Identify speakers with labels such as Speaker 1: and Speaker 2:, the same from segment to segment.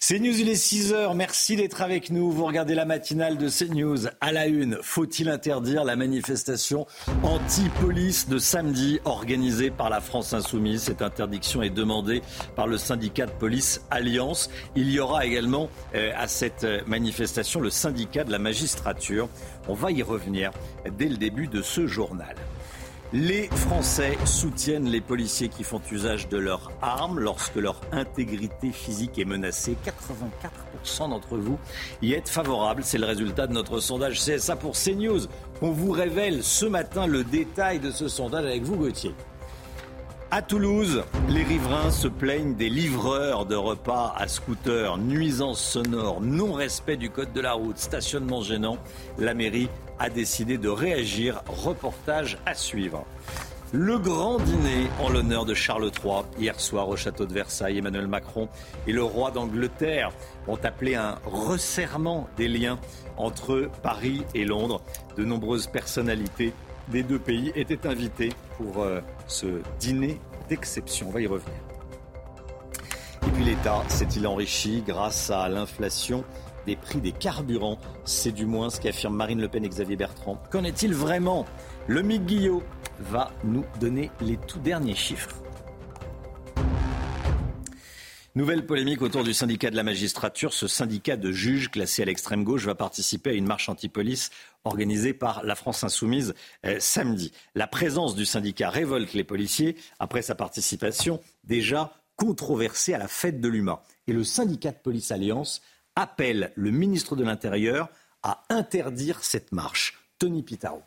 Speaker 1: CNews, il est 6h. Merci d'être avec nous. Vous regardez la matinale de CNews. À la une, faut-il interdire la manifestation anti-police de samedi organisée par la France Insoumise? Cette interdiction est demandée par le syndicat de police Alliance. Il y aura également euh, à cette manifestation le syndicat de la magistrature. On va y revenir dès le début de ce journal. Les Français soutiennent les policiers qui font usage de leurs armes lorsque leur intégrité physique est menacée. 84% d'entre vous y êtes favorables. C'est le résultat de notre sondage CSA pour CNews. On vous révèle ce matin le détail de ce sondage avec vous, Gauthier. À Toulouse, les riverains se plaignent des livreurs de repas à scooter, nuisances sonores, non-respect du code de la route, stationnement gênant. La mairie a décidé de réagir. Reportage à suivre. Le grand dîner en l'honneur de Charles III hier soir au château de Versailles. Emmanuel Macron et le roi d'Angleterre ont appelé un resserrement des liens entre Paris et Londres. De nombreuses personnalités des deux pays étaient invités pour euh, ce dîner d'exception. On va y revenir. Et puis l'État s'est-il enrichi grâce à l'inflation des prix des carburants C'est du moins ce qu'affirment Marine Le Pen et Xavier Bertrand. Qu'en est-il vraiment? Le Mick Guillot va nous donner les tout derniers chiffres. Nouvelle polémique autour du syndicat de la magistrature. Ce syndicat de juges classé à l'extrême gauche va participer à une marche anti-police organisée par la France insoumise euh, samedi. La présence du syndicat révolte les policiers après sa participation déjà controversée à la fête de l'humain. Et le syndicat de police Alliance appelle le ministre de l'Intérieur à interdire cette marche. Tony Pitaro.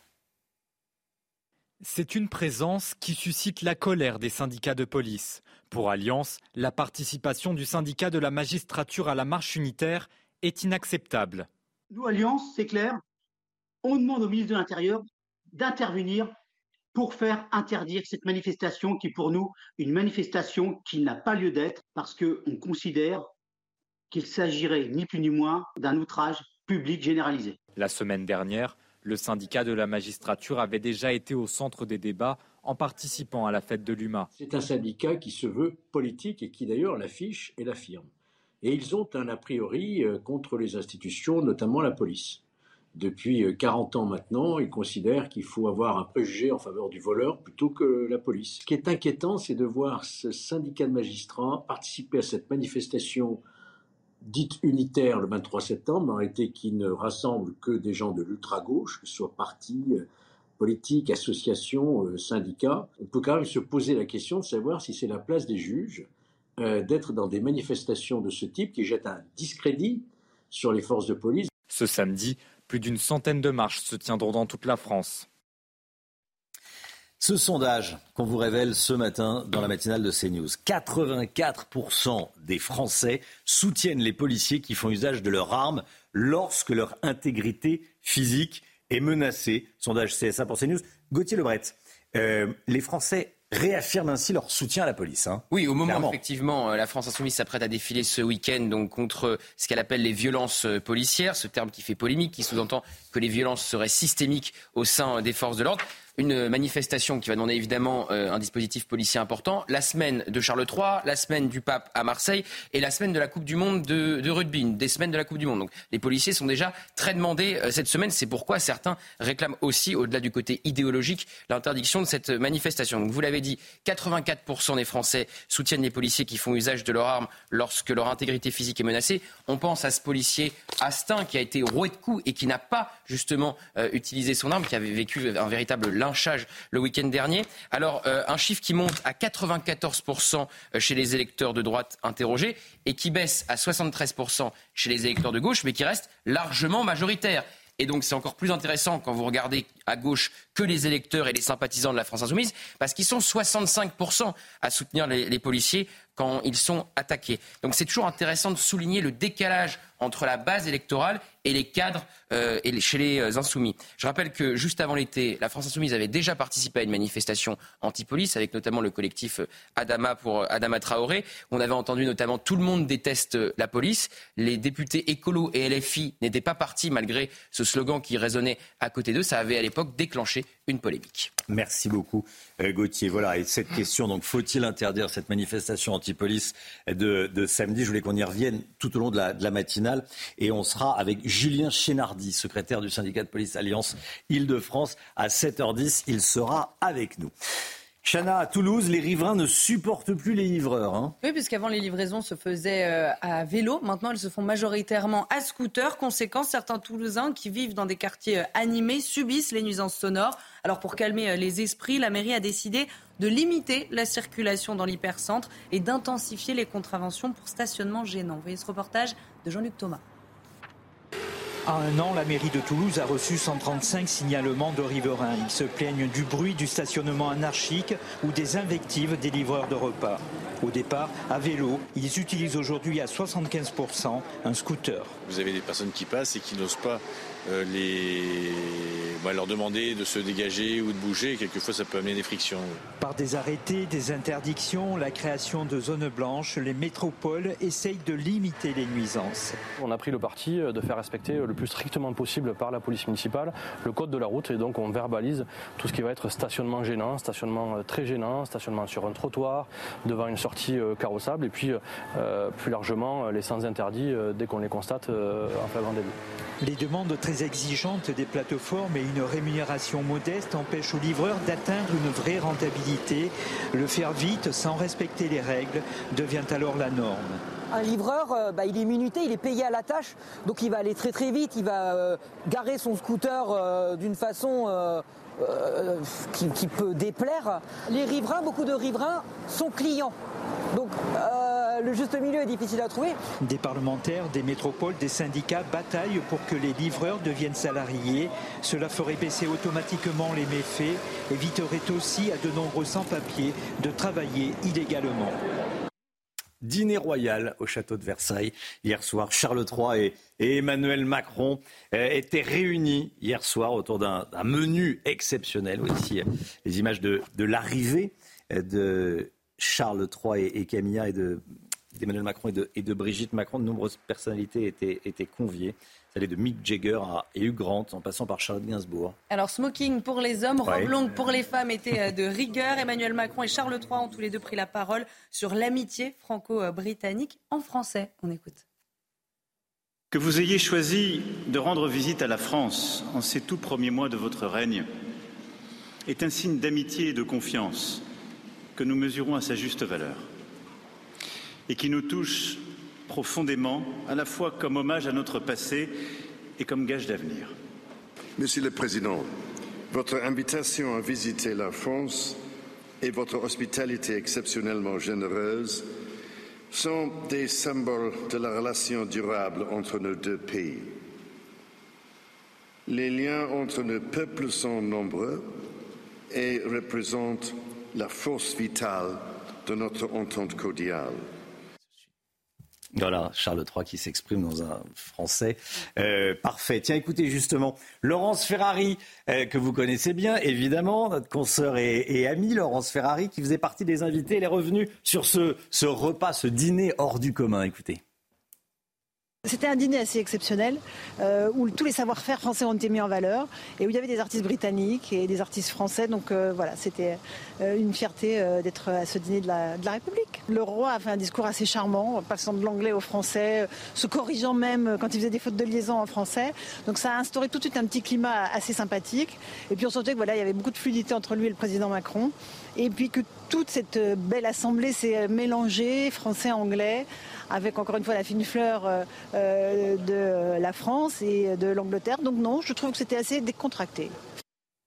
Speaker 2: C'est une présence qui suscite la colère des syndicats de police. Pour Alliance, la participation du syndicat de la magistrature à la marche unitaire est inacceptable.
Speaker 3: Nous, Alliance, c'est clair, on demande au ministre de l'Intérieur d'intervenir pour faire interdire cette manifestation qui, pour nous, une manifestation qui n'a pas lieu d'être parce qu'on considère qu'il s'agirait ni plus ni moins d'un outrage public généralisé.
Speaker 2: La semaine dernière, le syndicat de la magistrature avait déjà été au centre des débats en participant à la fête de l'UMA.
Speaker 4: C'est un syndicat qui se veut politique et qui d'ailleurs l'affiche et l'affirme. Et ils ont un a priori euh, contre les institutions, notamment la police. Depuis 40 euh, ans maintenant, ils considèrent qu'il faut avoir un préjugé en faveur du voleur plutôt que la police. Ce qui est inquiétant, c'est de voir ce syndicat de magistrats participer à cette manifestation dite unitaire le 23 septembre, en réalité qui ne rassemble que des gens de l'ultra-gauche, que ce soit partis, euh, politiques, associations, euh, syndicats. On peut quand même se poser la question de savoir si c'est la place des juges euh, d'être dans des manifestations de ce type qui jettent un discrédit sur les forces de police.
Speaker 2: Ce samedi, plus d'une centaine de marches se tiendront dans toute la France.
Speaker 1: Ce sondage qu'on vous révèle ce matin dans la matinale de CNews, 84% des Français soutiennent les policiers qui font usage de leurs armes lorsque leur intégrité physique est menacée. Sondage CSA pour CNews. Gauthier Lebret, euh, les Français réaffirment ainsi leur soutien à la police. Hein.
Speaker 5: Oui, au moment où effectivement euh, la France insoumise s'apprête à défiler ce week-end donc contre ce qu'elle appelle les violences euh, policières, ce terme qui fait polémique, qui sous-entend que les violences seraient systémiques au sein des forces de l'ordre une manifestation qui va demander évidemment euh, un dispositif policier important, la semaine de Charles III, la semaine du pape à Marseille et la semaine de la Coupe du Monde de, rugby, des semaines de la Coupe du Monde. Donc les policiers sont déjà très demandés euh, cette semaine. C'est pourquoi certains réclament aussi, au-delà du côté idéologique, l'interdiction de cette manifestation. Donc vous l'avez dit, 84% des Français soutiennent les policiers qui font usage de leurs armes lorsque leur intégrité physique est menacée. On pense à ce policier Astin qui a été roué de coups et qui n'a pas justement euh, utilisé son arme, qui avait vécu un véritable lynchage le week-end dernier. Alors, euh, un chiffre qui monte à 94% chez les électeurs de droite interrogés et qui baisse à 73% chez les électeurs de gauche, mais qui reste largement majoritaire. Et donc c'est encore plus intéressant quand vous regardez à gauche que les électeurs et les sympathisants de la France insoumise, parce qu'ils sont 65% à soutenir les, policiers quand ils sont attaqués. Donc c'est toujours intéressant de souligner le décalage entre la base électorale et les cadres euh, chez les euh, insoumis. Je rappelle que juste avant l'été, la France insoumise avait déjà participé à une manifestation anti-police avec notamment le collectif euh, Adama pour Adama Traoré. On avait entendu notamment tout le monde déteste la police. Les députés écolos et LFI n'étaient pas partis malgré ce slogan qui résonnait à côté d'eux. Ça avait à l'époque déclenché une polémique.
Speaker 1: Merci beaucoup Gauthier. Voilà, et cette question, donc faut-il interdire cette manifestation anti-police de, samedi? Je voulais qu'on y revienne tout au long de la, de la matinale et on sera avec Julien Chénardi, secrétaire du syndicat de police Alliance Île-de-France. À 7h10, il sera avec nous. Chana, à Toulouse, les riverains ne supportent plus les livreurs. Hein.
Speaker 6: Oui, puisqu'avant les livraisons se faisaient euh, à vélo. Maintenant, elles se font majoritairement à scooter. Conséquence, certains Toulousains qui vivent dans des quartiers euh, animés subissent les nuisances sonores. Alors, pour calmer euh, les esprits, la mairie a décidé de limiter la circulation dans l'hypercentre et d'intensifier les contraventions pour stationnement gênant. Vous voyez ce reportage de Jean-Luc Thomas.
Speaker 7: À un an, la mairie de Toulouse a reçu 135 signalements de riverains. Ils se plaignent du bruit du stationnement anarchique ou des invectives des livreurs de repas. Au départ, à vélo, ils utilisent aujourd'hui à 75% un scooter.
Speaker 8: Vous avez des personnes qui passent et qui n'osent pas les... Bah, leur demander de se dégager ou de bouger. quelquefois, ça peut amener des frictions.
Speaker 7: Par des arrêtés, des interdictions, la création de zones blanches, les métropoles essayent de limiter les nuisances.
Speaker 9: On a pris le parti de faire respecter le plus strictement possible par la police municipale le code de la route et donc on verbalise tout ce qui va être stationnement gênant, stationnement euh, très gênant, stationnement sur un trottoir, devant une sortie euh, carrossable et puis plus largement les sans interdits dès qu'on les constate en flagrant délit.
Speaker 7: Les demandes très exigeantes des plateformes et une rémunération modeste empêchent aux livreurs d'atteindre une vraie rentabilité. Le faire vite, sans respecter les règles, devient alors la norme.
Speaker 10: Un livreur, euh, bah, il est minuté, il est payé à la tâche, donc il va aller très très vite, il va euh, garer son scooter euh, d'une façon qui, qui, peut déplaire. Les riverains, beaucoup de riverains sont clients. Donc le juste milieu est difficile à trouver.
Speaker 7: Des parlementaires, des métropoles, des syndicats bataillent pour que les livreurs deviennent salariés. Cela ferait baisser automatiquement les méfaits, éviterait aussi à de nombreux sans-papiers de travailler illégalement
Speaker 1: dîner royal au château de Versailles hier soir. Charles III et, Emmanuel Macron euh, étaient réunis hier soir autour d'un menu exceptionnel. Ici, les images de, l'arrivée euh, de Charles III et, Camilla et de d'Emmanuel Macron et de, Brigitte Macron, de nombreuses personnalités étaient conviées. Ça allait de Mick Jagger à Hugh Grant, en passant par Charlotte Gainsbourg.
Speaker 6: Alors, smoking pour les hommes, robe longue pour les femmes était euh, de rigueur. Emmanuel Macron et Charles III ont tous les deux pris la parole sur l'amitié franco-britannique en français. On écoute.
Speaker 11: Que vous ayez choisi de rendre visite à la France en ces tout premiers mois de votre règne est un signe d'amitié et de confiance que nous mesurons à sa juste valeur et qui nous touche profondément, à la fois comme hommage à notre passé et comme gage d'avenir.
Speaker 12: Monsieur le Président, votre invitation à visiter la France et votre hospitalité exceptionnellement généreuse sont des symboles de la relation durable entre nos deux pays. Les liens entre nos peuples sont nombreux et représentent la force vitale de notre entente cordiale.
Speaker 1: Voilà, Charles III qui s'exprime dans un français euh, parfait. Tiens, écoutez justement, Laurence Ferrari, euh, que vous connaissez bien, évidemment, notre consoeur et, et, amie Laurence Ferrari, qui faisait partie des invités. Elle est revenue sur ce, ce repas, ce dîner hors du commun. Écoutez.
Speaker 13: C'était un dîner assez exceptionnel euh, où tous les savoir-faire français ont été mis en valeur et où il y avait des artistes britanniques et des artistes français. Donc euh, voilà, c'était euh, une fierté d'être à ce dîner de la, République. Le roi a fait un discours assez charmant, passant de l'anglais au français, se corrigeant même quand il faisait des fautes de liaison en français. Donc ça a instauré tout de suite un petit climat assez sympathique. Et puis on sentait que voilà, il y avait beaucoup de fluidité entre lui et le président Macron. Et puis que toute cette belle assemblée s'est mélangée, français-anglais avec encore une fois la fine fleur euh, euh, de la France et de l'Angleterre. Donc non, je trouve que c'était assez décontracté.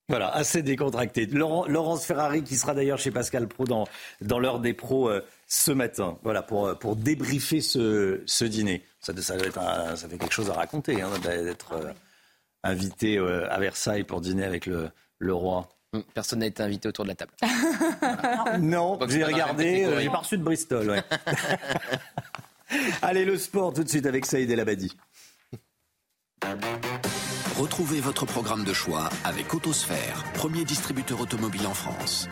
Speaker 1: Voilà, assez décontracté. Laurence Ferrari, qui sera d'ailleurs chez Pascal Pro dans, l'heure des pros euh, ce matin, voilà, pour, débriefer ce, dîner. Ça, fait quelque chose à raconter, hein, d'être invité à Versailles pour dîner avec le roi.
Speaker 5: Hum, personne n'a été invité autour de la table.
Speaker 1: non, j'ai regardé, j'ai pas reçu de Bristol. Ouais. Allez, le sport tout de suite avec Saïd El Abadi.
Speaker 14: Retrouvez votre programme de choix avec Autosphère, premier distributeur automobile en France.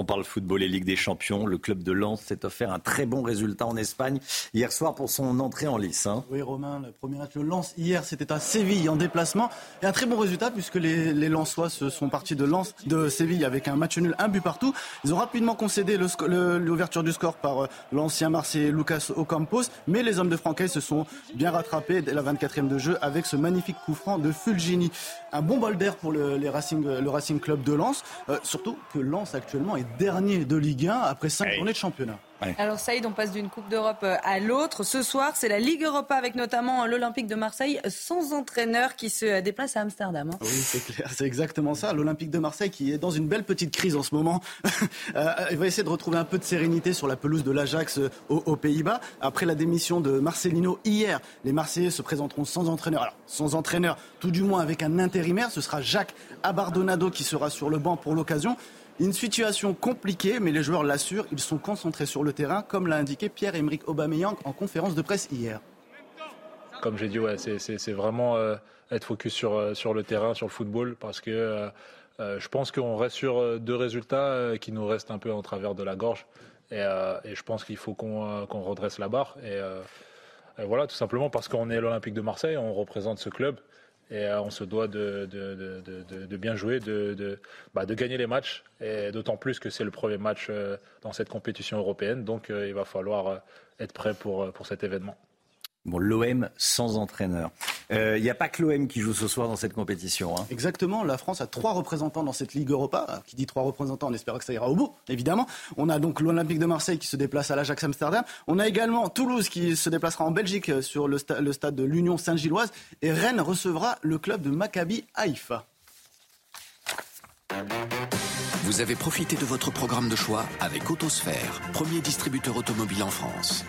Speaker 1: On parle football et Ligue des Champions. Le club de Lens s'est offert un très bon résultat en Espagne hier soir pour son entrée en lice. Hein.
Speaker 15: Oui, Romain, le premier match de Lens hier, c'était à Séville en déplacement. Et un très bon résultat puisque les, les Lensois se sont partis de Lens, de Séville avec un match nul, un but partout. Ils ont rapidement concédé l'ouverture du score par euh, l'ancien Marseillais Lucas Ocampos. Mais les hommes de Francaise se sont bien rattrapés dès la 24e de jeu avec ce magnifique coup franc de Fulgini. Un bon bol d'air pour le, Racing, le Racing Club de Lens. Euh, surtout que Lens actuellement est dernier de Ligue 1 après cinq journées de championnat.
Speaker 6: Alors Saïd, on passe d'une Coupe d'Europe euh, à l'autre. Ce soir, c'est la Ligue Europa avec notamment l'Olympique de Marseille sans entraîneur qui se déplace à Amsterdam. Hein.
Speaker 15: Oui, c'est clair, c'est exactement ça. L'Olympique de Marseille qui est dans une belle petite crise en ce moment. euh, il va essayer de retrouver un peu de sérénité sur la pelouse de l'Ajax euh, aux, Pays-Bas. Après la démission de Marcelino hier, les Marseillais se présenteront sans entraîneur. Alors, sans entraîneur, tout du moins avec un intérimaire. Ce sera Jacques Abardonado qui sera sur le banc pour l'occasion. Une situation compliquée, mais les joueurs l'assurent, ils sont concentrés sur le terrain, comme l'a indiqué Pierre-Emerick Aubameyang en conférence de presse hier.
Speaker 16: Comme j'ai dit, c'est vraiment euh, être focus sur, euh, sur le terrain, sur le football, parce que euh, je pense qu'on reste sur deux résultats qui nous restent un peu en travers de la gorge. Et, et je pense qu'il faut qu'on redresse la barre. Et, et, voilà, tout simplement parce qu'on est l'Olympique de Marseille, on représente ce club. Et euh, on se doit de, bien jouer, de, bah, de, gagner les matchs. Et d'autant plus que c'est le premier match euh, dans cette compétition européenne. Donc euh, il va falloir être prêt pour cet événement.
Speaker 1: Bon, l'OM sans entraîneur. Il euh, n'y a pas que l'OM qui joue ce soir dans cette compétition. Hein.
Speaker 15: Exactement. La France a trois représentants dans cette Ligue Europa. Qui dit trois représentants, on espère que ça ira au bout, évidemment. On a donc l'Olympique de Marseille qui se déplace à l'Ajax Amsterdam. On a également Toulouse qui se déplacera en Belgique sur le, le stade de l'Union Saint-Gilloise. Et Rennes recevra le club de Maccabi Haïfa.
Speaker 14: Vous avez profité de votre programme de choix avec Autosphère, premier distributeur automobile en France.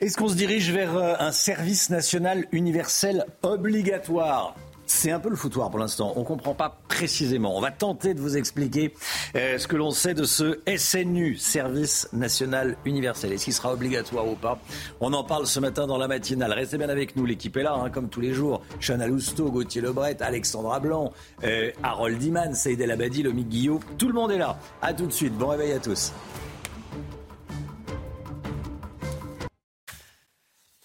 Speaker 1: Est-ce qu'on se dirige vers euh, un service national universel obligatoire? C'est un peu le foutoir pour l'instant. On ne comprend pas précisément. On va tenter de vous expliquer euh, ce que l'on sait de ce SNU, Service National Universel. Est-ce qu'il sera obligatoire ou pas? On en parle ce matin dans la matinale. Restez bien avec nous. L'équipe est là, hein, comme tous les jours. Chana Lousteau, Gauthier Lebret, Alexandra Blanc, euh, Harold Iman, Saïd El Abadi, Lomique Guillot. Tout le monde est là. À tout de suite. Bon réveil à tous.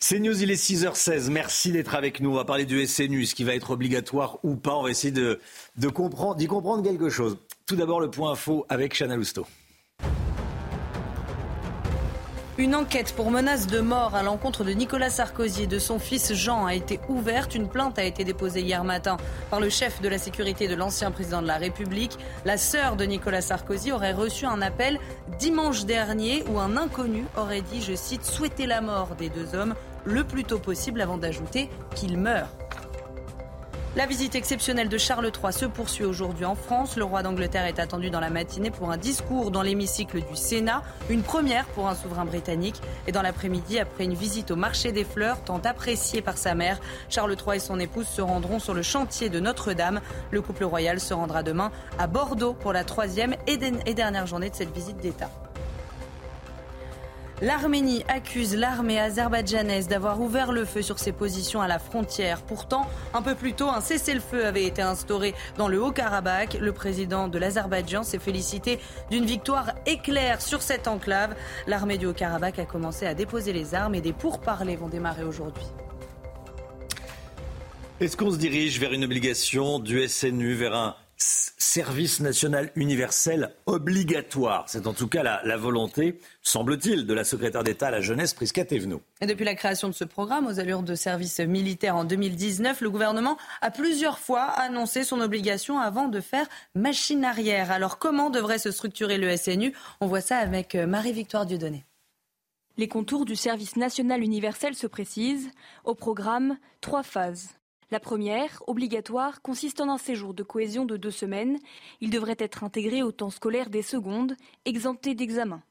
Speaker 1: C'est News, il est 6h16. Merci d'être avec nous. On va parler du SNU, ce qui va être obligatoire ou pas? On va essayer de, comprendre, d'y comprendre quelque chose. Tout d'abord, le point info avec Chana Lousteau.
Speaker 6: Une enquête pour menace de mort à l'encontre de Nicolas Sarkozy et de son fils Jean a été ouverte. Une plainte a été déposée hier matin par le chef de la sécurité de l'ancien président de la République. La sœur de Nicolas Sarkozy aurait reçu un appel dimanche dernier où un inconnu aurait dit, je cite, souhaiter la mort des deux hommes le plus tôt possible avant d'ajouter qu'il meurt. La visite exceptionnelle de Charles III se poursuit aujourd'hui en France. Le roi d'Angleterre est attendu dans la matinée pour un discours dans l'hémicycle du Sénat, une première pour un souverain britannique. Et dans l'après-midi, après une visite au marché des fleurs, tant appréciée par sa mère, Charles III et son épouse se rendront sur le chantier de Notre-Dame. Le couple royal se rendra demain à Bordeaux pour la troisième et dernière journée de cette visite d'État. L'Arménie accuse l'armée azerbaïdjanaise d'avoir ouvert le feu sur ses positions à la frontière. Pourtant, un peu plus tôt, un cessez-le-feu avait été instauré dans le Haut-Karabakh. Le président de l'Azerbaïdjan s'est félicité d'une victoire éclair sur cette enclave. L'armée du Haut-Karabakh a commencé à déposer les armes et des pourparlers vont démarrer aujourd'hui.
Speaker 1: Est-ce qu'on se dirige vers une obligation du SNU, vers un service national universel obligatoire. C'est en tout cas la, volonté, semble-t-il, de la secrétaire d'État à la jeunesse, Prisca Thévenot.
Speaker 6: Et depuis la création de ce programme aux allures de service militaire en 2019, le gouvernement a plusieurs fois annoncé son obligation avant de faire machine arrière. Alors comment devrait se structurer le SNU On voit ça avec euh, Marie-Victoire Dieudonné.
Speaker 17: Les contours du service national universel se précisent. Au programme, trois phases. La première, obligatoire, consiste en un séjour de cohésion de deux semaines. Il devrait être intégré au temps scolaire des secondes, exempté d'examen.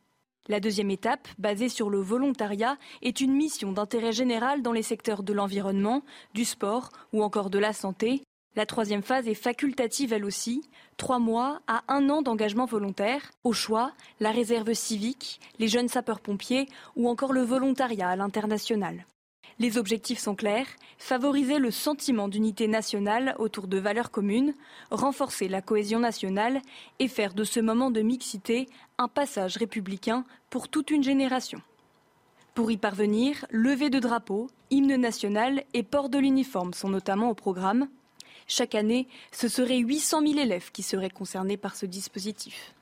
Speaker 17: La deuxième étape, basée sur le volontariat, est une mission d'intérêt général dans les secteurs de l'environnement, du sport ou encore de la santé. La troisième phase est facultative elle aussi, trois mois à un an d'engagement volontaire. Au choix, la réserve civique, les jeunes sapeurs-pompiers ou encore le volontariat à l'international. Les objectifs sont clairs, favoriser le sentiment d'unité nationale autour de valeurs communes, renforcer la cohésion nationale et faire de ce moment de mixité un passage républicain pour toute une génération. Pour y parvenir, levée de drapeau, hymne national et port de l'uniforme sont notamment au programme. Chaque année, ce seraient 800 000 élèves qui seraient concernés par ce dispositif.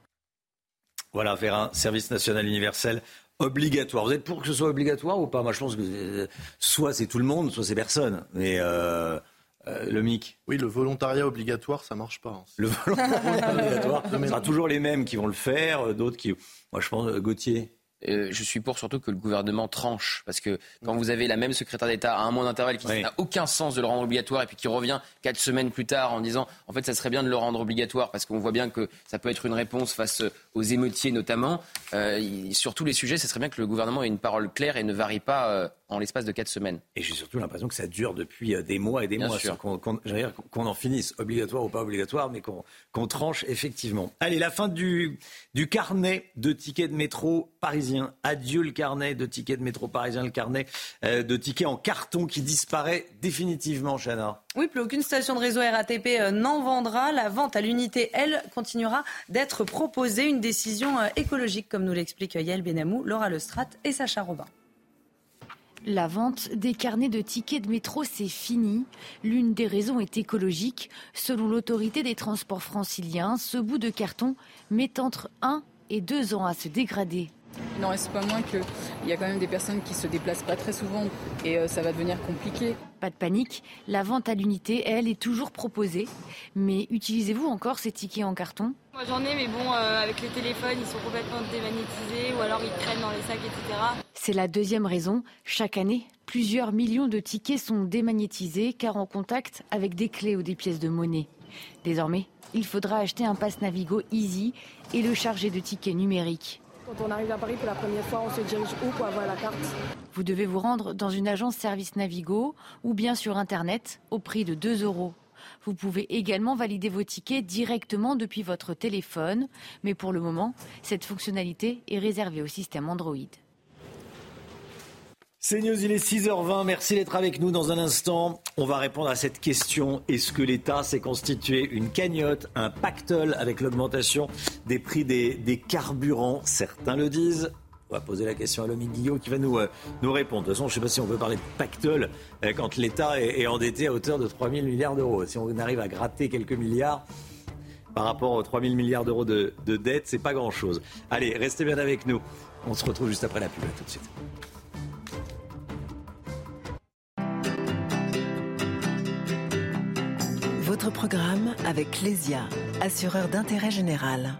Speaker 1: Voilà, faire un service national universel obligatoire. Vous êtes pour que ce soit obligatoire ou pas? Moi, je pense que euh, soit c'est tout le monde, soit c'est personne. Mais euh, euh, le MIC
Speaker 18: Oui, le volontariat obligatoire, ça marche pas. Hein.
Speaker 1: Le volontariat obligatoire, ce sera toujours les mêmes qui vont le faire, d'autres qui. Moi, je pense, Gauthier.
Speaker 5: Euh, je suis pour surtout que le gouvernement tranche. Parce que quand vous avez la même secrétaire d'État à un mois d'intervalle qui n'a aucun sens de le rendre obligatoire et puis qui revient quatre semaines plus tard en disant en fait ça serait bien de le rendre obligatoire parce qu'on voit bien que ça peut être une réponse face aux émeutiers notamment. Euh, sur tous les sujets, ce serait bien que le gouvernement ait une parole claire et ne varie pas euh, en l'espace de quatre semaines.
Speaker 1: Et j'ai surtout l'impression que ça dure depuis des mois et des mois. Qu'on en finisse, obligatoire ou pas obligatoire, mais qu'on tranche effectivement. Allez, la fin du, du carnet de tickets de métro parisien Adieu le carnet de tickets de métro parisien, le carnet euh, de tickets en carton qui disparaît définitivement, Chana.
Speaker 6: Oui, plus aucune station de réseau RATP euh, n'en vendra. La vente à l'unité, elle, continuera d'être proposée. Une décision euh, écologique, comme nous l'expliquent Yael Benamou, Laura Lestrade et Sacha Robin.
Speaker 19: La vente des carnets de tickets de métro, c'est fini. L'une des raisons est écologique. Selon l'autorité des transports franciliens, ce bout de carton met entre 1 et 2 ans à se dégrader.
Speaker 20: Il n'en reste pas moins qu'il y a quand même des personnes qui se déplacent pas très souvent et euh, ça va devenir compliqué.
Speaker 19: Pas de panique, la vente à l'unité, elle, est toujours proposée. Mais utilisez-vous encore ces tickets en carton?
Speaker 21: Moi j'en ai, mais bon, euh, avec les téléphones, ils sont complètement démagnétisés ou alors ils traînent dans les sacs, etc.
Speaker 19: C'est la deuxième raison. Chaque année, plusieurs millions de tickets sont démagnétisés car en contact avec des clés ou des pièces de monnaie. Désormais, il faudra acheter un pass Navigo Easy et le charger de tickets numériques.
Speaker 22: Quand on arrive à Paris pour la première fois, on se dirige où pour avoir la carte
Speaker 19: Vous devez vous rendre dans une agence service Navigo ou bien sur Internet au prix de 2 euros. Vous pouvez également valider vos tickets directement depuis votre téléphone, mais pour le moment, cette fonctionnalité est réservée au système Android.
Speaker 1: C'est News, il est 6h20. Merci d'être avec nous dans un instant. On va répondre à cette question. Est-ce que l'État s'est constitué une cagnotte, un pactole avec l'augmentation des prix des, carburants? Certains le disent. On va poser la question à Lomi Guillot qui va nous, euh, nous répondre. De toute façon, je ne sais pas si on peut parler de pactole euh, quand l'État est, endetté à hauteur de 3 000 milliards d'euros. Si on arrive à gratter quelques milliards par rapport aux 3 000 milliards d'euros de, de dette, c'est pas grand-chose. Allez, restez bien avec nous. On se retrouve juste après la pub. À tout de suite.
Speaker 23: Votre programme avec Lesia, assureur d'intérêt général.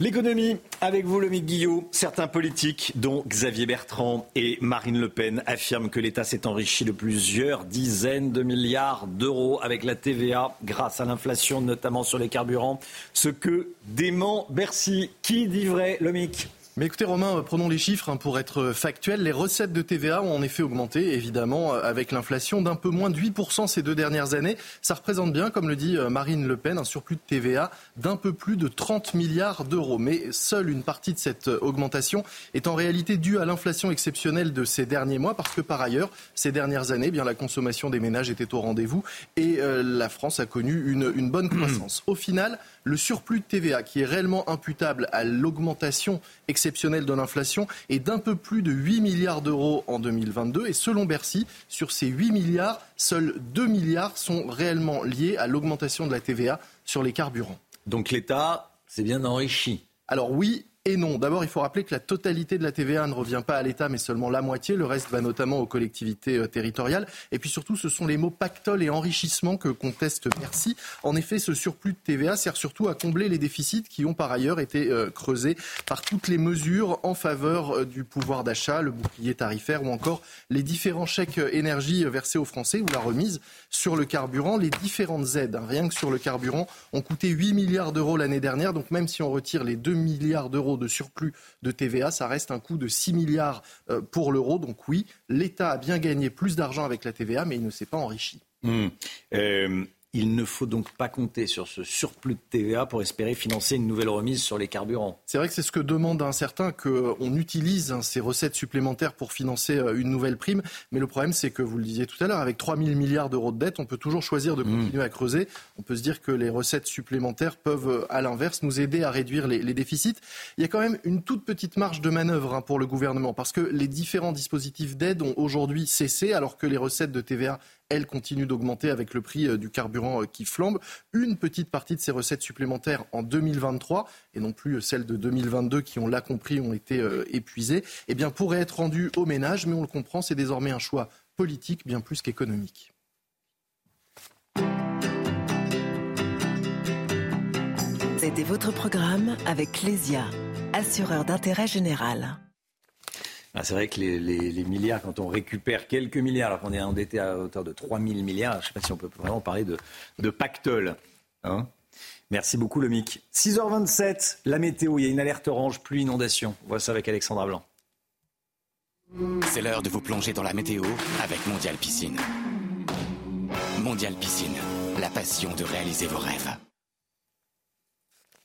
Speaker 1: L'économie, avec vous, Lomique Guillot. Certains politiques, dont Xavier Bertrand et Marine Le Pen, affirment que l'État s'est enrichi de plusieurs dizaines de milliards d'euros avec la TVA grâce à l'inflation, notamment sur les carburants. Ce que dément Bercy. Qui dit vrai, Lomique?
Speaker 18: Mais écoutez Romain, euh, prenons les chiffres hein, pour être factuels. Les recettes de TVA ont en effet augmenté, évidemment, euh, avec l'inflation d'un peu moins de 8% ces deux dernières années. Ça représente bien, comme le dit euh, Marine Le Pen, un surplus de TVA d'un peu plus de 30 milliards d'euros. Mais seule une partie de cette augmentation est en réalité due à l'inflation exceptionnelle de ces derniers mois, parce que par ailleurs, ces dernières années, eh bien la consommation des ménages était au rendez-vous et la France a connu une, une bonne croissance. Au final, le surplus de TVA qui est réellement imputable à l'augmentation exceptionnelle de l'inflation est d'un peu plus de 8 milliards d'euros en 2022. Et selon Bercy, sur ces 8 milliards, seuls 2 milliards sont réellement liés à l'augmentation de la TVA sur les carburants.
Speaker 1: Donc l'État s'est bien enrichi.
Speaker 18: Alors oui, et non. D'abord, il faut rappeler que la totalité de la TVA ne revient pas à l'État, mais seulement la moitié. Le reste va notamment aux collectivités euh, territoriales. Et puis surtout, ce sont les mots pactole et enrichissement que conteste Bercy. En effet, ce surplus de TVA sert surtout à combler les déficits qui ont par ailleurs été euh, creusés par toutes les mesures en faveur euh, du pouvoir d'achat, le bouclier tarifaire ou encore les différents chèques énergie versés aux Français ou la remise sur le carburant. Les différentes aides, hein, rien que sur le carburant, ont coûté 8 milliards d'euros l'année dernière. Donc même si on retire les 2 milliards d'euros de surplus de TVA. Ça reste un coût de 6 milliards euh, pour l'euro. Donc oui, l'État a bien gagné plus d'argent avec la TVA, mais il ne s'est pas enrichi.
Speaker 1: Mmh. Euh, il ne faut donc pas compter sur ce surplus de TVA pour espérer financer une nouvelle remise sur les carburants.
Speaker 18: C'est vrai que c'est ce que demande un certain, qu'on utilise hein, ces recettes supplémentaires pour financer euh, une nouvelle prime. Mais le problème, c'est que, vous le disiez tout à l'heure, avec 3 000 milliards d'euros de dette, on peut toujours choisir de mmh. continuer à creuser. On peut se dire que les recettes supplémentaires peuvent, euh, à l'inverse, nous aider à réduire les, les, déficits. Il y a quand même une toute petite marge de manœuvre hein, pour le gouvernement, parce que les différents dispositifs d'aide ont aujourd'hui cessé, alors que les recettes de TVA elle continue d'augmenter avec le prix euh, du carburant euh, qui flambe. Une petite partie de ces recettes supplémentaires en 2023 et non plus celles de 2022 qui, on l'a compris, ont été euh, épuisées, eh bien, pourraient être rendues aux ménages, mais on le comprend, c'est désormais un choix politique bien plus qu'économique.
Speaker 23: C'était votre programme avec Lesia, assureur d'intérêt général.
Speaker 1: Ah, c'est vrai que les, milliards, quand on récupère quelques milliards, alors qu'on est endetté à hauteur de 3 000 milliards, je ne sais pas si on peut vraiment parler de, pactole. Hein Merci beaucoup, le MIC. 6h27, la météo, il y a une alerte orange, pluie, inondation. On voit ça avec Alexandra Blanc.
Speaker 24: C'est l'heure de vous plonger dans la météo avec Mondial Piscine. Mondial Piscine, la passion de réaliser vos rêves.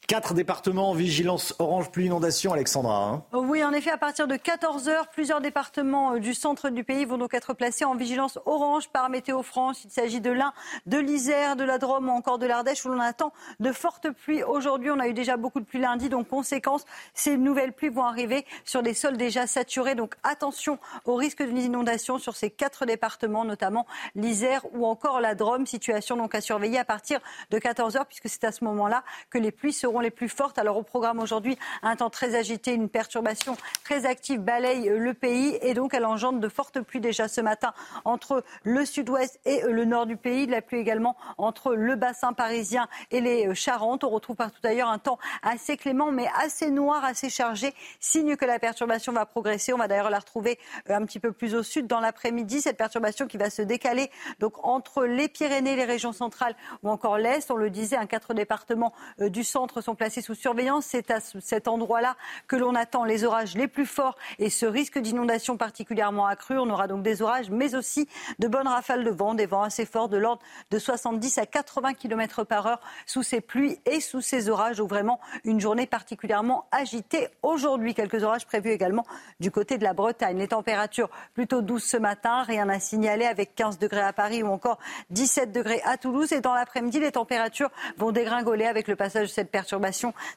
Speaker 1: Quatre départements en vigilance orange pluie inondation, Alexandra. Hein.
Speaker 25: oui, en effet, à partir de 14 heures, plusieurs départements euh, du centre du pays vont donc être placés en vigilance orange par Météo France. Il s'agit de l'Ain, de l'Isère, de la Drôme ou encore de l'Ardèche où l'on attend de fortes pluies. Aujourd'hui, on a eu déjà beaucoup de pluie lundi, donc conséquence, ces nouvelles pluies vont arriver sur des sols déjà saturés. Donc attention au risque d'une inondation sur ces quatre départements, notamment l'Isère ou encore la Drôme. Situation donc à surveiller à partir de 14 heures, puisque c'est à ce moment-là que les pluies seront les plus fortes. Alors au programme aujourd'hui, un temps très agité, une perturbation très active balaye le pays et donc elle engendre de fortes pluies déjà ce matin entre le sud-ouest et le nord du pays. De la pluie également entre le bassin parisien et les Charentes. On retrouve partout d'ailleurs un temps assez clément mais assez noir, assez chargé, signe que la perturbation va progresser. On va d'ailleurs la retrouver un petit peu plus au sud dans l'après-midi. Cette perturbation qui va se décaler donc entre les Pyrénées, les régions centrales ou encore l'Est. On le disait, un quatre départements euh, du centre sont placés sous surveillance. C'est à cet endroit-là que l'on attend les orages les plus forts et ce risque d'inondation particulièrement accru. On aura donc des orages, mais aussi de bonnes rafales de vent, des vents assez forts de l'ordre de 70 à 80 km par heure sous ces pluies et sous ces orages. Donc vraiment une journée particulièrement agitée aujourd'hui. Quelques orages prévus également du côté de la Bretagne. Les températures plutôt douces ce matin, rien à signaler avec 15 degrés à Paris ou encore 17 degrés à Toulouse. Et dans l'après-midi, les températures vont dégringoler avec le passage de cette perturbation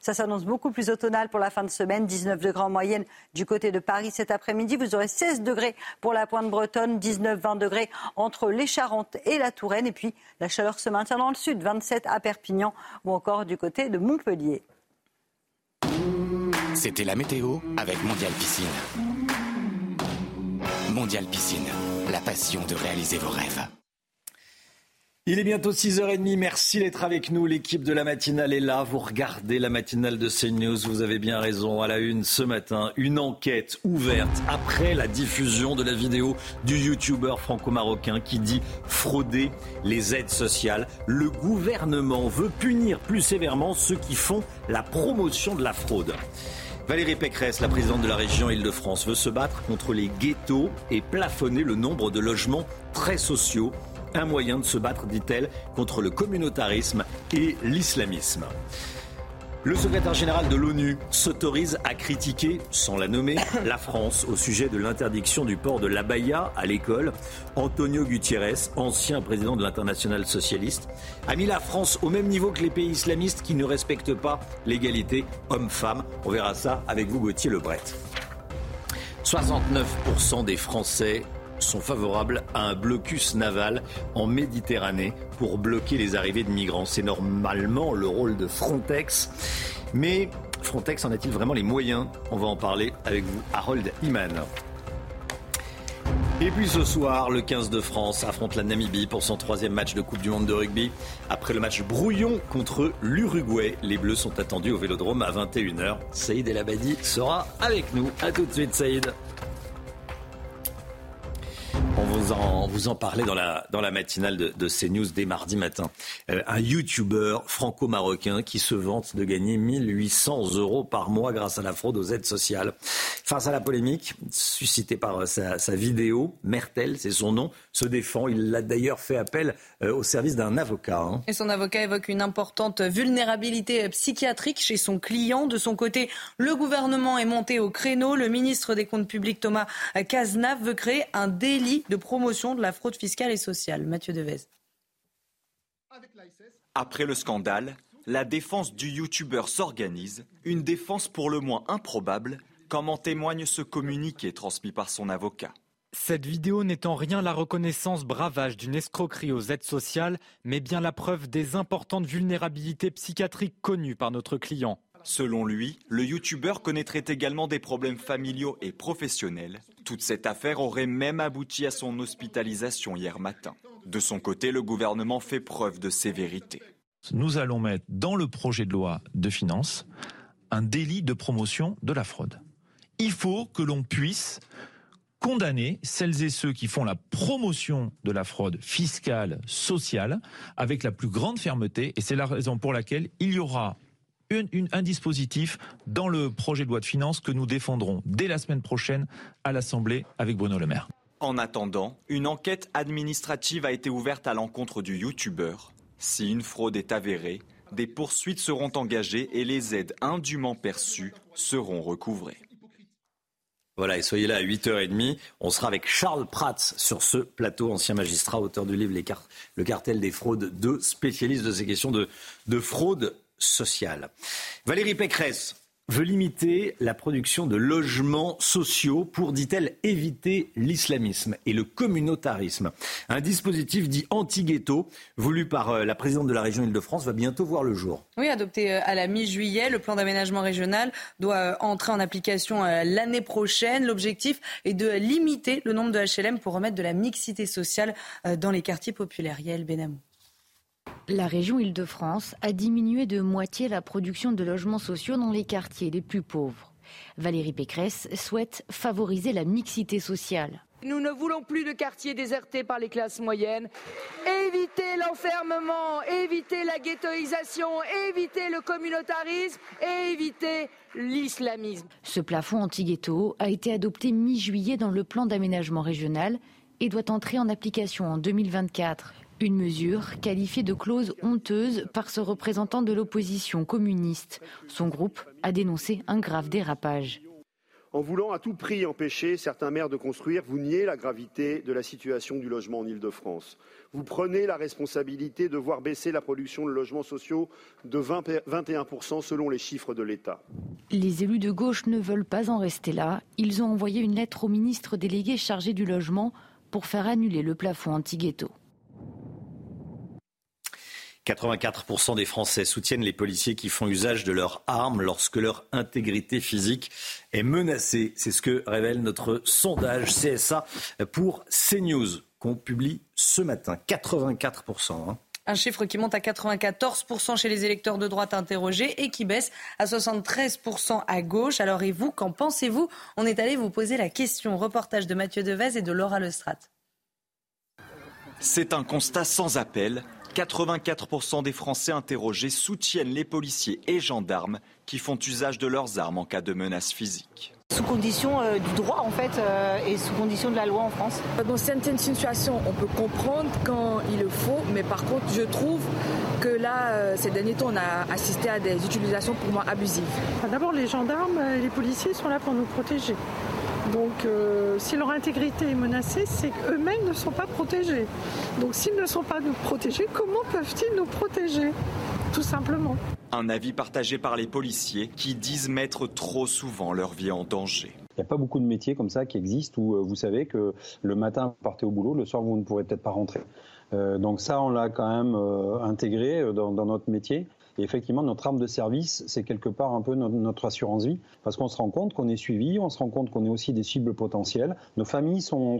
Speaker 25: ça s'annonce beaucoup plus automnal pour la fin de semaine. 19 degrés en moyenne du côté de Paris cet après-midi. Vous aurez 16 degrés pour la pointe bretonne, 19-20 degrés entre les Charentes et la Touraine. Et puis la chaleur se maintient dans le sud, 27 à Perpignan ou encore du côté de Montpellier.
Speaker 24: C'était la météo avec Mondial Piscine. Mondial Piscine, la passion de réaliser vos rêves.
Speaker 1: Il est bientôt 6h30. Merci d'être avec nous. L'équipe de la matinale est là. Vous regardez la matinale de CNews. Vous avez bien raison. À la une ce matin, une enquête ouverte après la diffusion de la vidéo du youtubeur franco-marocain qui dit frauder les aides sociales. Le gouvernement veut punir plus sévèrement ceux qui font la promotion de la fraude. Valérie Pécresse, la présidente de la région Île-de-France, veut se battre contre les ghettos et plafonner le nombre de logements très sociaux un moyen de se battre, dit-elle, contre le communautarisme et l'islamisme. Le secrétaire général de l'ONU s'autorise à critiquer, sans la nommer, la France au sujet de l'interdiction du port de l'abaya à l'école. Antonio Gutiérrez, ancien président de l'international socialiste, a mis la France au même niveau que les pays islamistes qui ne respectent pas l'égalité homme-femme. On verra ça avec vous, Gauthier Lebret. 69% des Français sont favorables à un blocus naval en Méditerranée pour bloquer les arrivées de migrants. C'est normalement le rôle de Frontex. Mais Frontex en a-t-il vraiment les moyens? On va en parler avec vous, Harold Iman. Et puis ce soir, le 15 de France affronte la Namibie pour son troisième match de Coupe du Monde de rugby. Après le match brouillon contre l'Uruguay, les Bleus sont attendus au Vélodrome à 21h. Saïd El Abadi sera avec nous. A tout de suite, Saïd. On vous en, parlait dans la, matinale de, de CNews dès mardi matin. Euh, un YouTuber franco-marocain qui se vante de gagner 1800 euros par mois grâce à la fraude aux aides sociales. Face à la polémique suscitée par euh, sa, sa vidéo, Mertel, c'est son nom, se défend. Il a d'ailleurs fait appel euh, au service d'un avocat. Hein.
Speaker 6: Et son avocat évoque une importante vulnérabilité psychiatrique chez son client. De son côté, le gouvernement est monté au créneau. Le ministre des Comptes publics, Thomas Cazenave, veut créer un délit de promotion de la fraude fiscale et sociale. Mathieu Devez.
Speaker 26: Après le scandale, la défense du youtubeur s'organise, une défense pour le moins improbable, comme en témoigne ce communiqué transmis par son avocat.
Speaker 27: Cette vidéo n'est en rien la reconnaissance bravage d'une escroquerie aux aides sociales, mais bien la preuve des importantes vulnérabilités psychiatriques connues par notre client.
Speaker 26: Selon lui, le youtubeur connaîtrait également des problèmes familiaux et professionnels. Toute cette affaire aurait même abouti à son hospitalisation hier matin. De son côté, le gouvernement fait preuve de sévérité.
Speaker 28: Nous allons mettre dans le projet de loi de finances un délit de promotion de la fraude. Il faut que l'on puisse condamner celles et ceux qui font la promotion de la fraude fiscale, sociale, avec la plus grande fermeté. Et c'est la raison pour laquelle il y aura un dispositif dans le projet de loi de finances que nous défendrons dès la semaine prochaine à l'Assemblée avec Bruno Le Maire.
Speaker 26: En attendant, une enquête administrative a été ouverte à l'encontre du youtubeur. Si une fraude est avérée, des poursuites seront engagées et les aides indûment perçues seront recouvrées.
Speaker 1: Voilà, et soyez là à 8h30. On sera avec Charles Prats sur ce plateau, ancien magistrat, auteur du livre Le cartel des fraudes, deux spécialistes de ces questions de, de fraude Valérie Pécresse veut limiter la production de logements sociaux pour, dit-elle, éviter l'islamisme et le communautarisme. Un dispositif dit anti-ghetto, voulu par euh, la présidente de la région Île-de-France, va bientôt voir le jour.
Speaker 6: Oui, adopté euh, à la mi-juillet, le plan d'aménagement régional doit euh, entrer en application l'année prochaine. L'objectif est de limiter le nombre de HLM pour remettre de la mixité sociale dans les quartiers populaires. Yael Benamou.
Speaker 19: La région Île-de-France a diminué de moitié la production de logements sociaux dans les quartiers les plus pauvres. Valérie Pécresse souhaite favoriser la mixité sociale.
Speaker 21: Nous ne voulons plus de quartiers désertés par les classes moyennes. Éviter l'enfermement, éviter la ghettoisation, éviter le communautarisme et éviter l'islamisme.
Speaker 19: Ce plafond anti-ghetto a été adopté mi-juillet dans le plan d'aménagement régional et doit entrer en application en 2024. Une mesure qualifiée de clause honteuse par ce représentant de l'opposition communiste. Son groupe a dénoncé un grave dérapage.
Speaker 29: En voulant à tout prix empêcher certains maires de construire, vous niez la gravité de la situation du logement en Ile-de-France. Vous prenez la responsabilité de voir baisser la production de logements sociaux de 21% selon les chiffres de l'État.
Speaker 19: Les élus de gauche ne veulent pas en rester là. Ils ont envoyé une lettre au ministre délégué chargé du logement pour faire annuler le plafond anti-ghetto.
Speaker 1: 84% des Français soutiennent les policiers qui font usage de leurs armes lorsque leur intégrité physique est menacée. C'est ce que révèle notre sondage CSA pour CNews qu'on publie ce matin. 84%. Hein.
Speaker 6: Un chiffre qui monte à 94% chez les électeurs de droite interrogés et qui baisse à 73% à gauche. Alors et vous, qu'en pensez-vous? On est allé vous poser la question. Reportage de Mathieu Devez et de Laura Lestrade.
Speaker 26: C'est un constat sans appel. 84% des Français interrogés soutiennent les policiers et gendarmes qui font usage de leurs armes en cas de menace physique.
Speaker 30: Sous condition euh, du droit en fait euh, et sous condition de la loi en France.
Speaker 31: Dans certaines situations, on peut comprendre quand il le faut, mais par contre, je trouve que là, euh, ces derniers temps, on a assisté à des utilisations pour moi abusives.
Speaker 32: D'abord, les gendarmes et les policiers sont là pour nous protéger. Donc euh, si leur intégrité est menacée, c'est qu'eux-mêmes ne sont pas protégés. Donc s'ils ne sont pas nous protégés, comment peuvent-ils nous protéger Tout simplement?
Speaker 26: Un avis partagé par les policiers qui disent mettre trop souvent leur vie en danger.
Speaker 33: Il n'y a pas beaucoup de métiers comme ça qui existent où euh, vous savez que le matin vous partez au boulot, le soir vous ne pourrez peut-être pas rentrer. Euh, donc ça, on l'a quand même intégré dans, notre métier. Et effectivement, notre arme de service, c'est quelque part un peu notre, assurance vie, parce qu'on se rend compte qu'on est suivi, on se rend compte qu'on est aussi des cibles potentielles. Nos familles sont,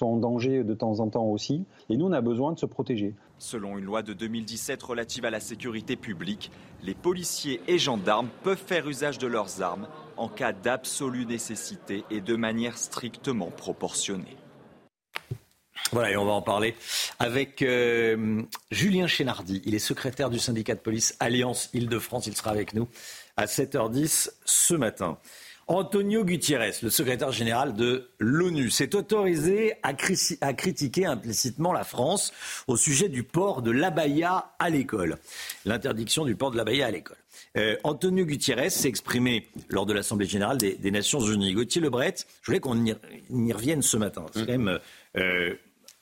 Speaker 33: en danger de temps en temps aussi, et nous, on a besoin de se protéger.
Speaker 26: Selon une loi de 2017 relative à la sécurité publique, les policiers et gendarmes peuvent faire usage de leurs armes en cas d'absolue nécessité et de manière strictement proportionnée.
Speaker 1: Voilà, et on va en parler avec euh, Julien Chénardi. Il est secrétaire du syndicat de police Alliance Île-de-France. Il sera avec nous à 7h10 ce matin. Antonio Gutiérrez, le secrétaire général de l'ONU, s'est autorisé à, critiquer implicitement la France au sujet du port de l'abaya à l'école. L'interdiction du port de l'abaya à l'école. Euh, Antonio Gutiérrez s'est exprimé lors de l'Assemblée générale des, Nations unies. Gauthier Lebret, je voulais qu'on y, revienne ce matin. C'est quand même euh,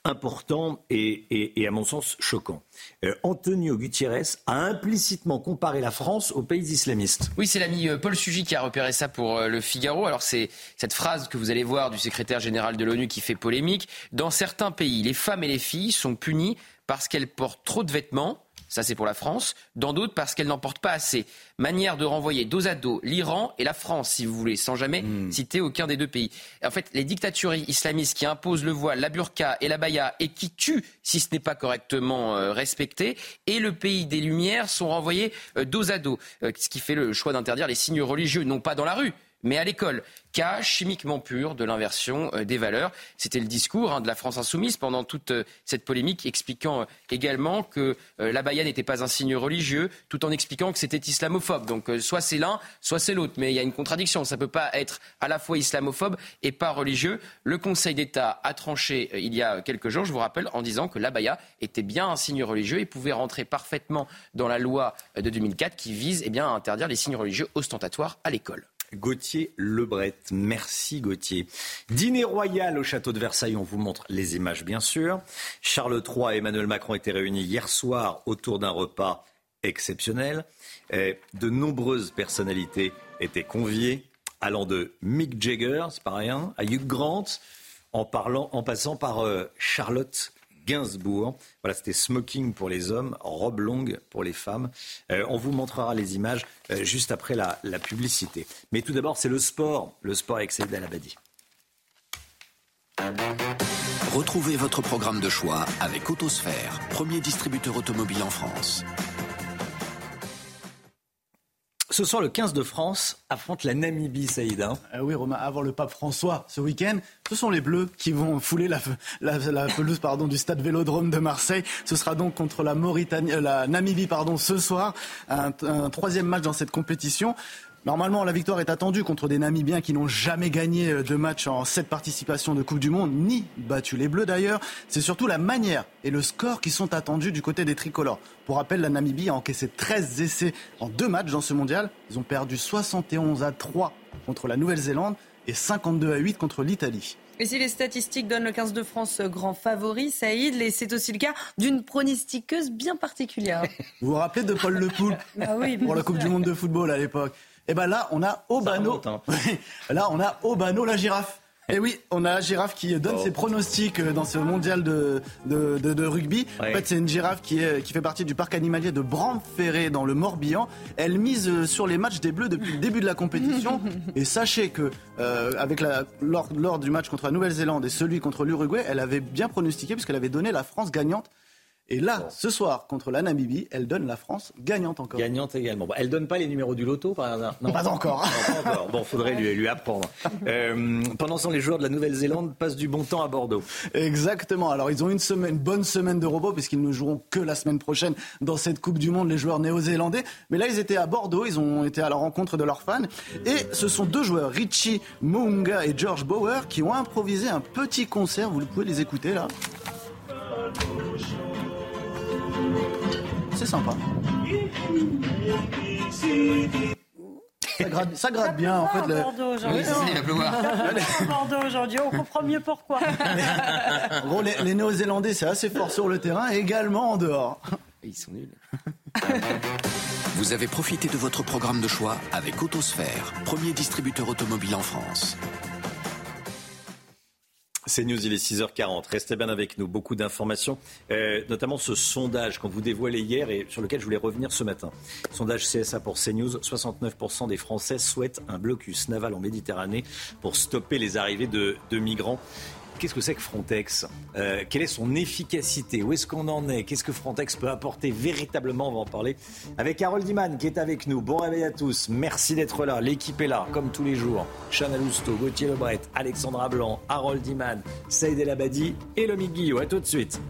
Speaker 1: important et, à mon sens choquant. Euh, Antonio Gutiérrez a implicitement comparé la France aux pays islamistes.
Speaker 5: Oui, c'est l'ami euh, Paul Sugy qui a repéré ça pour le Figaro. Alors c'est cette phrase que vous allez voir du secrétaire général de l'ONU qui fait polémique. Dans certains pays, les femmes et les filles sont punies parce qu'elles portent trop de vêtements ça c'est pour la France, dans d'autres parce qu'elle n'en porte pas assez. Manière de renvoyer dos à dos l'Iran et la France, si vous voulez, sans jamais hmm. citer aucun des deux pays. En fait, les dictatures islamistes qui imposent le voile, la burqa et la baya et qui tuent si ce n'est pas correctement euh, respecté, et le pays des Lumières sont renvoyés euh, dos à dos, euh, ce qui fait le choix d'interdire les signes religieux, non pas dans la rue, mais à l'école. Cas chimiquement pur de l'inversion euh, des valeurs. C'était le discours hein, de la France insoumise pendant toute euh, cette polémique, expliquant euh, également que la baya n'était pas un signe religieux, tout en expliquant que c'était islamophobe. Donc soit c'est l'un, soit c'est l'autre. Mais il y a une contradiction. Ça ne peut pas être à la fois islamophobe et pas religieux. Le Conseil d'État a tranché il y a quelques jours, je vous rappelle, en disant que la baya était bien un signe religieux et pouvait rentrer parfaitement dans la loi de 2004 qui vise eh à interdire les signes religieux ostentatoires à l'école.
Speaker 1: Gauthier Lebret. Merci Gauthier. Dîner royal au château de Versailles, on vous montre les images bien sûr. Charles III et Emmanuel Macron étaient réunis hier soir autour d'un repas exceptionnel. De nombreuses personnalités étaient conviées, allant de Mick Jagger, c'est pas rien, à Hugh Grant, en passant par euh, Charlotte Gainsbourg. Voilà, c'était smoking pour les hommes, robe longue pour les femmes. Euh, on vous montrera les images euh, juste après la, publicité. Mais tout d'abord, c'est le sport. Le sport avec Saïd Alabadi.
Speaker 34: Retrouvez votre programme de choix avec Autosphère, premier distributeur automobile en France.
Speaker 1: Ce soir, le 15 de France affronte la Namibie, Saïd. Hein.
Speaker 15: Euh, oui, Romain, avant le pape François ce week-end, ce sont les Bleus qui vont fouler la, pelouse pardon, du stade Vélodrome de Marseille. Ce sera donc contre la, Mauritanie, euh, la Namibie pardon, ce soir, un, un troisième match dans cette compétition. Normalement, la victoire est attendue contre des Namibiens qui n'ont jamais gagné euh, de match en cette participation de Coupe du Monde, ni battu les Bleus d'ailleurs. C'est surtout la manière et le score qui sont attendus du côté des tricolores. Pour rappel, la Namibie a encaissé 13 essais en deux matchs dans ce mondial. Ils ont perdu 71 à 3 contre la Nouvelle-Zélande et 52 à 8 contre l'Italie.
Speaker 6: Et si les statistiques donnent le 15 de France grand favori, Saïd, c'est aussi le cas d'une pronostiqueuse bien particulière.
Speaker 15: Vous vous rappelez de Paul Le Poul
Speaker 6: ah oui,
Speaker 15: pour la Coupe du Monde de football à l'époque? Et eh ben là, on a Obano. Hein. là, on a Obano la girafe. Et eh oui, on a la girafe qui donne oh. ses pronostics euh, dans ce mondial de, de, rugby. En fait, c'est une girafe qui, est, qui fait partie du parc animalier de Bramferré dans le Morbihan. Elle mise euh, sur les matchs des Bleus depuis le début de la compétition. et sachez que euh, avec la, lors, lors, du match contre la Nouvelle-Zélande et celui contre l'Uruguay, elle avait bien pronostiqué puisqu'elle avait donné la France gagnante et là, ce soir, contre la Namibie, elle donne la France gagnante encore.
Speaker 1: Gagnante également. Elle elle donne pas les numéros du loto, par hasard?
Speaker 15: Non. Pas encore.
Speaker 1: non, pas encore. Bon, faudrait lui, lui apprendre. Euh, pendant ce temps, les joueurs de la Nouvelle-Zélande passent du bon temps à Bordeaux.
Speaker 15: Exactement. Alors, ils ont une semaine, bonne semaine de robot, puisqu'ils ne joueront que la semaine prochaine dans cette Coupe du Monde, les joueurs néo-zélandais. Mais là, ils étaient à Bordeaux, ils ont été à la rencontre de leurs fans. Et ce sont deux joueurs, Richie Mounga et George Bauer, qui ont improvisé un petit concert. Vous pouvez les écouter là. C'est sympa. Ça gratte, bien en fait.
Speaker 25: Bordeaux aujourd'hui. Bordeaux aujourd'hui, on comprend mieux pourquoi.
Speaker 15: en gros, les, Néo-Zélandais, c'est assez fort sur le terrain, également en dehors.
Speaker 5: Ils sont nuls.
Speaker 34: Vous avez profité de votre programme de choix avec Autosphère, premier distributeur automobile en France.
Speaker 1: C'est News, il est 6h40. Restez bien avec nous. Beaucoup d'informations, euh, notamment ce sondage qu'on vous dévoilait hier et sur lequel je voulais revenir ce matin. Sondage CSA pour CNews. 69% des Français souhaitent un blocus naval en Méditerranée pour stopper les arrivées de, migrants. Qu'est-ce que c'est que Frontex? Euh, Quelle est son efficacité? Où est-ce qu'on en est? Qu'est-ce que Frontex peut apporter véritablement? On va en parler avec Harold Iman qui est avec nous. Bon réveil à tous. Merci d'être là. L'équipe est là, comme tous les jours. Chana Lousteau, Gauthier Lebret, Alexandra Blanc, Harold Iman, Saïd El Abadi et Lomi Guillot. À tout de suite.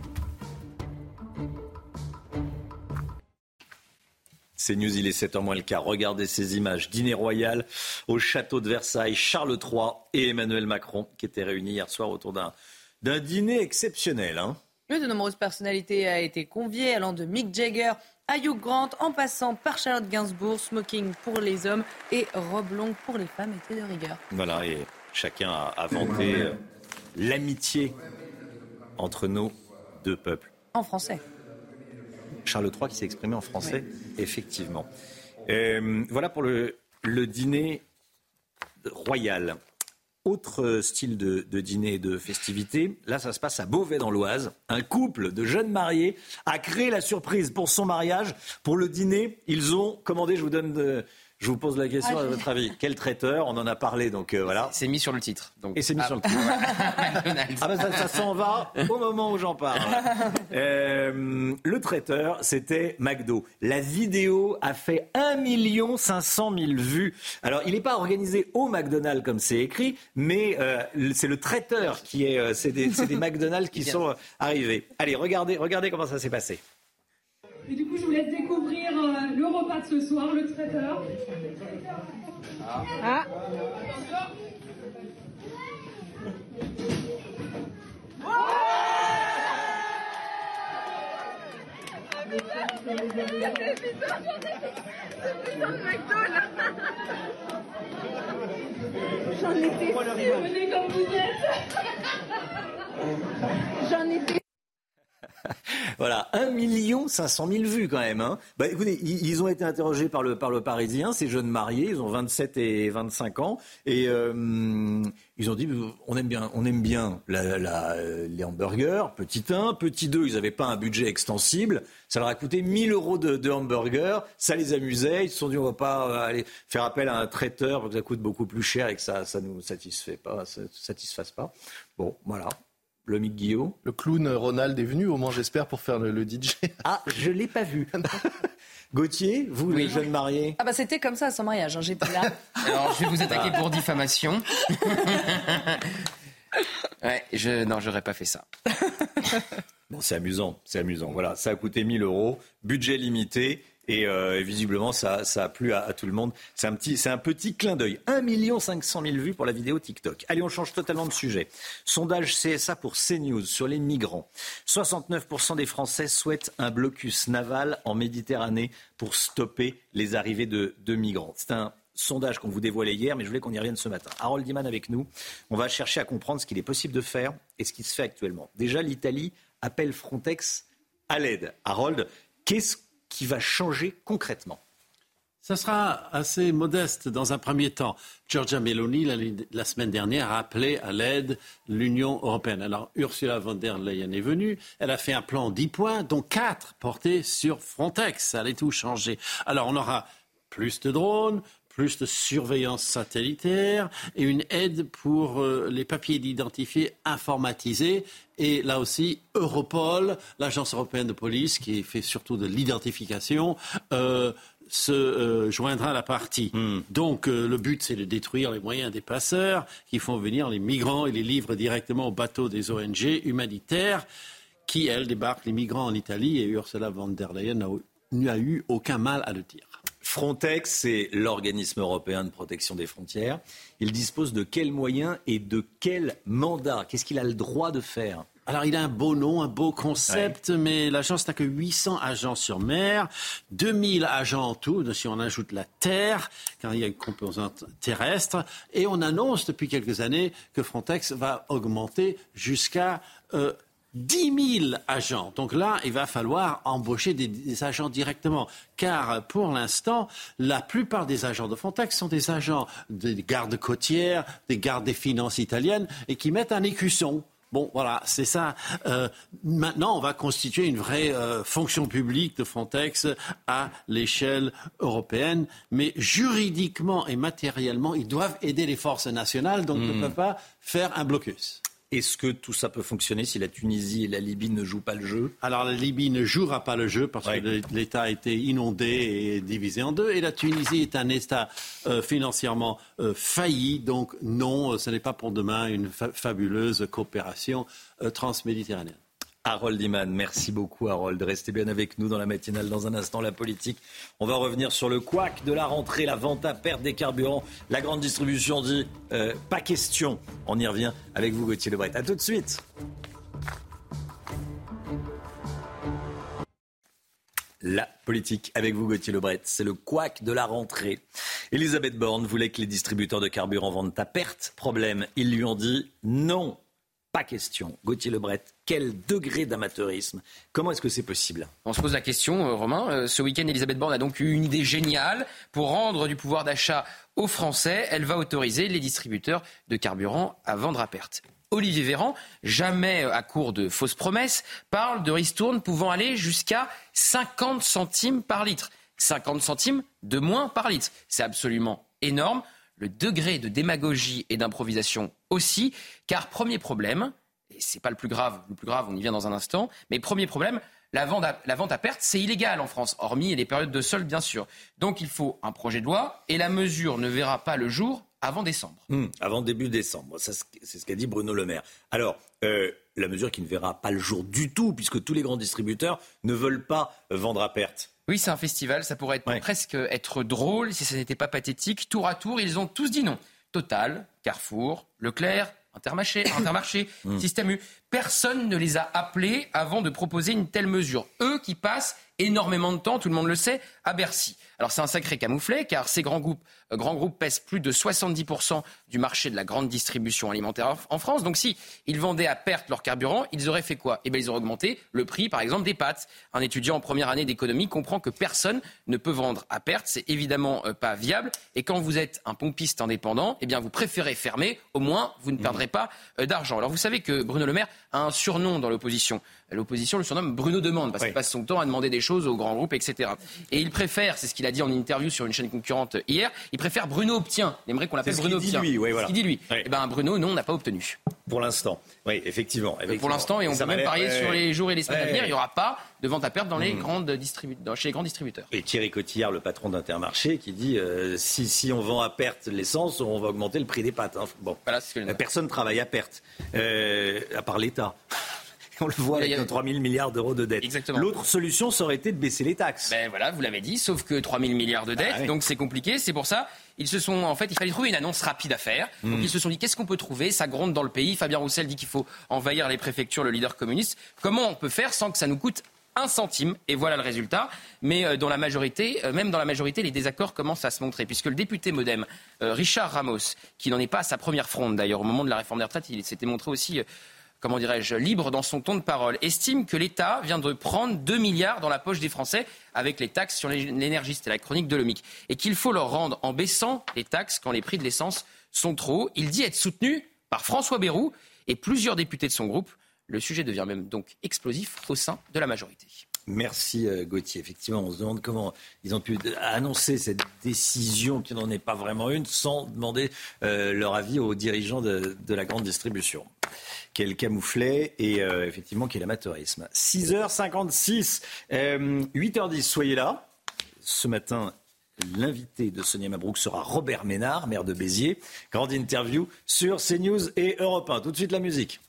Speaker 1: C'est News, il est 7h moins le quart. Regardez ces images. Dîner royal au château de Versailles. Charles III et Emmanuel Macron qui étaient réunis hier soir autour d'un, d'un dîner exceptionnel. Hein.
Speaker 6: de nombreuses personnalités ont été conviées, allant de Mick Jagger à Hugh Grant, en passant par Charlotte Gainsbourg, smoking pour les hommes et robe longue pour les femmes était de rigueur.
Speaker 1: Voilà, et chacun a, vanté euh, l'amitié entre nos deux peuples.
Speaker 6: En français.
Speaker 1: Charles III qui s'est exprimé en français, effectivement. Euh, voilà pour le, dîner royal. Autre style de, de, dîner et de festivité, là ça se passe à Beauvais dans l'Oise. Un couple de jeunes mariés a créé la surprise pour son mariage. Pour le dîner, ils ont commandé, je vous donne de, je vous pose la question à votre avis. Quel traiteur On en a parlé, donc euh, voilà.
Speaker 5: C'est mis sur le titre. Donc.
Speaker 1: Et c'est mis ah. sur le titre. ah ben ça, s'en va au moment où j'en parle. Euh, le traiteur, c'était McDo. La vidéo a fait 1 500 000 vues. Alors, il n'est pas organisé au McDonald's comme c'est écrit, mais euh, c'est le traiteur qui est. c'est des, des McDonald's qui sont arrivés. Allez, regardez, regardez comment ça s'est passé.
Speaker 21: Et du coup, je vous laisse découvrir euh, le repas de ce soir, le traiteur. Ah. J'en étais sûre. Venez comme vous êtes. J'en étais
Speaker 1: voilà, 1 500 000 vues quand même. Hein. Bah, écoutez, ils, ont été interrogés par le, par le Parisien, ces jeunes mariés, ils ont 27 et 25 ans, et euh, ils ont dit on aime bien, on aime bien la, les hamburgers, petit 1, petit 2, ils n'avaient pas un budget extensible, ça leur a coûté 1000 euros de, de, hamburgers, ça les amusait, ils se sont dit on va pas aller faire appel à un traiteur parce que ça coûte beaucoup plus cher et que ça ça nous satisfait pas, ça, satisfasse pas. Bon, voilà. Le Mick Guillaume.
Speaker 18: Le clown Ronald est venu, au moins j'espère, pour faire le, DJ.
Speaker 1: Ah, je ne l'ai pas vu. Gauthier, vous, les jeunes mariés
Speaker 6: Ah bah c'était comme ça à son mariage, hein, j'étais là.
Speaker 5: Alors je vais vous attaquer pour diffamation. ouais, je, non, j'aurais pas fait ça.
Speaker 1: bon, c'est amusant, c'est amusant. Voilà, ça a coûté 1000 euros, budget limité. Euh, et, visiblement, ça, a plu à, tout le monde. C'est un petit, un petit clin d'œil. 1 500 000 vues pour la vidéo TikTok. Allez, on change totalement de sujet. Sondage CSA pour CNews sur les migrants. 69% des Français souhaitent un blocus naval en Méditerranée pour stopper les arrivées de, de migrants. C'est un sondage qu'on vous dévoilait hier, mais je voulais qu'on y revienne ce matin. Harold Diman avec nous. On va chercher à comprendre ce qu'il est possible de faire et ce qui se fait actuellement. Déjà, l'Italie appelle Frontex à l'aide. Harold, qu'est-ce qui va changer concrètement
Speaker 4: ça sera assez modeste dans un premier temps. Giorgia Meloni, la, semaine dernière, a appelé à l'aide l'Union européenne. Alors, Ursula von der Leyen est venue. Elle a fait un plan en 10 points, dont 4 portés sur Frontex. Ça allait tout changer. Alors, on aura plus de drones, plus de surveillance satellitaire et une aide pour euh, les papiers d'identifier informatisés. Et là aussi, Europol, l'agence européenne de police, qui fait surtout de l'identification, euh, se euh, joindra à la partie. Hmm. Donc le but, c'est de détruire les moyens des passeurs qui font venir les migrants et les livrent directement aux bateaux des ONG humanitaires qui, elles, débarquent les migrants en Italie et Ursula von der Leyen n'a eu aucun mal à le dire.
Speaker 1: Frontex, c'est l'organisme européen de protection des frontières. Il dispose de quels moyens et de quel mandat? Qu'est-ce qu'il a le droit de faire?
Speaker 4: Alors, il a un beau nom, un beau concept, mais l'agence n'a que 800 agents sur mer, 2000 agents en tout, si on ajoute la terre, car il y a une composante terrestre, et on annonce depuis quelques années que Frontex va augmenter jusqu'à euh, 10 000 agents. Donc là, il va falloir embaucher des, agents directement. Car pour l'instant, la plupart des agents de Frontex sont des agents des gardes côtières, des gardes des finances italiennes et qui mettent un écusson. Bon, voilà, c'est ça. Euh, maintenant, on va constituer une vraie euh, fonction publique de Frontex à l'échelle européenne, mais juridiquement et matériellement, ils doivent aider les forces nationales, donc ne hmm. peuvent pas faire un blocus.
Speaker 1: Est-ce que tout ça peut fonctionner si la Tunisie et la Libye ne jouent pas le jeu?
Speaker 35: Alors la Libye ne jouera pas le jeu parce que l'État a été inondé et divisé en deux. Et la Tunisie est un État euh, financièrement euh, failli. Donc non, ce n'est pas pour demain une fabuleuse coopération euh, transméditerranéenne.
Speaker 1: Harold Iman, merci beaucoup Harold. Restez bien avec nous dans la matinale. Dans un instant, la politique. On va revenir sur le couac de la rentrée, la vente à perte des carburants. La grande distribution dit euh, pas question. On y revient avec vous Gauthier Lebret. A tout de suite. La politique avec vous, Gauthier Lebret. C'est le couac de la rentrée. Elisabeth Borne voulait que les distributeurs de carburant vendent à perte. Problème, ils lui ont dit non. Pas question. Gauthier Lebret, quel degré d'amateurisme Comment est-ce que c'est possible?
Speaker 5: On se pose la question, euh, Romain. Euh, ce week-end, Elisabeth Borne a donc eu une idée géniale pour rendre du pouvoir d'achat aux Français. Elle va autoriser les distributeurs de carburant à vendre à perte. Olivier Véran, jamais à court de fausses promesses, parle de ristournes pouvant aller jusqu'à 50 centimes par litre. 50 centimes de moins par litre. C'est absolument énorme le degré de démagogie et d'improvisation aussi, car premier problème, et c'est pas le plus grave, le plus grave, on y vient dans un instant, mais premier problème, la vente à, perte, c'est illégal en France, hormis les périodes de solde, bien sûr. Donc il faut un projet de loi, et la mesure ne verra pas le jour avant décembre.
Speaker 1: Hmm, avant début décembre, c'est ce qu'a dit Bruno Le Maire. Alors, euh, la mesure qui ne verra pas le jour du tout, puisque tous les grands distributeurs ne veulent pas vendre à perte.
Speaker 5: Oui, c'est un festival, ça pourrait être presque être drôle si ça n'était pas pathétique. Tour à tour, ils ont tous dit non. Total, Carrefour, Leclerc, Intermarché, Intermarché hmm. Système U. Personne ne les a appelés avant de proposer une telle mesure. Eux qui passent énormément de temps, tout le monde le sait, à Bercy. Alors c'est un sacré camouflet car ces grands groupes, euh, pèsent plus de 70% du marché de la grande distribution alimentaire en France. Donc si ils vendaient à perte leur carburant, ils auraient fait quoi? Eh bien ils auraient augmenté le prix par exemple des pâtes. Un étudiant en première année d'économie comprend que personne ne peut vendre à perte, c'est évidemment euh, pas viable et quand vous êtes un pompiste indépendant, eh bien vous préférez fermer, au moins vous ne perdrez pas euh, d'argent. Alors vous savez que Bruno Le Maire a un surnom dans l'opposition. L'opposition le surnomme Bruno Demande parce qu'il passe son temps à demander des choses aux grands groupes, etc. Et il préfère, c'est ce qu'il a dit en interview sur une chaîne concurrente hier, il préfère Bruno obtient. Il aimerait qu'on l'appelle Bruno obtient.
Speaker 1: Lui, oui, voilà.
Speaker 5: Ce qu'il dit lui. Eh ben Bruno, non, on n'a pas obtenu.
Speaker 1: Pour l'instant. Oui, effectivement.
Speaker 5: Pour l'instant, et on peut même parier sur les jours et les semaines à venir, il n'y aura pas de vente à perte dans les mmh. grandes chez les grands distributeurs.
Speaker 1: Et Thierry Cotillard, le patron d'Intermarché, qui dit euh, si, si on vend à perte l'essence, on va augmenter le prix des pâtes. Hein. Bon, voilà, personne travaille à perte, euh, à part l'État. On le voit avec nos 3 000 milliards d'euros de dette.
Speaker 5: Exactement.
Speaker 1: L'autre solution, ça aurait été de baisser les taxes.
Speaker 5: Ben voilà, vous l'avez dit, sauf que 3 000 milliards de dettes, ah donc c'est compliqué. C'est pour ça, ils se sont, en fait, il fallait trouver une annonce rapide à faire. Donc hmm. ils se sont dit, qu'est-ce qu'on peut trouver? Ça gronde dans le pays. Fabien Roussel dit qu'il faut envahir les préfectures, le leader communiste. Comment on peut faire sans que ça nous coûte un centime, et voilà le résultat. Mais euh, dans la majorité, euh, même dans la majorité, les désaccords commencent à se montrer, puisque le député MoDem, euh, Richard Ramos, qui n'en est pas à sa première fronde d'ailleurs au moment de la réforme des retraites, il s'était montré aussi comment dirais-je, libre dans son ton de parole, estime que l'État vient de prendre 2 milliards dans la poche des Français avec les taxes sur l'énergie. C'était la chronique de l'OMIC. Et qu'il faut leur rendre en baissant les taxes quand les prix de l'essence sont trop hauts. Il dit être soutenu par François Bayrou et plusieurs députés de son groupe. Le sujet devient même donc explosif au sein de la majorité.
Speaker 1: Merci euh, Gauthier. Effectivement, on se demande comment ils ont pu annoncer cette décision qui n'en est pas vraiment une sans demander euh, leur avis aux dirigeants de, la grande distribution. Quel camouflet et euh, effectivement quel amateurisme. 6h56, 8h10, soyez là. Ce matin, L'invité de Sonia Mabrouk sera Robert Ménard, maire de Béziers. Grande interview sur CNews et Europe 1. Tout de suite la musique.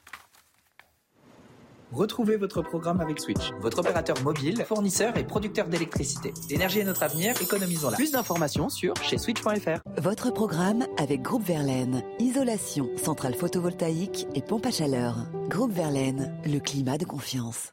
Speaker 36: Retrouvez votre programme avec Switch, votre opérateur mobile, fournisseur et producteur d'électricité. L'énergie est notre avenir, économisons-la. Plus d'informations sur chez switch.fr.
Speaker 23: Votre programme avec Groupe Verlaine. Isolation, centrale photovoltaïque et pompe à chaleur. Groupe Verlaine, le climat de confiance.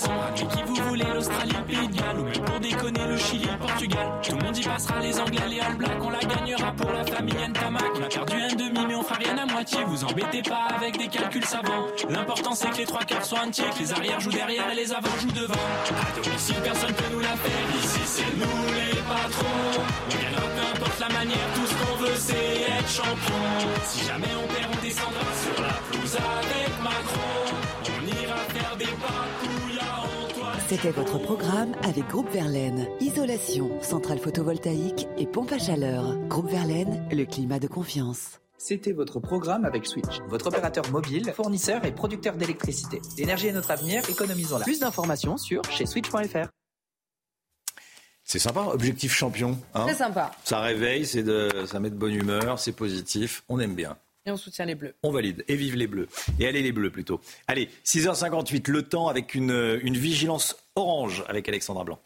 Speaker 37: qui vous voulez, l'Australie, Pays de Galles, ou même pour déconner le Chili, le Portugal. Tout le monde y passera, les Anglais, les All Blacks, on la gagnera pour la famille Ntamak. On a perdu un demi, mais on fera rien à moitié. Vous embêtez pas avec des calculs savants. L'important c'est que les trois quarts soient entiers, que les arrières jouent derrière et les avants jouent devant. À domicile, personne peut nous la faire. Ici, c'est nous les patrons. On peu importe la manière, tout ce qu'on veut, c'est être champion. Si jamais on perd, on descendra sur la pelouse avec Macron. On ira faire des Antoine.
Speaker 23: C'était votre programme avec Groupe Verlaine. Isolation, centrale photovoltaïque et pompe à chaleur. Groupe Verlaine, le climat de confiance.
Speaker 38: C'était votre programme avec Switch, votre opérateur mobile, fournisseur et producteur d'électricité. L'énergie est notre avenir, économisons-la. Plus d'informations sur chez switch.fr.
Speaker 1: C'est sympa, objectif champion. hein.
Speaker 6: Très sympa.
Speaker 1: Ça réveille, c'est de, ça met de bonne humeur, c'est positif, on aime bien.
Speaker 6: Et on soutient les Bleus.
Speaker 1: On valide. Et vive les bleus. Et allez les bleus plutôt. Allez, 6h58, le temps avec une, une vigilance orange avec Alexandra Blanc.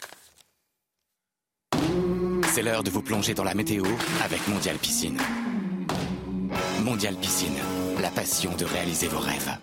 Speaker 14: C'est l'heure de vous plonger dans la météo avec Mondial Piscine. Mondial Piscine, la passion de réaliser vos rêves.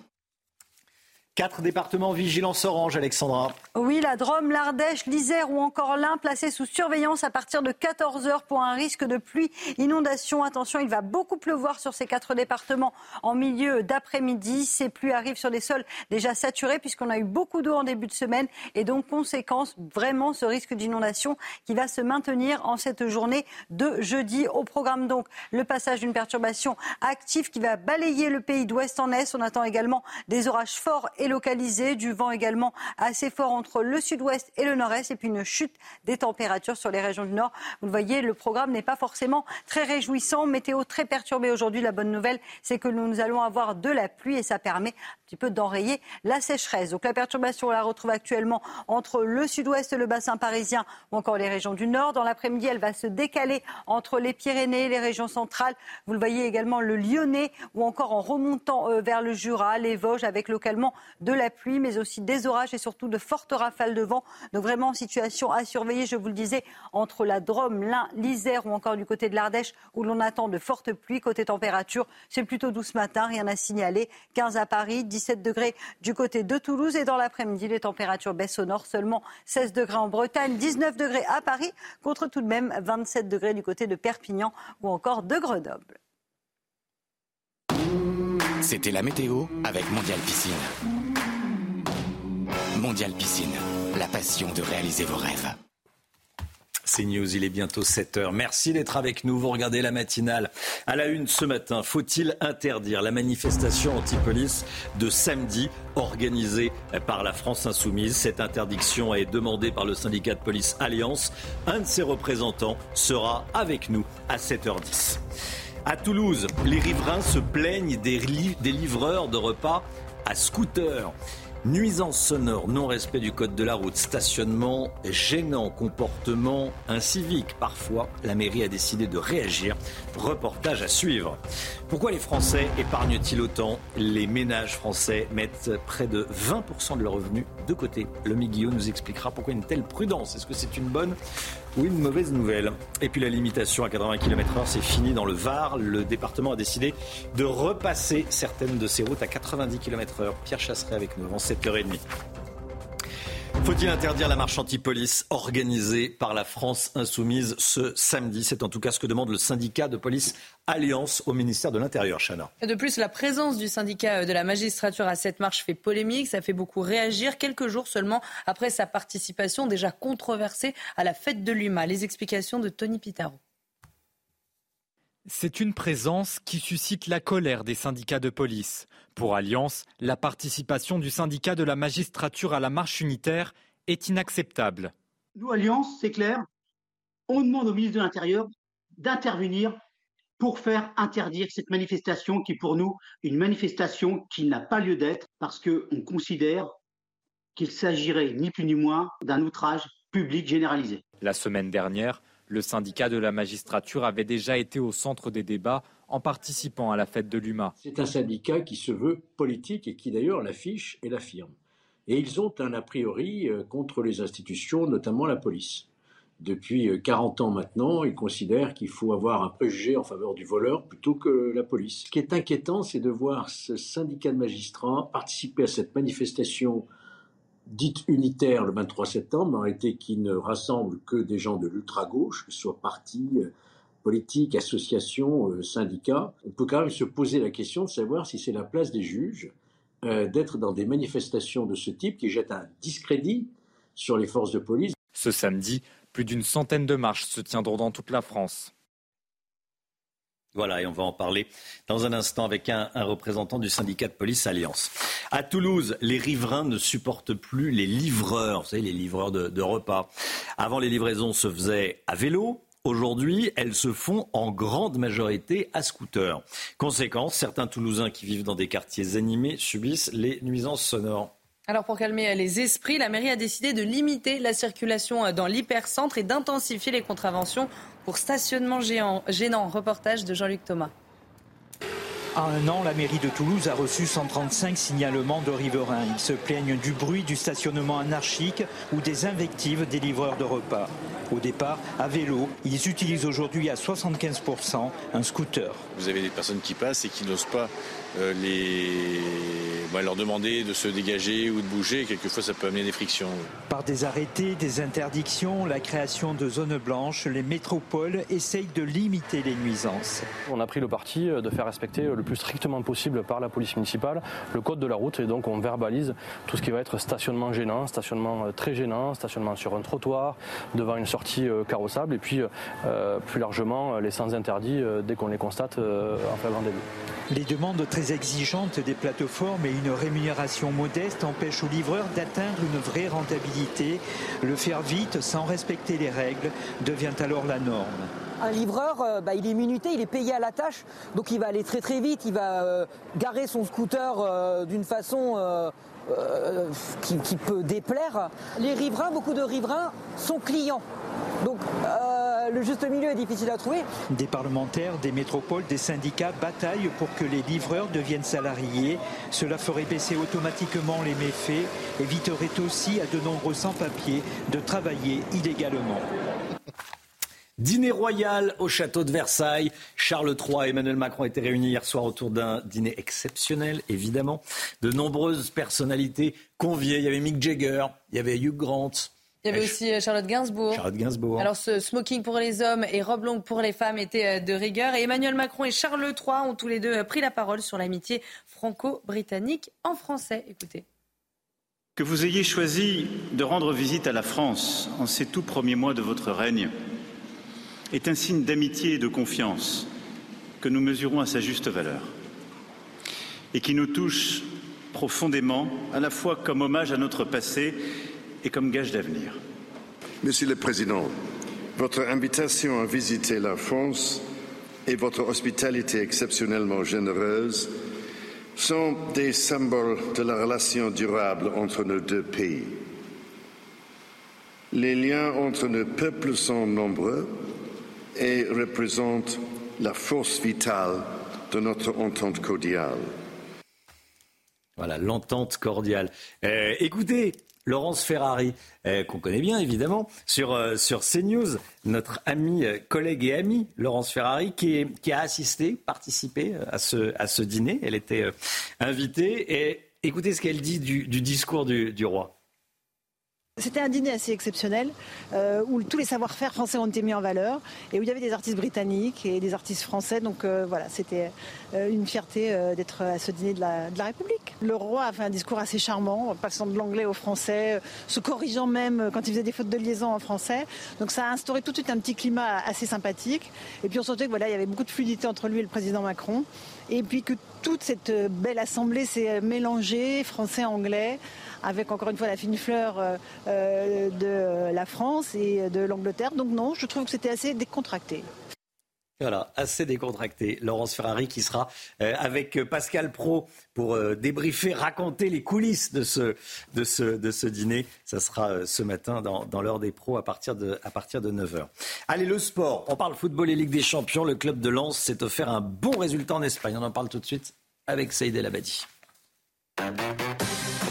Speaker 1: Quatre départements vigilance orange, Alexandra.
Speaker 25: Oui, la Drôme, l'Ardèche, l'Isère ou encore l'Ain placés sous surveillance à partir de 14 heures pour un risque de pluie, inondation. Attention, il va beaucoup pleuvoir sur ces quatre départements en milieu d'après-midi. Ces pluies arrivent sur des sols déjà saturés puisqu'on a eu beaucoup d'eau en début de semaine et donc conséquence vraiment ce risque d'inondation qui va se maintenir en cette journée de jeudi. Au programme donc le passage d'une perturbation active qui va balayer le pays d'ouest en est. On attend également des orages forts et localisés, du vent également assez fort entre le sud-ouest et le nord-est et puis une chute des températures sur les régions du nord. Vous le voyez, le programme n'est pas forcément très réjouissant. Météo très perturbée aujourd'hui. La bonne nouvelle, c'est que nous allons avoir de la pluie et ça permet un petit peu d'enrayer la sécheresse. Donc la perturbation, on la retrouve actuellement entre le sud-ouest, le bassin parisien ou encore les régions du nord. Dans l'après-midi, elle va se décaler entre les Pyrénées, les régions centrales. Vous le voyez également le Lyonnais ou encore en remontant euh, vers le Jura, les Vosges avec localement de la pluie, mais aussi des orages et surtout de fortes rafales de vent. Donc vraiment situation à surveiller, je vous le disais, entre la Drôme, l'Ain, l'Isère ou encore du côté de l'Ardèche où l'on attend de fortes pluies. Côté température, c'est plutôt doux ce matin, rien à signaler. 15 à Paris, 17 degrés du côté de Toulouse et dans l'après-midi, les températures baissent au nord, seulement 16 degrés en Bretagne, 19 degrés à Paris, contre tout de même 27 degrés du côté de Perpignan ou encore de Grenoble.
Speaker 14: C'était la météo avec Mondial Piscine. Mondial Piscine, la passion de réaliser vos rêves.
Speaker 1: C'est News, il est bientôt 7h. Merci d'être avec nous. Vous regardez la matinale. À la une ce matin, faut-il interdire la manifestation anti-police de samedi organisée par la France Insoumise? Cette interdiction est demandée par le syndicat de police Alliance. Un de ses représentants sera avec nous à 7h10. À Toulouse, les riverains se plaignent des, des livreurs de repas à scooter. Nuisance sonore, non-respect du code de la route, stationnement gênant, comportement incivique. Parfois, la mairie a décidé de réagir. Reportage à suivre. Pourquoi les Français épargnent-ils autant? Les ménages français mettent près de 20% de leurs revenus de côté. Le Guillaume nous expliquera pourquoi une telle prudence. Est-ce que c'est une bonne ou une mauvaise nouvelle Et puis la limitation à 80 km/h, c'est fini dans le Var. Le département a décidé de repasser certaines de ses routes à 90 km/h. Pierre Chasseret avec nous avant 7h30. Faut-il interdire la marche anti-police organisée par la France insoumise ce samedi? C'est en tout cas ce que demande le syndicat de police Alliance au ministère de l'Intérieur. Chana.
Speaker 6: De plus, la présence du syndicat de la magistrature à cette marche fait polémique, ça fait beaucoup réagir, quelques jours seulement après sa participation déjà controversée à la fête de l'UMA. Les explications de Tony Pitaro.
Speaker 2: C'est une présence qui suscite la colère des syndicats de police. Pour Alliance, la participation du syndicat de la magistrature à la marche unitaire est inacceptable.
Speaker 3: Nous, Alliance, c'est clair, on demande au ministre de l'Intérieur d'intervenir pour faire interdire cette manifestation qui, pour nous, est une manifestation qui n'a pas lieu d'être parce qu'on considère qu'il s'agirait ni plus ni moins d'un outrage public généralisé.
Speaker 2: La semaine dernière, le syndicat de la magistrature avait déjà été au centre des débats en participant à la fête de l'UMA.
Speaker 4: C'est un syndicat qui se veut politique et qui d'ailleurs l'affiche et l'affirme. Et ils ont un a priori euh, contre les institutions, notamment la police. Depuis euh, 40 ans maintenant, ils considèrent qu'il faut avoir un préjugé en faveur du voleur plutôt que la police. Ce qui est inquiétant, c'est de voir ce syndicat de magistrats participer à cette manifestation
Speaker 39: dite unitaire le 23 septembre, en réalité qui ne rassemble que des gens de l'ultra-gauche, que ce soit partis, euh, politiques, associations, euh, syndicats, on peut quand même se poser la question de savoir si c'est la place des juges euh, d'être dans des manifestations de ce type qui jettent un discrédit sur les forces de police.
Speaker 2: Ce samedi, plus d'une centaine de marches se tiendront dans toute la France.
Speaker 1: Voilà, et on va en parler dans un instant avec un, représentant du syndicat de police Alliance. À Toulouse, les riverains ne supportent plus les livreurs, vous savez, les livreurs de repas. Avant, les livraisons se faisaient à vélo, Aujourd'hui, elles se font en grande majorité à scooter. Conséquence, certains Toulousains qui vivent dans des quartiers animés subissent les nuisances sonores.
Speaker 6: Alors pour calmer les esprits, la mairie a décidé de limiter la circulation dans l'hypercentre et d'intensifier les contraventions pour stationnement gênant. Reportage de Jean-Luc Thomas.
Speaker 7: À un an, la mairie de Toulouse a reçu 135 signalements de riverains. Ils se plaignent du bruit du stationnement anarchique ou des invectives des livreurs de repas. Au départ, à vélo, ils utilisent aujourd'hui à 75% un scooter.
Speaker 40: Vous avez des personnes qui passent et qui n'osent pas euh, les... Bah, leur demander de se dégager ou de bouger. Quelquefois, ça peut amener des frictions.
Speaker 7: Par des arrêtés, des interdictions, la création de zones blanches, les métropoles essayent de limiter les nuisances.
Speaker 9: On a pris le parti de faire respecter le plus strictement possible par la police municipale le code de la route et donc on verbalise tout ce qui va être stationnement gênant, stationnement euh, très gênant, stationnement sur un trottoir, devant une sortie euh, carrossable et puis plus largement les sans interdits dès qu'on les constate en flagrant délit.
Speaker 7: Les demandes très exigeantes des plateformes et une rémunération modeste empêchent aux livreurs d'atteindre une vraie rentabilité. Le faire vite, sans respecter les règles, devient alors la norme.
Speaker 10: Un livreur, euh, bah, il est minuté, il est payé à la tâche, donc il va aller très très vite, il va euh, garer son scooter euh, d'une façon qui, qui, peut déplaire. Les riverains, beaucoup de riverains sont clients. Donc le juste milieu est difficile à trouver.
Speaker 7: Des parlementaires, des métropoles, des syndicats bataillent pour que les livreurs deviennent salariés. Cela ferait baisser automatiquement les méfaits, éviterait aussi à de nombreux sans-papiers de travailler illégalement.
Speaker 1: Dîner royal au château de Versailles. Charles III et Emmanuel Macron étaient réunis hier soir autour d'un dîner exceptionnel, évidemment. De nombreuses personnalités conviées. Il y avait Mick Jagger, il y avait Hugh Grant,
Speaker 6: il y avait aussi euh, Charlotte Gainsbourg.
Speaker 1: Charlotte Gainsbourg.
Speaker 6: Alors ce smoking pour les hommes et robe longue pour les femmes était euh, de rigueur. Et Emmanuel Macron et Charles III ont tous les deux euh, pris la parole sur l'amitié franco-britannique en français. Écoutez.
Speaker 41: Que vous ayez choisi de rendre visite à la France en ces tout premiers mois de votre règne est un signe d'amitié et de confiance que nous mesurons à sa juste valeur et qui nous touche profondément, à la fois comme hommage à notre passé et comme gage d'avenir.
Speaker 12: Monsieur le Président, votre invitation à visiter la France et votre hospitalité exceptionnellement généreuse sont des symboles de la relation durable entre nos deux pays. Les liens entre nos peuples sont nombreux et représentent la force vitale de notre entente cordiale.
Speaker 1: Voilà, l'entente cordiale. Euh, écoutez, Laurence Ferrari, euh, qu'on connaît bien évidemment, sur, euh, sur CNews, notre ami, collègue et ami Laurence Ferrari, qui, a assisté, participé à ce, à ce dîner. Elle était invitée. Et écoutez ce qu'elle dit du, discours du roi.
Speaker 13: C'était un dîner assez exceptionnel euh, où tous les savoir-faire français ont été mis en valeur et où il y avait des artistes britanniques et des artistes français. Donc euh, voilà, c'était euh, une fierté d'être à ce dîner de la, République. Le roi a fait un discours assez charmant, passant de l'anglais au français, se corrigeant même quand il faisait des fautes de liaison en français. Donc ça a instauré tout de suite un petit climat assez sympathique. Et puis on sentait que voilà, il y avait beaucoup de fluidité entre lui et le président Macron. Et puis que toute cette belle assemblée s'est mélangée, français-anglais avec encore une fois la fine fleur euh, euh, de la France et de l'Angleterre. Donc non, je trouve que c'était assez décontracté.
Speaker 1: Voilà, assez décontracté. Laurence Ferrari qui sera euh, avec Pascal Pro pour débriefer, raconter les coulisses de ce, de ce, de ce dîner. Ça sera ce matin dans, dans l'heure des pros à partir, de, à partir de 9h. Allez, le sport. On parle football et Ligue des Champions. Le club de Lens s'est offert un bon résultat en Espagne. On en parle tout de suite avec Saïd El Abadi.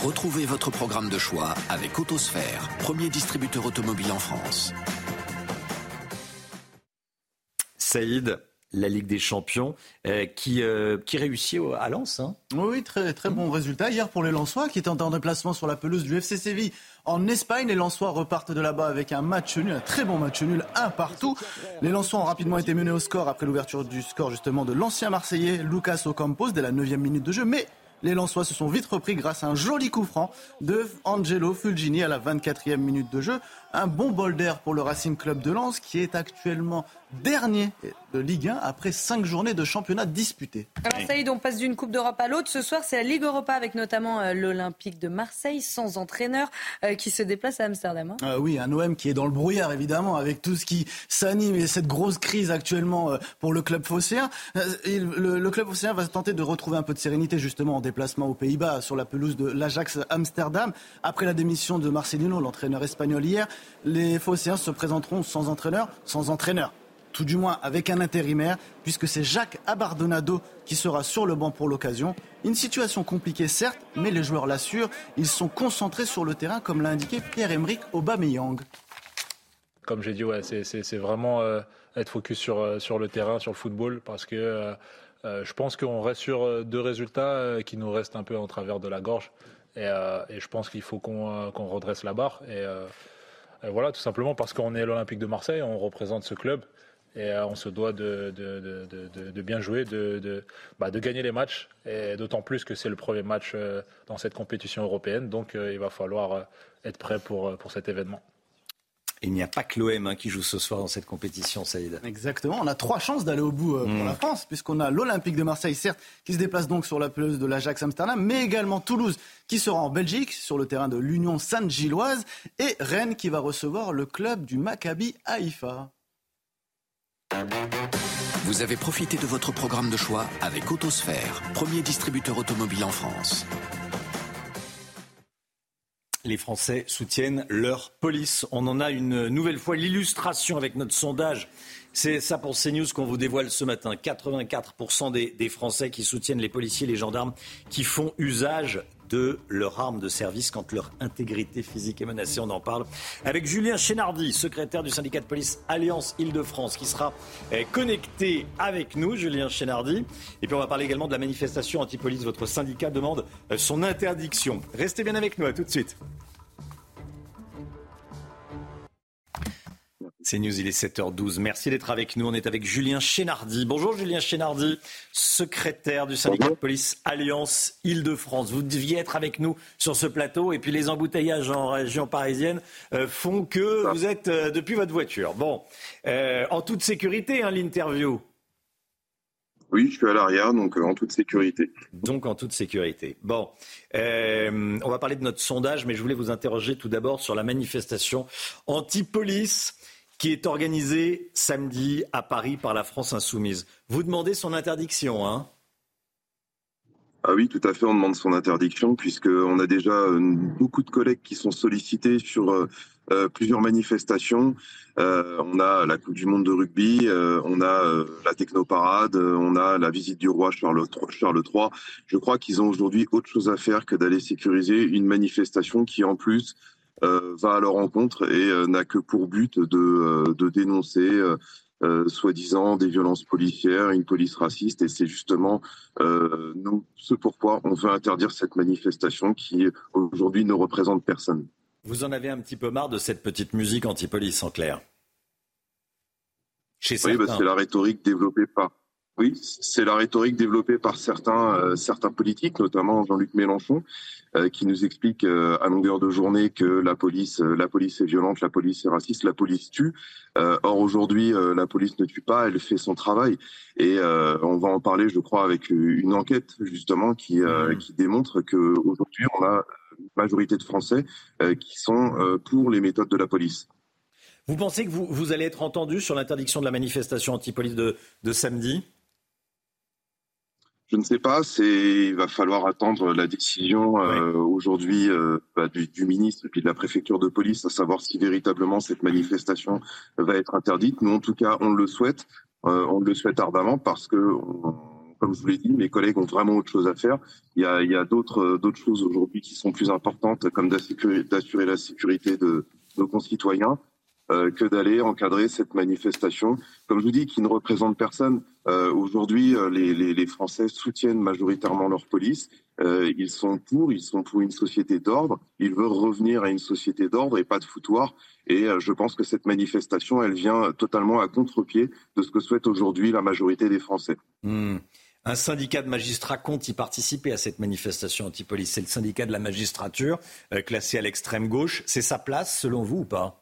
Speaker 14: Retrouvez votre programme de choix avec Autosphère, premier distributeur automobile en France.
Speaker 1: Saïd, la Ligue des Champions, euh, qui, euh, qui réussit à Lens. Hein.
Speaker 15: Oui, très, très bon résultat hier pour les Lensois qui étaient en déplacement sur la pelouse du FC Séville en Espagne. Les Lensois repartent de là-bas avec un match nul, un très bon match nul, un partout. Les Lensois ont rapidement été menés au score après l'ouverture du score justement de l'ancien Marseillais Lucas Ocampos dès la 9 minute de jeu. Mais les Lensois se sont vite repris grâce à un joli coup franc de Angelo Fulgini à la 24e minute de jeu. Un bon bol d'air pour le Racing Club de Lens qui est actuellement dernier de Ligue 1 après cinq journées de championnat disputées.
Speaker 6: Alors est, on passe d'une Coupe d'Europe à l'autre. Ce soir, c'est la Ligue Europa avec notamment euh, l'Olympique de Marseille sans entraîneur euh, qui se déplace à Amsterdam. Hein.
Speaker 15: Euh, oui, un OM qui est dans le brouillard évidemment avec tout ce qui s'anime et cette grosse crise actuellement pour le club phocéen. Le, le, club phocéen va tenter de retrouver un peu de sérénité justement en déplacement aux Pays-Bas sur la pelouse de l'Ajax Amsterdam. Après la démission de Marcelino, l'entraîneur espagnol hier, les phocéens se présenteront sans entraîneur, sans entraîneur tout du moins avec un intérimaire, puisque c'est Jacques Abardonado qui sera sur le banc pour l'occasion. Une situation compliquée certes, mais les joueurs l'assurent, ils sont concentrés sur le terrain comme l'a indiqué Pierre-Emerick Aubameyang.
Speaker 16: Comme j'ai dit, c'est vraiment euh, être focus sur, euh, sur le terrain, sur le football, parce que euh, je pense qu'on reste sur deux résultats qui nous restent un peu en travers de la gorge. Et, je pense qu'il faut qu'on redresse la barre. Voilà, tout simplement parce qu'on est l'Olympique de Marseille, on représente ce club. Et euh, on se doit de, bien jouer, de, bah, de, gagner les matchs. Et d'autant plus que c'est le premier match euh, dans cette compétition européenne. Donc euh, il va falloir être prêt pour cet événement.
Speaker 1: Il n'y a pas que l'OM hein, qui joue ce soir dans cette compétition, Saïd.
Speaker 15: Exactement. On a trois chances d'aller au bout pour mm. la France, puisqu'on a l'Olympique de Marseille, certes, qui se déplace donc sur la pelouse de l'Ajax Amsterdam, mais également Toulouse, qui sera en Belgique, sur le terrain de l'Union Sainte-Gilloise, et Rennes, qui va recevoir le club du Maccabi Haïfa.
Speaker 14: Vous avez profité de votre programme de choix avec Autosphère, premier distributeur automobile en France.
Speaker 1: Les Français soutiennent leur police. On en a une nouvelle fois l'illustration avec notre sondage. C'est ça pour CNews qu'on vous dévoile ce matin. 84% des, des Français qui soutiennent les policiers et les gendarmes qui font usage de leur arme de service quand leur intégrité physique est menacée. On en parle avec Julien Chénardi, secrétaire du syndicat de police Alliance Île-de-France, qui sera eh, connecté avec nous, Julien Chénardi. Et puis on va parler également de la manifestation anti-police. Votre syndicat demande euh, son interdiction. Restez bien avec nous, à tout de suite. C'est News, il est 7h12. Merci d'être avec nous. On est avec Julien Chénardi. Bonjour Julien Chénardi, secrétaire du syndicat de police Alliance Île-de-France. Vous deviez être avec nous sur ce plateau et puis les embouteillages en région parisienne euh, font que vous êtes euh, depuis votre voiture. Bon, euh, en toute sécurité, hein, l'interview.
Speaker 42: Oui, je suis à l'arrière, donc en toute sécurité.
Speaker 1: Donc en toute sécurité. Bon, on va parler de notre sondage, mais je voulais vous interroger tout d'abord sur la manifestation anti-police qui est organisé samedi à Paris par la France insoumise. Vous demandez son interdiction, hein?
Speaker 42: Ah oui, tout à fait, on demande son interdiction puisqu'on a déjà euh, beaucoup de collègues qui sont sollicités sur euh, euh, plusieurs manifestations. on a la Coupe du Monde de rugby, on a la technoparade, on a la visite du roi Charles, III. Je crois qu'ils ont aujourd'hui autre chose à faire que d'aller sécuriser une manifestation qui en plus va à leur rencontre et euh, n'a que pour but de, euh, de dénoncer soi-disant des violences policières, une police raciste. Et c'est justement nous ce pourquoi on veut interdire cette manifestation qui aujourd'hui ne représente personne.
Speaker 1: Vous en avez un petit peu marre de cette petite musique anti-police en clair?
Speaker 42: Chez Oui, bah, c'est la rhétorique développée par oui, c'est la rhétorique développée par certains, euh, certains politiques, notamment Jean-Luc Mélenchon, euh, qui nous explique euh, à longueur de journée que la police, la police est violente, la police est raciste, la police tue. or aujourd'hui, la police ne tue pas, elle fait son travail. Et on va en parler, je crois, avec une enquête justement qui, mmh. qui démontre que aujourd'hui on a une majorité de Français qui sont pour les méthodes de la police.
Speaker 1: Vous pensez que vous, vous allez être entendu sur l'interdiction de la manifestation anti-police de, de samedi?
Speaker 42: Je ne sais pas, c'est il va falloir attendre la décision euh, aujourd'hui euh, bah, du, du, ministre et puis de la préfecture de police, à savoir si véritablement cette manifestation va être interdite. Nous, en tout cas, on le souhaite, euh, on le souhaite ardemment parce que, comme je vous l'ai dit, mes collègues ont vraiment autre chose à faire. Il y a, il y a d'autres d'autres choses aujourd'hui qui sont plus importantes, comme d'assurer la sécurité de nos concitoyens. Que d'aller encadrer cette manifestation, comme je vous dis, qui ne représente personne. Aujourd'hui, les, les, Français soutiennent majoritairement leur police. ils sont pour, ils sont pour une société d'ordre. Ils veulent revenir à une société d'ordre et pas de foutoir. Et je pense que cette manifestation, elle vient totalement à contre-pied de ce que souhaite aujourd'hui la majorité des Français.
Speaker 1: Hmm. Un syndicat de magistrats compte y participer à cette manifestation anti-police. C'est le syndicat de la magistrature, euh, classé à l'extrême gauche. C'est sa place, selon vous, ou pas?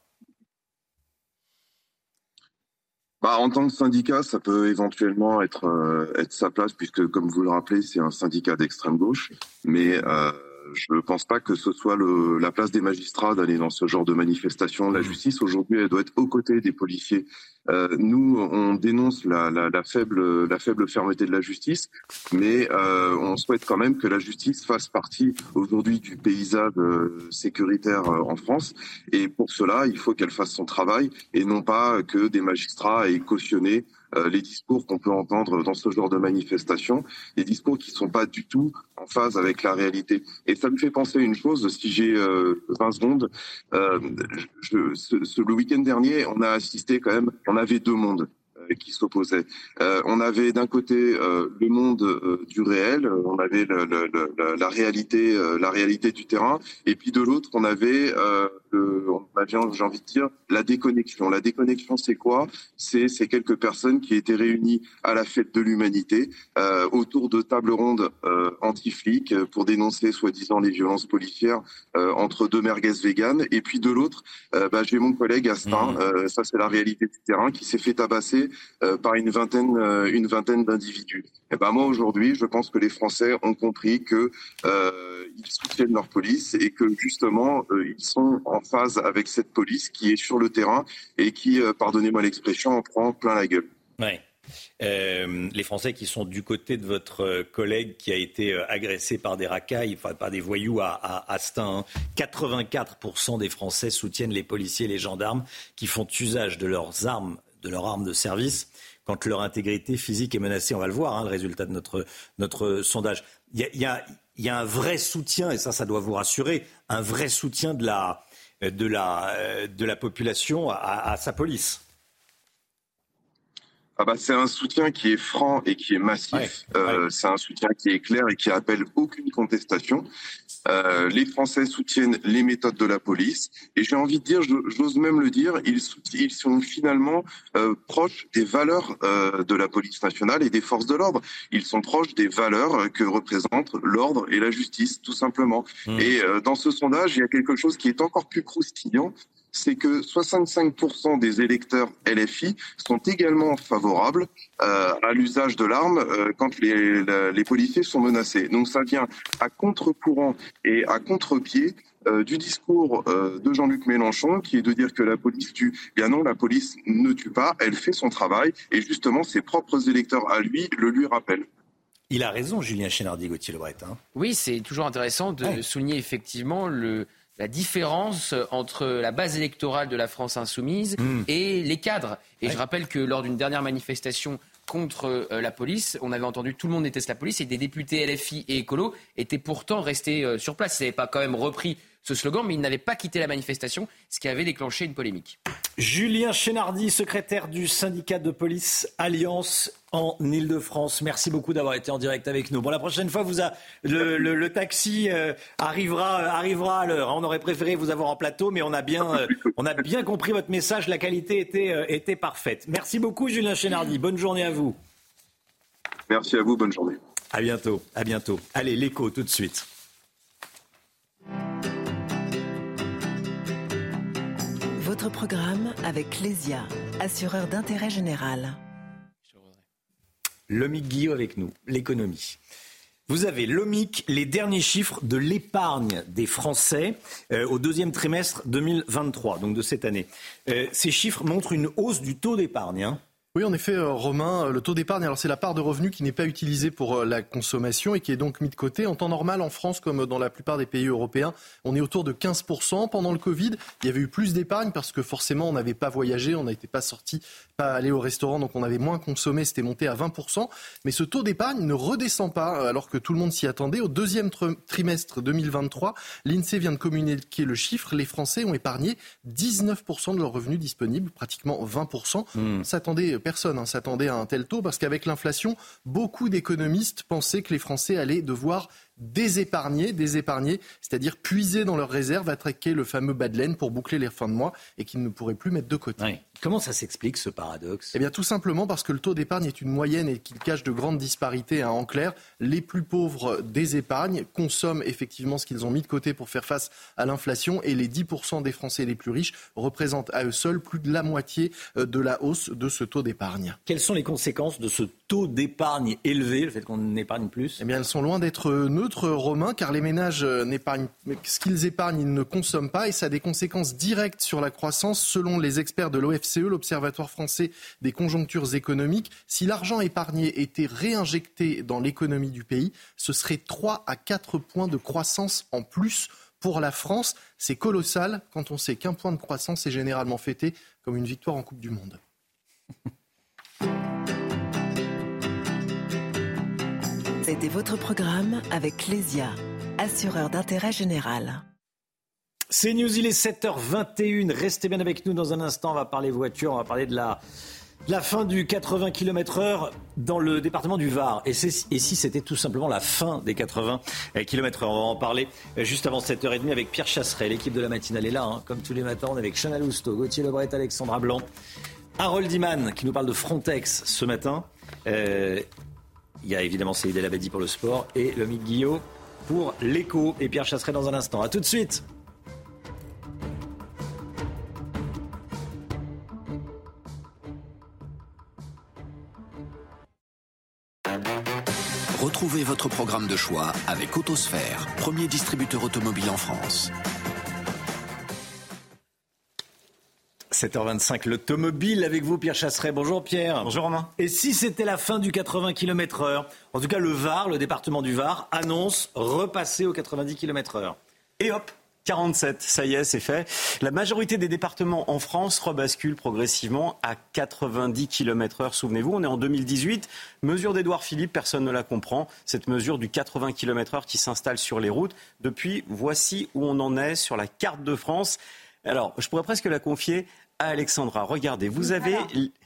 Speaker 42: Bah, en tant que syndicat, ça peut éventuellement être, euh, être sa place, puisque, comme vous le rappelez, c'est un syndicat d'extrême gauche. Mais euh, je ne pense pas que ce soit le, la place des magistrats d'aller dans ce genre de manifestation. La mmh. justice, aujourd'hui, elle doit être aux côtés des policiers. Euh, nous, on dénonce la, la, la, faible, la faible fermeté de la justice, mais euh, on souhaite quand même que la justice fasse partie aujourd'hui du paysage euh, sécuritaire euh, en France. Et pour cela, il faut qu'elle fasse son travail et non pas que des magistrats aient cautionné les discours qu'on peut entendre dans ce genre de manifestation, des discours qui ne sont pas du tout en phase avec la réalité. Et ça me fait penser à une chose, si j'ai 20 euh, secondes, euh, je, ce, le week-end dernier, on a assisté quand même, on avait deux mondes qui s'opposaient. Euh, on avait d'un côté euh, le monde euh, du réel, on avait le, le, le, la réalité, la réalité du terrain, et puis de l'autre, on avait, on avait j'ai envie de dire, la déconnexion. La déconnexion, c'est quoi? C'est ces quelques personnes qui étaient réunies à la fête de l'humanité autour de tables rondes anti-flics pour dénoncer soi-disant les violences policières entre deux merguez véganes, et puis de l'autre, bah, j'ai mon collègue Astin, mmh. ça c'est la réalité du terrain, qui s'est fait tabasser euh, par une vingtaine, euh, une vingtaine d'individus. Et ben moi aujourd'hui, je pense que les Français ont compris que euh, ils soutiennent leur police et que justement ils sont en phase avec cette police qui est sur le terrain et qui, pardonnez-moi l'expression, en prend plein la gueule.
Speaker 1: Euh, les Français qui sont du côté de votre collègue qui a été agressé par des racailles, enfin par des voyous à, à Astin. 84% hein. des Français soutiennent les policiers et les gendarmes qui font usage de leurs armes de leur arme de service quand leur intégrité physique est menacée. On va le voir, hein, le résultat de notre, notre sondage. Il y, a, y a, un vrai soutien, et ça, ça doit vous rassurer, un vrai soutien de la, de la, de la population à, sa police.
Speaker 42: Ah bah, c'est un soutien qui est franc et qui est massif. Euh, c'est un soutien qui est clair et qui appelle aucune contestation. Euh, les Français soutiennent les méthodes de la police et j'ai envie de dire, j'ose même le dire, ils, ils sont finalement euh, proches des valeurs euh, de la police nationale et des forces de l'ordre. Ils sont proches des valeurs que représentent l'ordre et la justice, tout simplement. Mmh. Et dans ce sondage, il y a quelque chose qui est encore plus croustillant, c'est que 65% des électeurs LFI sont également favorables euh, à l'usage de l'arme euh, quand les, les, policiers sont menacés. Donc ça vient à contre-courant et à contre-pied euh, du discours de Jean-Luc Mélenchon qui est de dire que la police tue. Bien non, la police ne tue pas, elle fait son travail et justement ses propres électeurs à lui le lui rappellent.
Speaker 1: Il a raison, Julien Chénardi, Gauthier Lebret. Hein.
Speaker 43: Oui, c'est toujours intéressant de souligner effectivement le, la différence entre la base électorale de la France insoumise hmm. et les cadres. Et je rappelle que lors d'une dernière manifestation contre euh, la police, on avait entendu tout le monde déteste la police et des députés LFI et écolo étaient pourtant restés euh, sur place. Ils n'avaient pas quand même repris ce slogan, mais ils n'avaient pas quitté la manifestation, ce qui avait déclenché une polémique.
Speaker 1: Julien Chénardi, secrétaire du syndicat de police Alliance en Ile-de-France. Merci beaucoup d'avoir été en direct avec nous. Bon, la prochaine fois, vous a, le, taxi euh, arrivera, arrivera à l'heure. On aurait préféré vous avoir en plateau, mais on a bien, euh, on a bien compris votre message. La qualité était, euh, était parfaite. Merci beaucoup, Julien Chénardi. Bonne journée à vous.
Speaker 42: Merci à vous. Bonne journée.
Speaker 1: À bientôt. À bientôt. Allez, l'écho tout de suite.
Speaker 23: Votre programme avec Clésia, assureur d'intérêt général.
Speaker 1: Lomic Guillaume avec nous, l'économie. Vous avez l'OMIC, les derniers chiffres de l'épargne des Français euh, au deuxième trimestre 2023, donc de cette année. Euh, ces chiffres montrent une hausse du taux d'épargne. Hein.
Speaker 18: Oui, en effet, euh, Romain, euh, le taux d'épargne, alors c'est la part de revenus qui n'est pas utilisée pour euh, la consommation et qui est donc mis de côté. En temps normal, en France, comme dans la plupart des pays européens, on est autour de 15%. Pendant le Covid, il y avait eu plus d'épargne parce que forcément, on n'avait pas voyagé, on n'était pas sorti, pas allé au restaurant, donc on avait moins consommé, c'était monté à 20%. Mais ce taux d'épargne ne redescend pas alors que tout le monde s'y attendait. Au deuxième trimestre 2023, l'INSEE vient de communiquer le chiffre. Les Français ont épargné 19% de leurs revenus disponibles, pratiquement 20%. Mmh. S'attendait personne ne hein, s'attendait à un tel taux parce qu'avec l'inflation, beaucoup d'économistes pensaient que les Français allaient devoir désépargner, désépargner, c'est-à-dire puiser dans leurs réserves, attraquer le fameux bas de laine pour boucler les fins de mois et qu'ils ne pourraient plus mettre de côté.
Speaker 1: Comment ça s'explique ce paradoxe?
Speaker 18: Eh bien tout simplement parce que le taux d'épargne est une moyenne et qu'il cache de grandes disparités. Hein. En clair, les plus pauvres des épargnes consomment effectivement ce qu'ils ont mis de côté pour faire face à l'inflation et les 10% des Français les plus riches représentent à eux seuls plus de la moitié euh, de la hausse de ce taux d'épargne.
Speaker 1: Quelles sont les conséquences de ce taux d'épargne élevé, le fait qu'on épargne plus?
Speaker 18: Eh bien elles sont loin d'être neutres, Romain, car les ménages euh, n'épargnent ce qu'ils épargnent, ils ne consomment pas et ça a des conséquences directes sur la croissance selon les experts de l'OFCE, l'Observatoire français des conjonctures économiques, si l'argent épargné était réinjecté dans l'économie du pays, ce serait 3 à 4 points de croissance en plus pour la France. C'est colossal quand on sait qu'un point de croissance est généralement fêté comme une victoire en Coupe du Monde.
Speaker 23: C'était votre programme avec Clésia, assureur d'intérêt général.
Speaker 1: C'est News, il est 7h21. Restez bien avec nous dans un instant. On va parler voiture, on va parler de la, fin du 80 km/h dans le département du Var. Et, si c'était tout simplement la fin des 80 km/h On va en parler juste avant 7h30 avec Pierre Chasseret. L'équipe de la matinale est là, hein, comme tous les matins. On est avec Chanel Lousteau, Gauthier Lebret, Alexandra Blanc, Harold Iman qui nous parle de Frontex ce matin. Euh, il y a évidemment Céline Labadi pour le sport et le Guillot pour l'écho. Et Pierre Chasseret dans un instant. A tout de suite.
Speaker 14: Retrouvez votre programme de choix avec Autosphère, premier distributeur automobile en France.
Speaker 1: 7h25, l'automobile avec vous, Pierre Chasseret. Bonjour Pierre.
Speaker 44: Bonjour Romain.
Speaker 1: Et si c'était la fin du 80 km/h En tout cas, le Var, le département du Var, annonce repasser au 90 km/h.
Speaker 44: Et hop, 47, ça y est, c'est fait. La majorité des départements en France rebasculent progressivement à 90 km heure. Souvenez-vous, on est en 2018. Mesure d'Edouard Philippe, personne ne la comprend. Cette mesure du 80 km heure qui s'installe sur les routes. Depuis, voici où on en est sur la carte de France. Alors, je pourrais presque la confier Alexandra. Regardez, vous avez...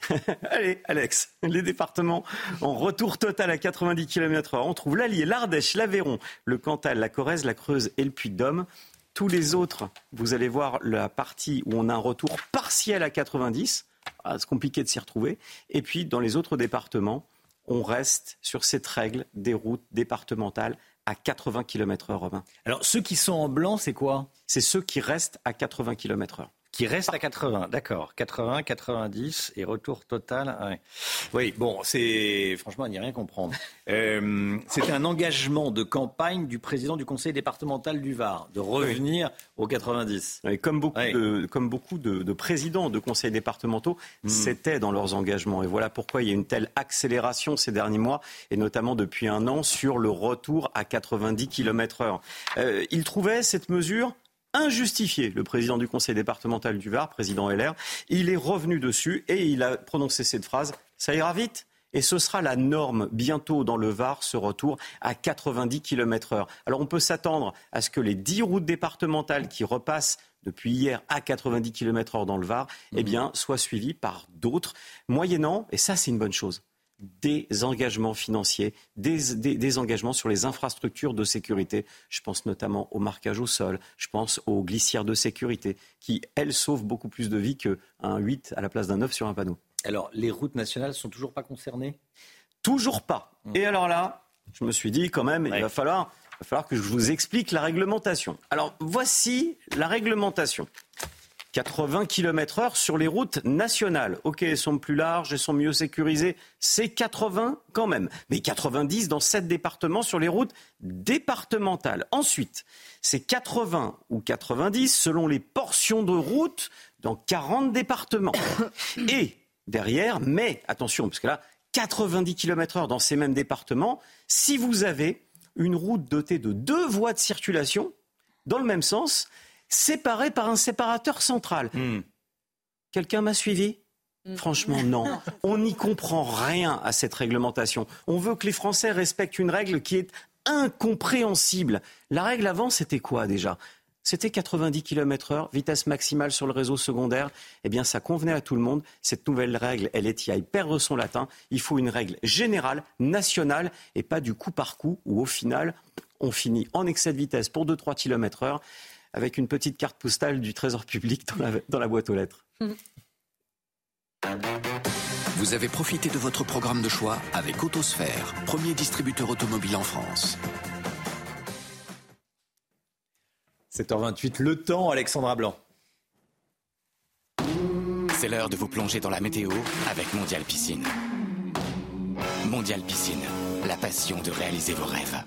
Speaker 44: Allez, Alex, les départements en retour total à 90 km heure. On trouve l'Allier, l'Ardèche, l'Aveyron, le Cantal, la Corrèze, la Creuse et le Puy-de-Dôme. Tous les autres, vous allez voir la partie où on a un retour partiel à 90. Ah, c'est compliqué de s'y retrouver. Et puis, dans les autres départements, on reste sur cette règle des routes départementales à 80 km/h,
Speaker 1: Alors, ceux qui sont en blanc, c'est quoi?
Speaker 44: C'est ceux qui restent à 80 km/h
Speaker 1: qui reste à 80, d'accord. 80, 90 et retour total. Oui, bon, c'est franchement, on n'y a rien comprendre. Euh, C'était un engagement de campagne du président du conseil départemental du Var de revenir aux 90.
Speaker 44: comme beaucoup, de, comme beaucoup de, présidents de conseils départementaux, hmm. c'était dans leurs engagements. Et voilà pourquoi il y a une telle accélération ces derniers mois, et notamment depuis un an, sur le retour à 90 km/h. Euh, il trouvait cette mesure injustifié, le président du conseil départemental du Var, président LR. Il est revenu dessus et il a prononcé cette phrase Ça ira vite et ce sera la norme bientôt dans le Var, ce retour à 90 km heure. Alors on peut s'attendre à ce que les 10 routes départementales qui repassent depuis hier à 90 km heure dans le Var, eh mhm. bien, soient suivies par d'autres, moyennant, et ça c'est une bonne chose, des engagements financiers, des, engagements sur les infrastructures de sécurité. Je pense notamment au marquage au sol, je pense aux glissières de sécurité, qui, elles, sauvent beaucoup plus de vies qu'un 8 à la place d'un 9 sur un panneau.
Speaker 1: Alors, les routes nationales sont toujours pas concernées?
Speaker 44: Toujours pas. Mmh. Et alors là, je me suis dit quand même, il va falloir, il va falloir que je vous explique la réglementation. Alors, voici la réglementation. 80 km heure sur les routes nationales. Ok, elles sont plus larges, elles sont mieux sécurisées. C'est 80 quand même. Mais 90 dans 7 départements sur les routes départementales. Ensuite, c'est 80 ou 90 selon les portions de route dans 40 départements. Et derrière. Mais attention, parce que là, 90 km heure dans ces mêmes départements, si vous avez une route dotée de deux voies de circulation dans le même sens, séparées par un séparateur central. Hmm. Quelqu'un m'a suivi? Hmm. Franchement, non. On n'y comprend rien à cette réglementation. On veut que les Français respectent une règle qui est incompréhensible. La règle avant, c'était quoi déjà? C'était 90 km heure, vitesse maximale sur le réseau secondaire. Eh bien, ça convenait à tout le monde. Cette nouvelle règle, elle est y à perdre son latin. Il faut une règle générale, nationale, et pas du coup par coup, où au final, on finit en excès de vitesse pour 2-3 km heure, avec une petite carte postale du Trésor public dans la, dans la boîte aux lettres.
Speaker 14: Vous avez profité de votre programme de choix avec Autosphère, premier distributeur automobile en France.
Speaker 1: 7h28, le temps, Alexandra Blanc.
Speaker 14: C'est l'heure de vous plonger dans la météo avec Mondial Piscine. Mondial Piscine, la passion de réaliser vos rêves.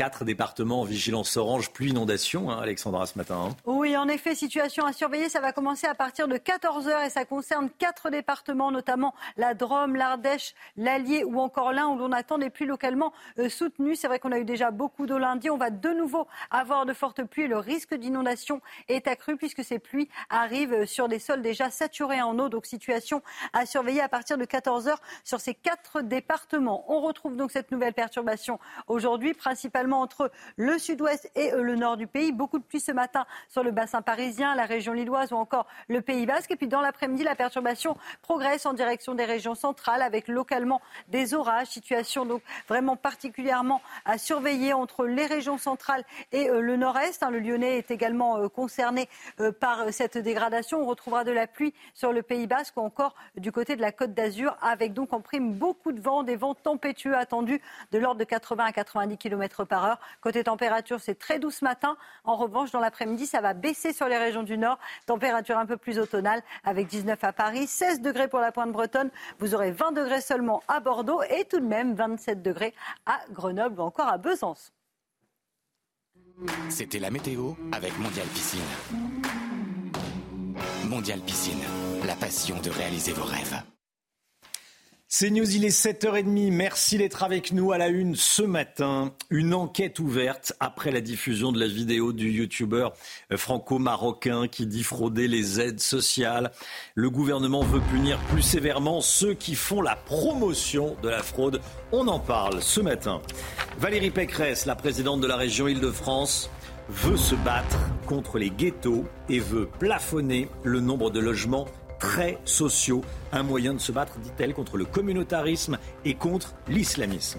Speaker 1: Quatre départements en vigilance orange, pluie inondation, hein, Alexandra, ce matin.
Speaker 25: Hein. Oui, en effet, situation à surveiller. Ça va commencer à partir de 14h et ça concerne quatre départements, notamment la Drôme, l'Ardèche, l'Allier ou encore l'Ain, où l'on attend des pluies localement euh, soutenues. C'est vrai qu'on a eu déjà beaucoup d'eau lundi. On va de nouveau avoir de fortes pluies. Le risque d'inondation est accru puisque ces pluies arrivent sur des sols déjà saturés en eau. Donc, situation à surveiller à partir de 14h sur ces quatre départements. On retrouve donc cette nouvelle perturbation aujourd'hui, principalement entre le sud-ouest et euh, le nord du pays. Beaucoup de pluie ce matin sur le bassin parisien, la région lilloise ou encore le Pays basque. Et puis dans l'après-midi, la perturbation progresse en direction des régions centrales avec localement des orages. Situation donc vraiment particulièrement à surveiller entre les régions centrales et euh, le nord-est. Hein. Le Lyonnais est également euh, concerné par cette dégradation. On retrouvera de la pluie sur le Pays basque ou encore du côté de la Côte d'Azur avec donc en prime beaucoup de vent, des vents tempétueux attendus de l'ordre de 80 à 90 km par heure. Côté température, c'est très doux ce matin. En revanche, dans l'après-midi, ça va baisser sur les régions du nord. Température un peu plus automnale avec 19 à Paris, 16 degrés pour la pointe bretonne. Vous aurez 20 degrés seulement à Bordeaux et tout de même 27 degrés à Grenoble ou encore à Besançon.
Speaker 14: C'était la météo avec Mondial Piscine. Mondial Piscine, la passion de réaliser vos rêves.
Speaker 1: C'est News, il est 7h30. Merci d'être avec nous à la une ce matin. Une enquête ouverte après la diffusion de la vidéo du youtubeur franco-marocain qui dit frauder les aides sociales. Le gouvernement veut punir plus sévèrement ceux qui font la promotion de la fraude. On en parle ce matin. Valérie Pécresse, la présidente de la région Île-de-France, veut se battre contre les ghettos et veut plafonner le nombre de logements très sociaux. Un moyen de se battre, dit-elle, contre le communautarisme et contre l'islamisme.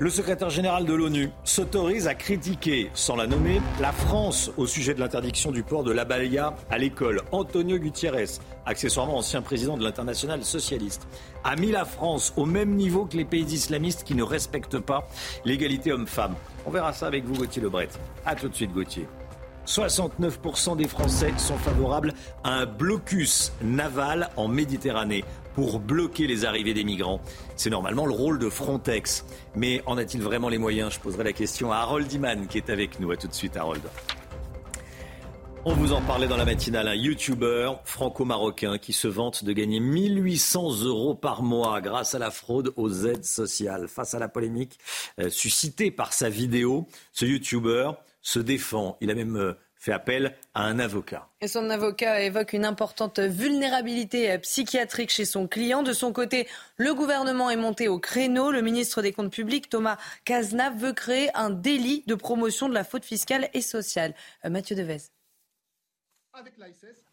Speaker 1: Le secrétaire général de l'ONU s'autorise à critiquer, sans la nommer, la France au sujet de l'interdiction du port de l'abaya à l'école. Antonio Gutiérrez, accessoirement ancien président de l'international socialiste, a mis la France au même niveau que les pays islamistes qui ne respectent pas l'égalité homme-femme. On verra ça avec vous, Gauthier Lebret. A tout de suite, Gauthier. 69% des Français sont favorables à un blocus naval en Méditerranée pour bloquer les arrivées des migrants. C'est normalement le rôle de Frontex. Mais en a-t-il vraiment les moyens? Je poserai la question à Harold Iman qui est avec nous. A tout de suite, Harold. On vous en parlait dans la matinale, un YouTuber franco-marocain qui se vante de gagner 1800 euros par mois grâce à la fraude aux aides sociales. Face à la polémique euh, suscitée par sa vidéo, ce YouTuber se défend. Il a même euh, fait appel à un avocat.
Speaker 6: Et son avocat évoque une importante vulnérabilité euh, psychiatrique chez son client. De son côté, le gouvernement est monté au créneau. Le ministre des Comptes publics, Thomas Cazenave, veut créer un délit de promotion de la faute fiscale et sociale. Euh, Mathieu Devez.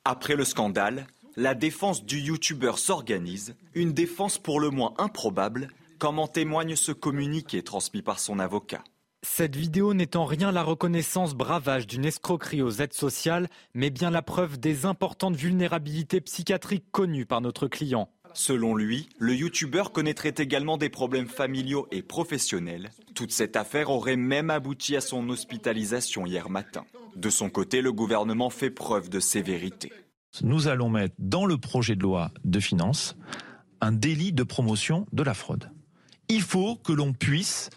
Speaker 26: Après le scandale, la défense du youtubeur s'organise, une défense pour le moins improbable, comme en témoigne ce communiqué transmis par son avocat.
Speaker 2: Cette vidéo n'est en rien la reconnaissance bravage d'une escroquerie aux aides sociales, mais bien la preuve des importantes vulnérabilités psychiatriques connues par notre client.
Speaker 26: Selon lui, le youtubeur connaîtrait également des problèmes familiaux et professionnels. Toute cette affaire aurait même abouti à son hospitalisation hier matin. De son côté, le gouvernement fait preuve de sévérité.
Speaker 45: Nous allons mettre dans le projet de loi de finances un délit de promotion de la fraude. Il faut que l'on puisse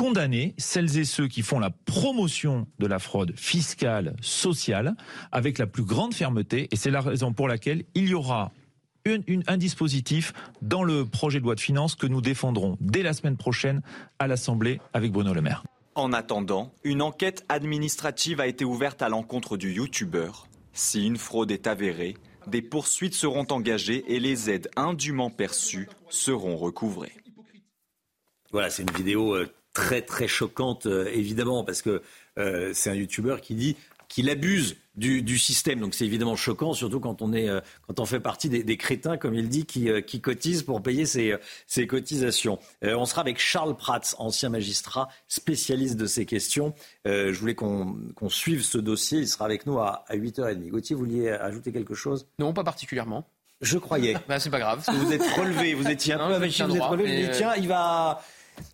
Speaker 26: condamner celles et ceux qui font la promotion de la fraude fiscale, sociale, avec la plus grande fermeté. Et c'est la raison pour laquelle il y aura un dispositif dans le projet de loi de finances que nous défendrons dès la semaine prochaine à l'Assemblée avec Bruno Le Maire.
Speaker 46: En attendant, une enquête administrative a été ouverte à l'encontre du youtubeur. Si une fraude est avérée, des poursuites seront engagées et les aides indûment perçues seront recouvrées.
Speaker 1: Voilà, c'est une vidéo euh, très très choquante, euh, évidemment, parce que euh, c'est un youtubeur qui dit qu'il abuse du, système. Donc c'est évidemment choquant, surtout quand on, est, quand on fait partie des, crétins, comme il dit, qui, qui cotisent pour payer ses, cotisations. on sera avec Charles Prats, ancien magistrat, spécialiste de ces questions. je voulais qu'on suive ce dossier. Il sera avec nous à, à 8h30. Gauthier, vous vouliez ajouter quelque chose?
Speaker 5: Non, pas particulièrement.
Speaker 1: Je croyais.
Speaker 5: bah, c'est pas grave.
Speaker 1: vous êtes relevé, vous étiez un peu avec vous êtes relevé, mais... tiens, il va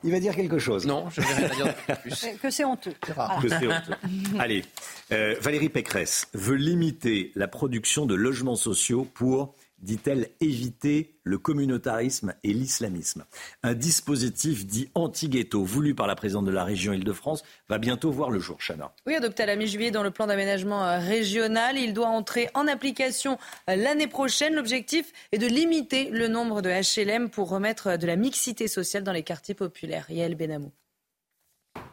Speaker 1: il va dire quelque chose.
Speaker 5: Non, je ne vais rien dire plus.
Speaker 25: Que c'est honteux.
Speaker 1: Que c'est honteux. Allez, euh, Valérie Pécresse veut limiter la production de logements sociaux pour dit-elle, éviter le communautarisme et l'islamisme. Un dispositif dit anti-ghetto, voulu par la présidente de la région Île-de-France, va bientôt voir le jour, Chana.
Speaker 6: Oui, adopté à la mi-juillet dans le plan d'aménagement euh, régional. Il doit entrer en application euh, l'année prochaine. L'objectif est de limiter le nombre de HLM pour remettre euh, de la mixité sociale dans les quartiers populaires. Yael Benamou.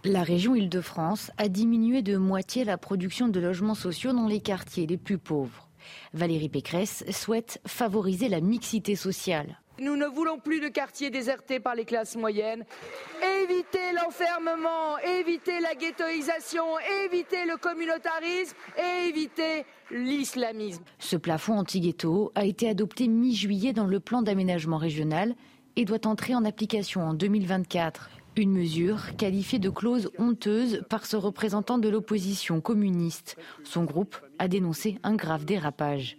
Speaker 19: La région Île-de-France a diminué de moitié la production de logements sociaux dans les quartiers les plus pauvres. Valérie Pécresse souhaite favoriser la mixité sociale.
Speaker 47: Nous ne voulons plus de quartiers désertés par les classes moyennes. Éviter l'enfermement, éviter la ghettoisation, éviter le communautarisme et éviter l'islamisme.
Speaker 19: Ce plafond anti-ghetto a été adopté mi-juillet dans le plan d'aménagement régional et doit entrer en application en 2024. Une mesure qualifiée de clause honteuse par ce représentant de l'opposition communiste. Son groupe a dénoncé un grave dérapage.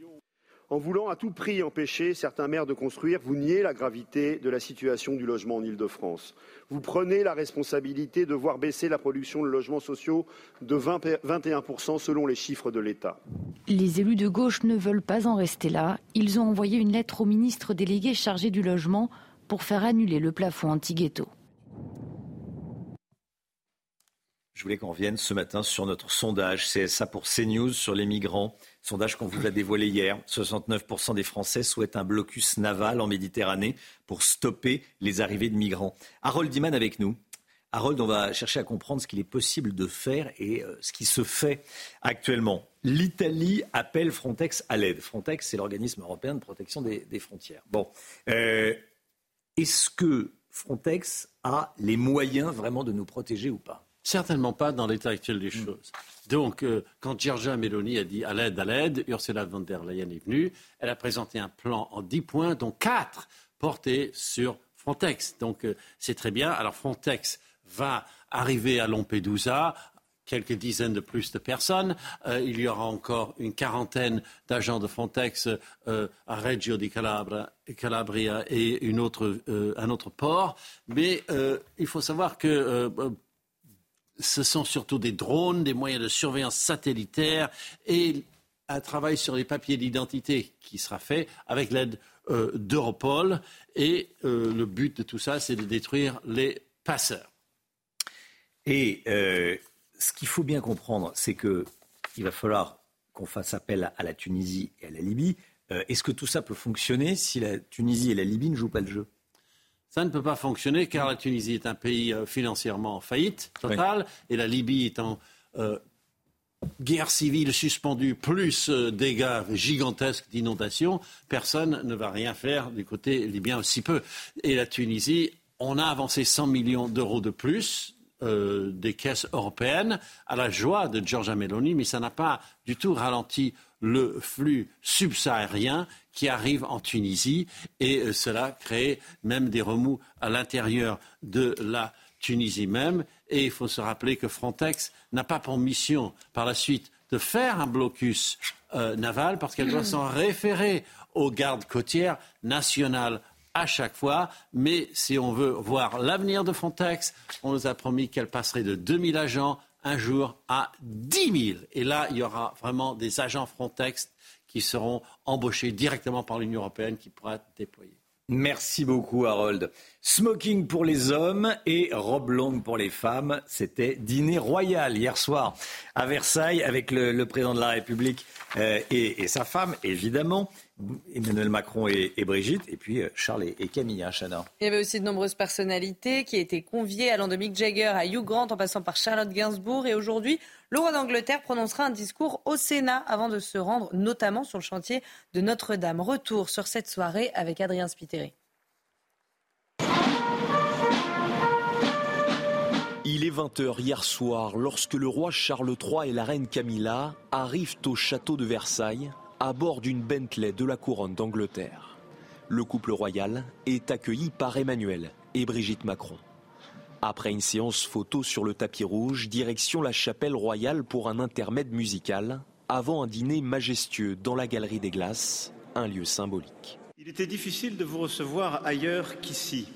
Speaker 48: En voulant à tout prix empêcher certains maires de construire, vous niez la gravité de la situation du logement en Ile-de-France. Vous prenez la responsabilité de voir baisser la production de logements sociaux de 21% selon les chiffres de l'État.
Speaker 19: Les élus de gauche ne veulent pas en rester là. Ils ont envoyé une lettre au ministre délégué chargé du logement pour faire annuler le plafond anti-ghetto.
Speaker 1: Je voulais qu'on revienne ce matin sur notre sondage CSA pour CNews sur les migrants. Sondage qu'on vous a dévoilé hier. 69% des Français souhaitent un blocus naval en Méditerranée pour stopper les arrivées de migrants. Harold Diman avec nous. Harold, on va chercher à comprendre ce qu'il est possible de faire et euh, ce qui se fait actuellement. L'Italie appelle Frontex à l'aide. Frontex, c'est l'organisme européen de protection des, frontières. Bon, euh, est-ce que Frontex a les moyens vraiment de nous protéger ou pas?
Speaker 4: Certainement pas dans l'état actuel des choses. Donc, euh, quand Giorgia Meloni a dit à l'aide, à l'aide, Ursula von der Leyen est venue. Elle a présenté un plan en dix points, dont quatre portés sur Frontex. Donc, euh, c'est très bien. Alors, Frontex va arriver à Lampedusa quelques dizaines de plus de personnes. Euh, il y aura encore une quarantaine d'agents de Frontex à Reggio di Calabria et un autre port. Mais il faut savoir que ce sont surtout des drones, des moyens de surveillance satellitaire et un travail sur les papiers d'identité qui sera fait avec l'aide euh, d'Europol. Et euh, le but de tout ça, c'est de détruire les passeurs.
Speaker 1: Et euh, ce qu'il faut bien comprendre, c'est qu'il va falloir qu'on fasse appel à la Tunisie et à la Libye. Est-ce que tout ça peut fonctionner si la Tunisie et la Libye ne jouent pas le jeu?
Speaker 4: Ça ne peut pas fonctionner car la Tunisie est un pays euh, financièrement en faillite totale et la Libye est en euh, guerre civile suspendue plus euh, dégâts gigantesques d'inondations. Personne ne va rien faire du côté libyen aussi peu. Et la Tunisie, on a avancé 100 millions d'euros de plus des caisses européennes à la joie de Giorgia Meloni, mais ça n'a pas du tout ralenti le flux subsaharien qui arrive en Tunisie et euh, cela crée même des remous à l'intérieur de la Tunisie même. Et il faut se rappeler que Frontex n'a pas pour mission par la suite de faire un blocus euh, naval parce qu'elle doit s'en référer aux gardes côtières nationales à chaque fois. Mais si on veut voir l'avenir de Frontex, on nous a promis qu'elle passerait de 2000 agents un jour à 10 000. Et là, il y aura vraiment des agents Frontex qui seront embauchés directement par l'Union européenne qui pourra être.
Speaker 1: Merci beaucoup Harold. Smoking pour les hommes et robe longue pour les femmes. C'était dîner royal hier soir à Versailles avec le, président de la République euh, et, sa femme, évidemment. Emmanuel Macron et, Brigitte, et puis euh, Charles et, Camille, hein, Chana.
Speaker 6: Il y avait aussi de nombreuses personnalités qui étaient conviées, allant de Mick Jagger à Hugh Grant en passant par Charlotte Gainsbourg. Et aujourd'hui, le roi d'Angleterre prononcera un discours au Sénat avant de se rendre notamment sur le chantier de Notre-Dame. Retour sur cette soirée avec Adrien Spiteri.
Speaker 49: Il est 20h hier soir lorsque le roi Charles III et la reine Camilla arrivent au château de Versailles à bord d'une Bentley de la couronne d'Angleterre. Le couple royal est accueilli par Emmanuel et Brigitte Macron. Après une séance photo sur le tapis rouge, direction la chapelle royale pour un intermède musical, avant un dîner majestueux dans la galerie des glaces, un lieu symbolique.
Speaker 50: Il était difficile de vous recevoir ailleurs qu'ici.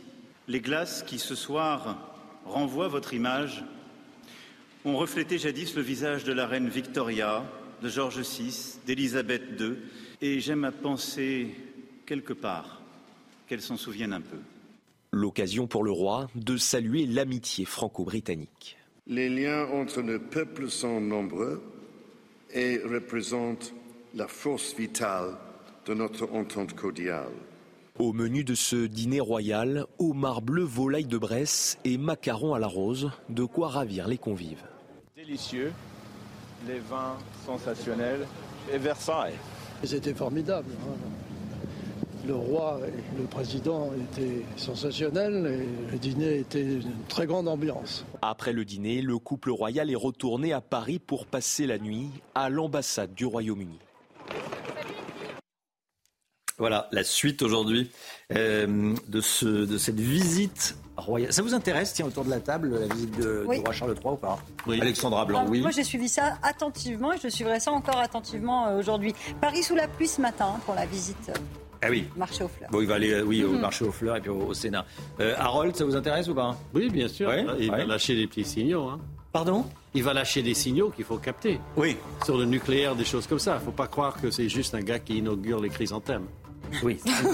Speaker 50: Les glaces qui ce soir renvoient votre image ont reflété jadis le visage de la reine Victoria, de George VI, d'Élisabeth II, et j'aime à penser quelque part qu'elle s'en souvienne un peu.
Speaker 49: L'occasion pour le roi de saluer l'amitié franco-britannique.
Speaker 12: Les liens entre nos peuples sont nombreux et représentent la force vitale de notre entente cordiale.
Speaker 49: Au menu de ce dîner royal, homard bleu, volaille de Bresse et macarons à la rose, de quoi ravir les convives.
Speaker 51: Délicieux, les vins sensationnels et Versailles.
Speaker 52: C'était formidable. Hein. Le roi et le président étaient sensationnels et le dîner était une très grande ambiance.
Speaker 49: Après le dîner, le couple royal est retourné à Paris pour passer la nuit à l'ambassade du Royaume-Uni.
Speaker 1: Voilà la suite aujourd'hui euh, de, ce, de cette visite royale. Ça vous intéresse, tiens, autour de la table, la visite de, du roi Charles III ou pas? Oui. Alexandra Blanc, oui.
Speaker 53: Moi, j'ai suivi ça attentivement et je suivrai ça encore attentivement euh, aujourd'hui. Paris sous la pluie ce matin pour la visite.
Speaker 1: Ah oui.
Speaker 53: Marché aux fleurs.
Speaker 1: Bon, il va aller, oui, au mhm. marché aux fleurs et puis au, Sénat. Euh, Harold, ça vous intéresse ou pas?
Speaker 4: Oui, bien sûr. il va lâcher des petits signaux. Hein.
Speaker 1: Pardon?
Speaker 4: Il va lâcher des signaux qu'il faut capter.
Speaker 1: Oui.
Speaker 4: Sur le nucléaire, des choses comme ça. Il ne faut pas croire que c'est juste un gars qui inaugure les chrysanthèmes.
Speaker 1: Oui,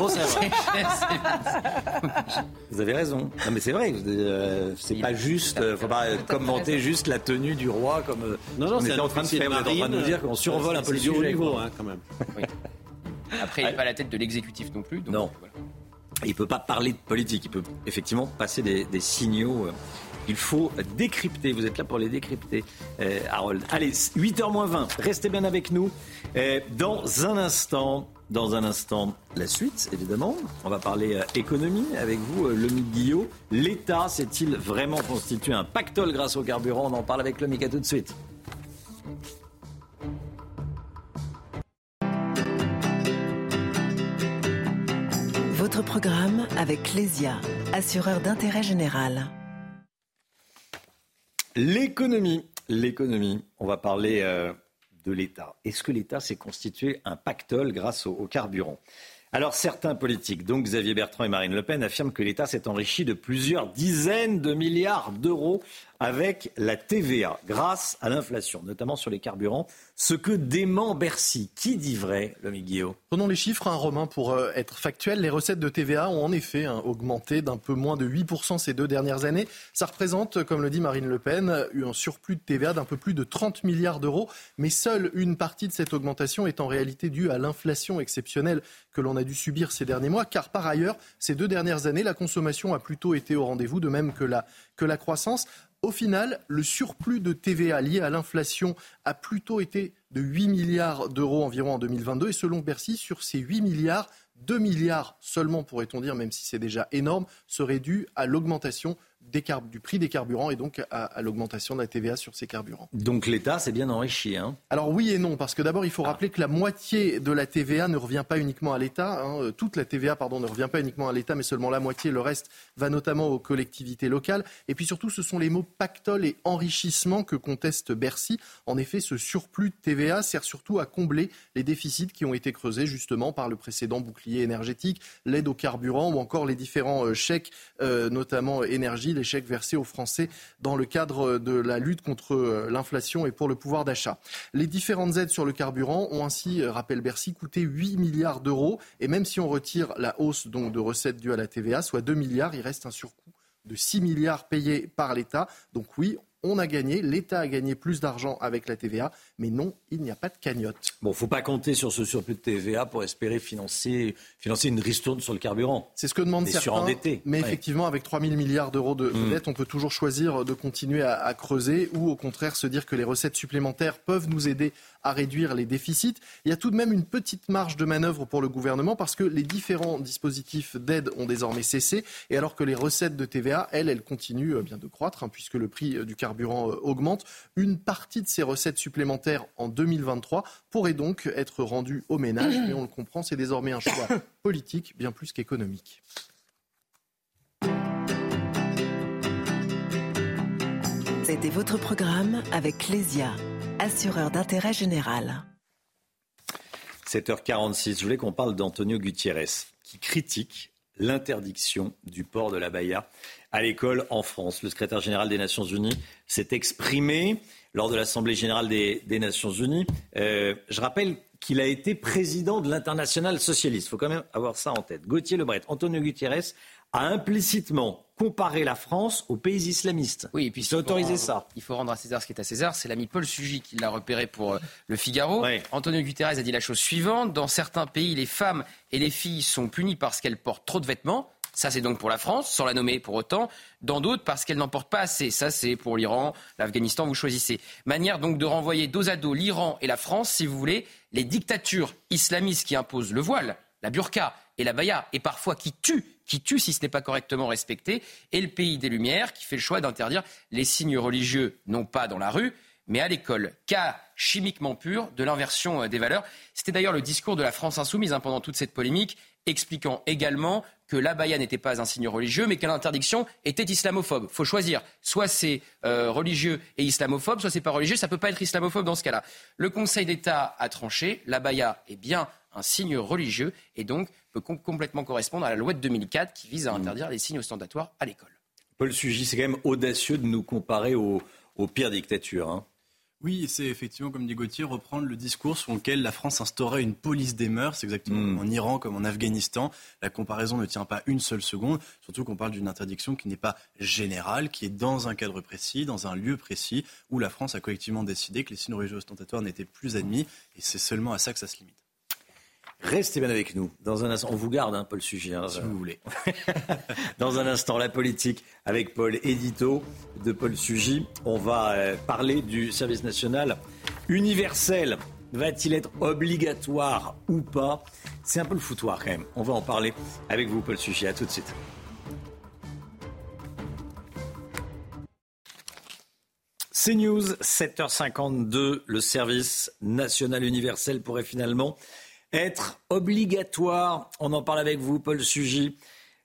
Speaker 1: Vous avez raison. Non, mais c'est vrai. Euh, c'est pas juste. Euh, faut pas commenter juste la tenue du roi comme. Euh,
Speaker 4: non, non,
Speaker 1: on était en train de faire. en train de nous dire qu'on survole un peu le sujet.
Speaker 4: haut niveau, hein, quand même.
Speaker 43: Après, il n'est pas à la tête de l'exécutif non plus.
Speaker 1: non. Il ne peut pas parler de politique. Il peut effectivement passer des, signaux. Il faut décrypter. Vous êtes là pour les décrypter, Harold. Allez, 8h20. Restez bien avec nous. dans un instant, dans un instant, la suite, évidemment. On va parler euh, économie avec vous, euh, Lomic Guillot. L'État s'est-il vraiment constitué un pactole grâce au carburant? On en parle avec Lomic. À tout de suite.
Speaker 23: Votre programme avec Clésia, assureur d'intérêt général.
Speaker 1: L'économie. L'économie. On va parler. Euh, de l'État. Est-ce que l'État s'est constitué un pactole grâce au, carburant? Alors certains politiques, donc Xavier Bertrand et Marine Le Pen, affirment que l'État s'est enrichi de plusieurs dizaines de milliards d'euros avec la TVA grâce à l'inflation, notamment sur les carburants, ce que dément Bercy. Qui dit vrai, le Guillaume
Speaker 18: Prenons les chiffres, un Romain, pour euh, être factuel. Les recettes de TVA ont en effet hein, augmenté d'un peu moins de 8% ces deux dernières années. Ça représente, comme le dit Marine Le Pen, un surplus de TVA d'un peu plus de 30 milliards d'euros. Mais seule une partie de cette augmentation est en réalité due à l'inflation exceptionnelle que l'on a dû subir ces derniers mois, car par ailleurs, ces deux dernières années, la consommation a plutôt été au rendez-vous, de même que la, que la croissance. Au final, le surplus de TVA lié à l'inflation a plutôt été de 8 milliards d'euros environ en 2022. Et selon Bercy, sur ces 8 milliards, 2 milliards seulement, pourrait-on dire, même si c'est déjà énorme, seraient dus à l'augmentation du prix des carburants et donc à, l'augmentation de la TVA sur ces carburants.
Speaker 1: Donc l'État s'est bien enrichi. Hein
Speaker 18: Alors oui et non, parce que d'abord il faut rappeler que la moitié de la TVA ne revient pas uniquement à l'État. Hein. toute la TVA, pardon, ne revient pas uniquement à l'État, mais seulement la moitié. Le reste va notamment aux collectivités locales. Et puis surtout, ce sont les mots pactole et enrichissement que conteste Bercy. En effet, ce surplus de TVA sert surtout à combler les déficits qui ont été creusés justement par le précédent bouclier énergétique, l'aide aux carburants ou encore les différents euh, chèques, euh, notamment énergie les chèques versés aux Français dans le cadre de la lutte contre l'inflation et pour le pouvoir d'achat. Les différentes aides sur le carburant ont ainsi, rappelle Bercy, coûté 8 milliards d'euros. Et même si on retire la hausse donc, de recettes dues à la TVA, soit 2 milliards, il reste un surcoût de 6 milliards payés par l'État. Donc oui, on a gagné, l'État a gagné plus d'argent avec la TVA, mais non, il n'y a pas de cagnotte.
Speaker 1: Bon, faut pas compter sur ce surplus de TVA pour espérer financer, financer une ristourne sur le carburant.
Speaker 18: C'est ce que demandent certains. Mais effectivement, avec 3 000 milliards d'euros de, mmh. dette, on peut toujours choisir de continuer à creuser ou au contraire se dire que les recettes supplémentaires peuvent nous aider à réduire les déficits. Il y a tout de même une petite marge de manœuvre pour le gouvernement parce que les différents dispositifs d'aide ont désormais cessé et alors que les recettes de TVA, elles, elles continuent euh, bien de croître hein, puisque le prix euh, du carburant euh, augmente. Une partie de ces recettes supplémentaires en 2023 pourrait donc être rendue au ménage, mais on le comprend, c'est désormais un choix politique bien plus qu'économique.
Speaker 23: C'était votre programme avec Clésia assureur d'intérêt général.
Speaker 1: 7h46, je voulais qu'on parle d'Antonio Gutiérrez, qui critique l'interdiction du port de la Baïa à l'école en France. Le secrétaire général des Nations Unies s'est exprimé lors de l'Assemblée générale des, Nations Unies. Euh, je rappelle qu'il a été président de l'international socialiste. Il faut quand même avoir ça en tête. Gauthier Lebret, Antonio Gutiérrez a implicitement comparé la France aux pays islamistes.
Speaker 5: Oui, et puis c'est autorisé ça. Il faut rendre à César ce qui est à César. C'est l'ami Paul Sugy qui l'a repéré pour euh, le Figaro. Antonio Guterres a dit la chose suivante dans certains pays, les femmes et les filles sont punies parce qu'elles portent trop de vêtements. Ça, c'est donc pour la France, sans la nommer pour autant. Dans d'autres, parce qu'elles n'en portent pas assez. Ça, c'est pour l'Iran, l'Afghanistan, vous choisissez. Manière donc de renvoyer dos à dos l'Iran et la France, si vous voulez, les dictatures islamistes qui imposent le voile, la burqa et la baya, et parfois qui tuent qui tue si ce n'est pas correctement respecté, et le pays des Lumières qui fait le choix d'interdire les signes religieux, non pas dans la rue, mais à l'école. Cas chimiquement pur de l'inversion euh, des valeurs. C'était d'ailleurs le discours de la France insoumise hein, pendant toute cette polémique, expliquant également que l'abaya n'était pas un signe religieux, mais que l'interdiction était islamophobe. Il faut choisir. Soit c'est euh, religieux et islamophobe, soit c'est pas religieux. Ça ne peut pas être islamophobe dans ce cas-là. Le Conseil d'État a tranché. L'abaya est bien un signe religieux et donc peut complètement correspondre à la loi de 2004 qui vise à mmh. interdire les signes ostentatoires à l'école.
Speaker 1: Paul Sugy, c'est quand même audacieux de nous comparer aux, pires dictatures. Hein.
Speaker 54: Oui, c'est effectivement, comme dit Gauthier, reprendre le discours sur lequel la France instaurait une police des mœurs, c'est exactement mmh. en Iran comme en Afghanistan. La comparaison ne tient pas une seule seconde, surtout qu'on parle d'une interdiction qui n'est pas générale, qui est dans un cadre précis, dans un lieu précis, où la France a collectivement décidé que les signes religieux ostentatoires n'étaient plus admis, et c'est seulement à ça que ça se limite.
Speaker 1: Restez bien avec nous. Dans un instant, on vous garde, hein, Paul Sujet. Hein,
Speaker 54: si vous voulez.
Speaker 1: Dans un instant, la politique avec Paul Édito de Paul Sugy. On va euh, parler du service national universel. Va-t-il être obligatoire ou pas? C'est un peu le foutoir quand même. On va en parler avec vous, Paul Sugy. À tout de suite. CNews, 7h52, le service national universel pourrait finalement être obligatoire. On en parle avec vous, Paul Sugy.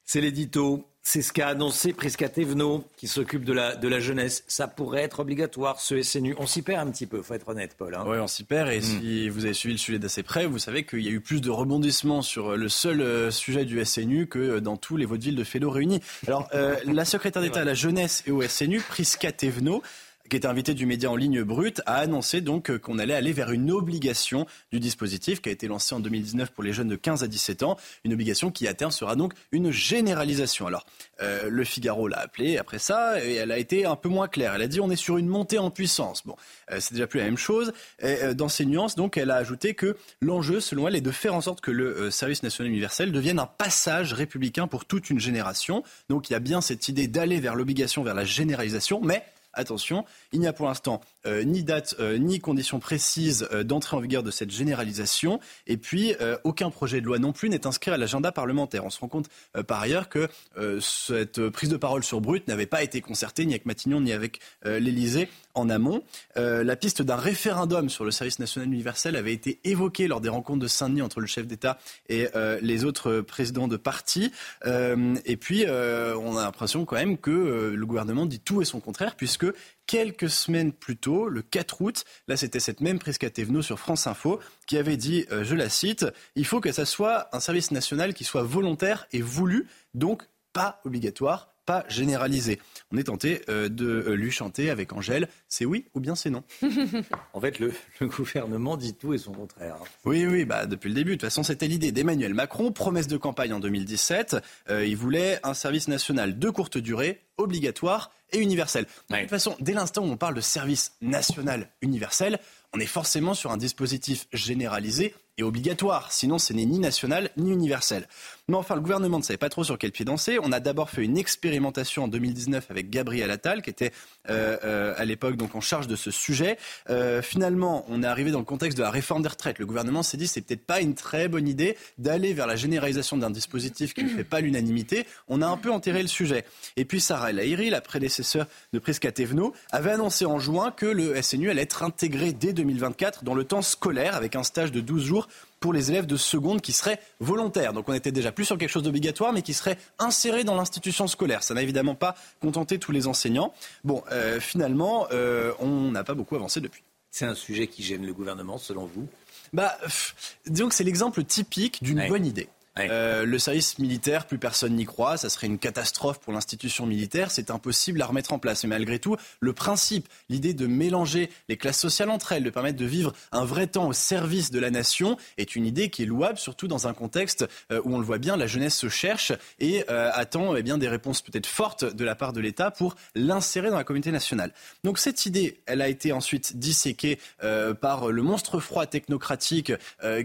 Speaker 1: C'est l'édito. C'est ce qu'a annoncé Prisca Thévenot, qui s'occupe de la, de la jeunesse. Ça pourrait être obligatoire, ce SNU. On s'y perd un petit peu, faut être honnête, Paul. Hein.
Speaker 54: Oui, on s'y perd. Et hmm. si vous avez suivi le sujet d'assez près, vous savez qu'il y a eu plus de rebondissements sur le seul euh, sujet du SNU que dans tous les vaudevilles de Félo réunis. Alors, euh, la secrétaire d'État à la jeunesse et au SNU, Prisca Thévenot, qui est invité du média en ligne brut, a annoncé donc qu'on allait aller vers une obligation du dispositif qui a été lancé en 2019 pour les jeunes de 15 à 17 ans, une obligation qui à terme sera donc une généralisation. Alors, euh, le Figaro l'a appelé après ça et elle a été un peu moins claire. Elle a dit on est sur une montée en puissance. Bon, euh, c'est déjà plus la même chose. Euh, dans ses nuances, donc, elle a ajouté que l'enjeu, selon elle, est de faire en sorte que le service national universel devienne un passage républicain pour toute une génération. Donc, il y a bien cette idée d'aller vers l'obligation, vers la généralisation, mais Attention, il n'y a pour l'instant euh, ni date euh, ni conditions précises euh, d'entrée en vigueur de cette généralisation. Et puis, aucun projet de loi non plus n'est inscrit à l'agenda parlementaire. On se rend compte par ailleurs que cette prise de parole sur Brut n'avait pas été concertée ni avec Matignon ni avec l'Élysée en amont. la piste d'un référendum sur le service national universel avait été évoquée lors des rencontres de Saint-Denis entre le chef d'État et les autres présidents de partis. et puis, on a l'impression quand même que le gouvernement dit tout et son contraire, puisque quelques semaines plus tôt, le 4 août, là c'était cette même Prisca Thévenot sur France Info, qui avait dit, euh, je la cite, il faut que ça soit un service national qui soit volontaire et voulu, donc pas obligatoire, pas généralisé. On est tenté euh, de lui chanter avec Angèle, c'est oui ou bien c'est non.
Speaker 1: en fait, le, gouvernement dit tout et son contraire. Hein.
Speaker 54: Oui, oui, bah, depuis le début. De toute façon, c'était l'idée d'Emmanuel Macron, promesse de campagne en 2017. il voulait un service national de courte durée, obligatoire et universel. De toute façon, dès l'instant où on parle de service national universel, on est forcément sur un dispositif généralisé et obligatoire. Sinon, ce n'est ni national ni universel. Mais enfin, le gouvernement ne savait pas trop sur quel pied danser. On a d'abord fait une expérimentation en 2019 avec Gabriel Attal, qui était euh, euh, à l'époque donc en charge de ce sujet. Euh, finalement, on est arrivé dans le contexte de la réforme des retraites. Le gouvernement s'est dit c'est peut-être pas une très bonne idée d'aller vers la généralisation d'un dispositif qui ne fait pas l'unanimité. On a un peu enterré le sujet. Et puis Sarah Haïry, la prédécesseur de Prisca Thévenot, avait annoncé en juin que le SNU allait être intégré dès 2024 dans le temps scolaire avec un stage de 12 jours pour les élèves de seconde qui seraient volontaires. Donc on était déjà plus sur quelque chose d'obligatoire, mais qui serait inséré dans l'institution scolaire. Ça n'a évidemment pas contenté tous les enseignants. Bon, euh, finalement, euh, on n'a pas beaucoup avancé depuis.
Speaker 1: C'est un sujet qui gêne le gouvernement, selon vous?
Speaker 54: Bah, disons que c'est l'exemple typique d'une bonne idée. Euh, le service militaire, plus personne n'y croit. Ça serait une catastrophe pour l'institution militaire. C'est impossible à remettre en place. Mais malgré tout, le principe, l'idée de mélanger les classes sociales entre elles, de permettre de vivre un vrai temps au service de la nation, est une idée qui est louable, surtout dans un contexte euh, où on le voit bien, la jeunesse se cherche et euh, attend eh bien, des réponses peut-être fortes de la part de l'État pour l'insérer dans la communauté nationale. Donc cette idée, elle a été ensuite disséquée par le monstre froid technocratique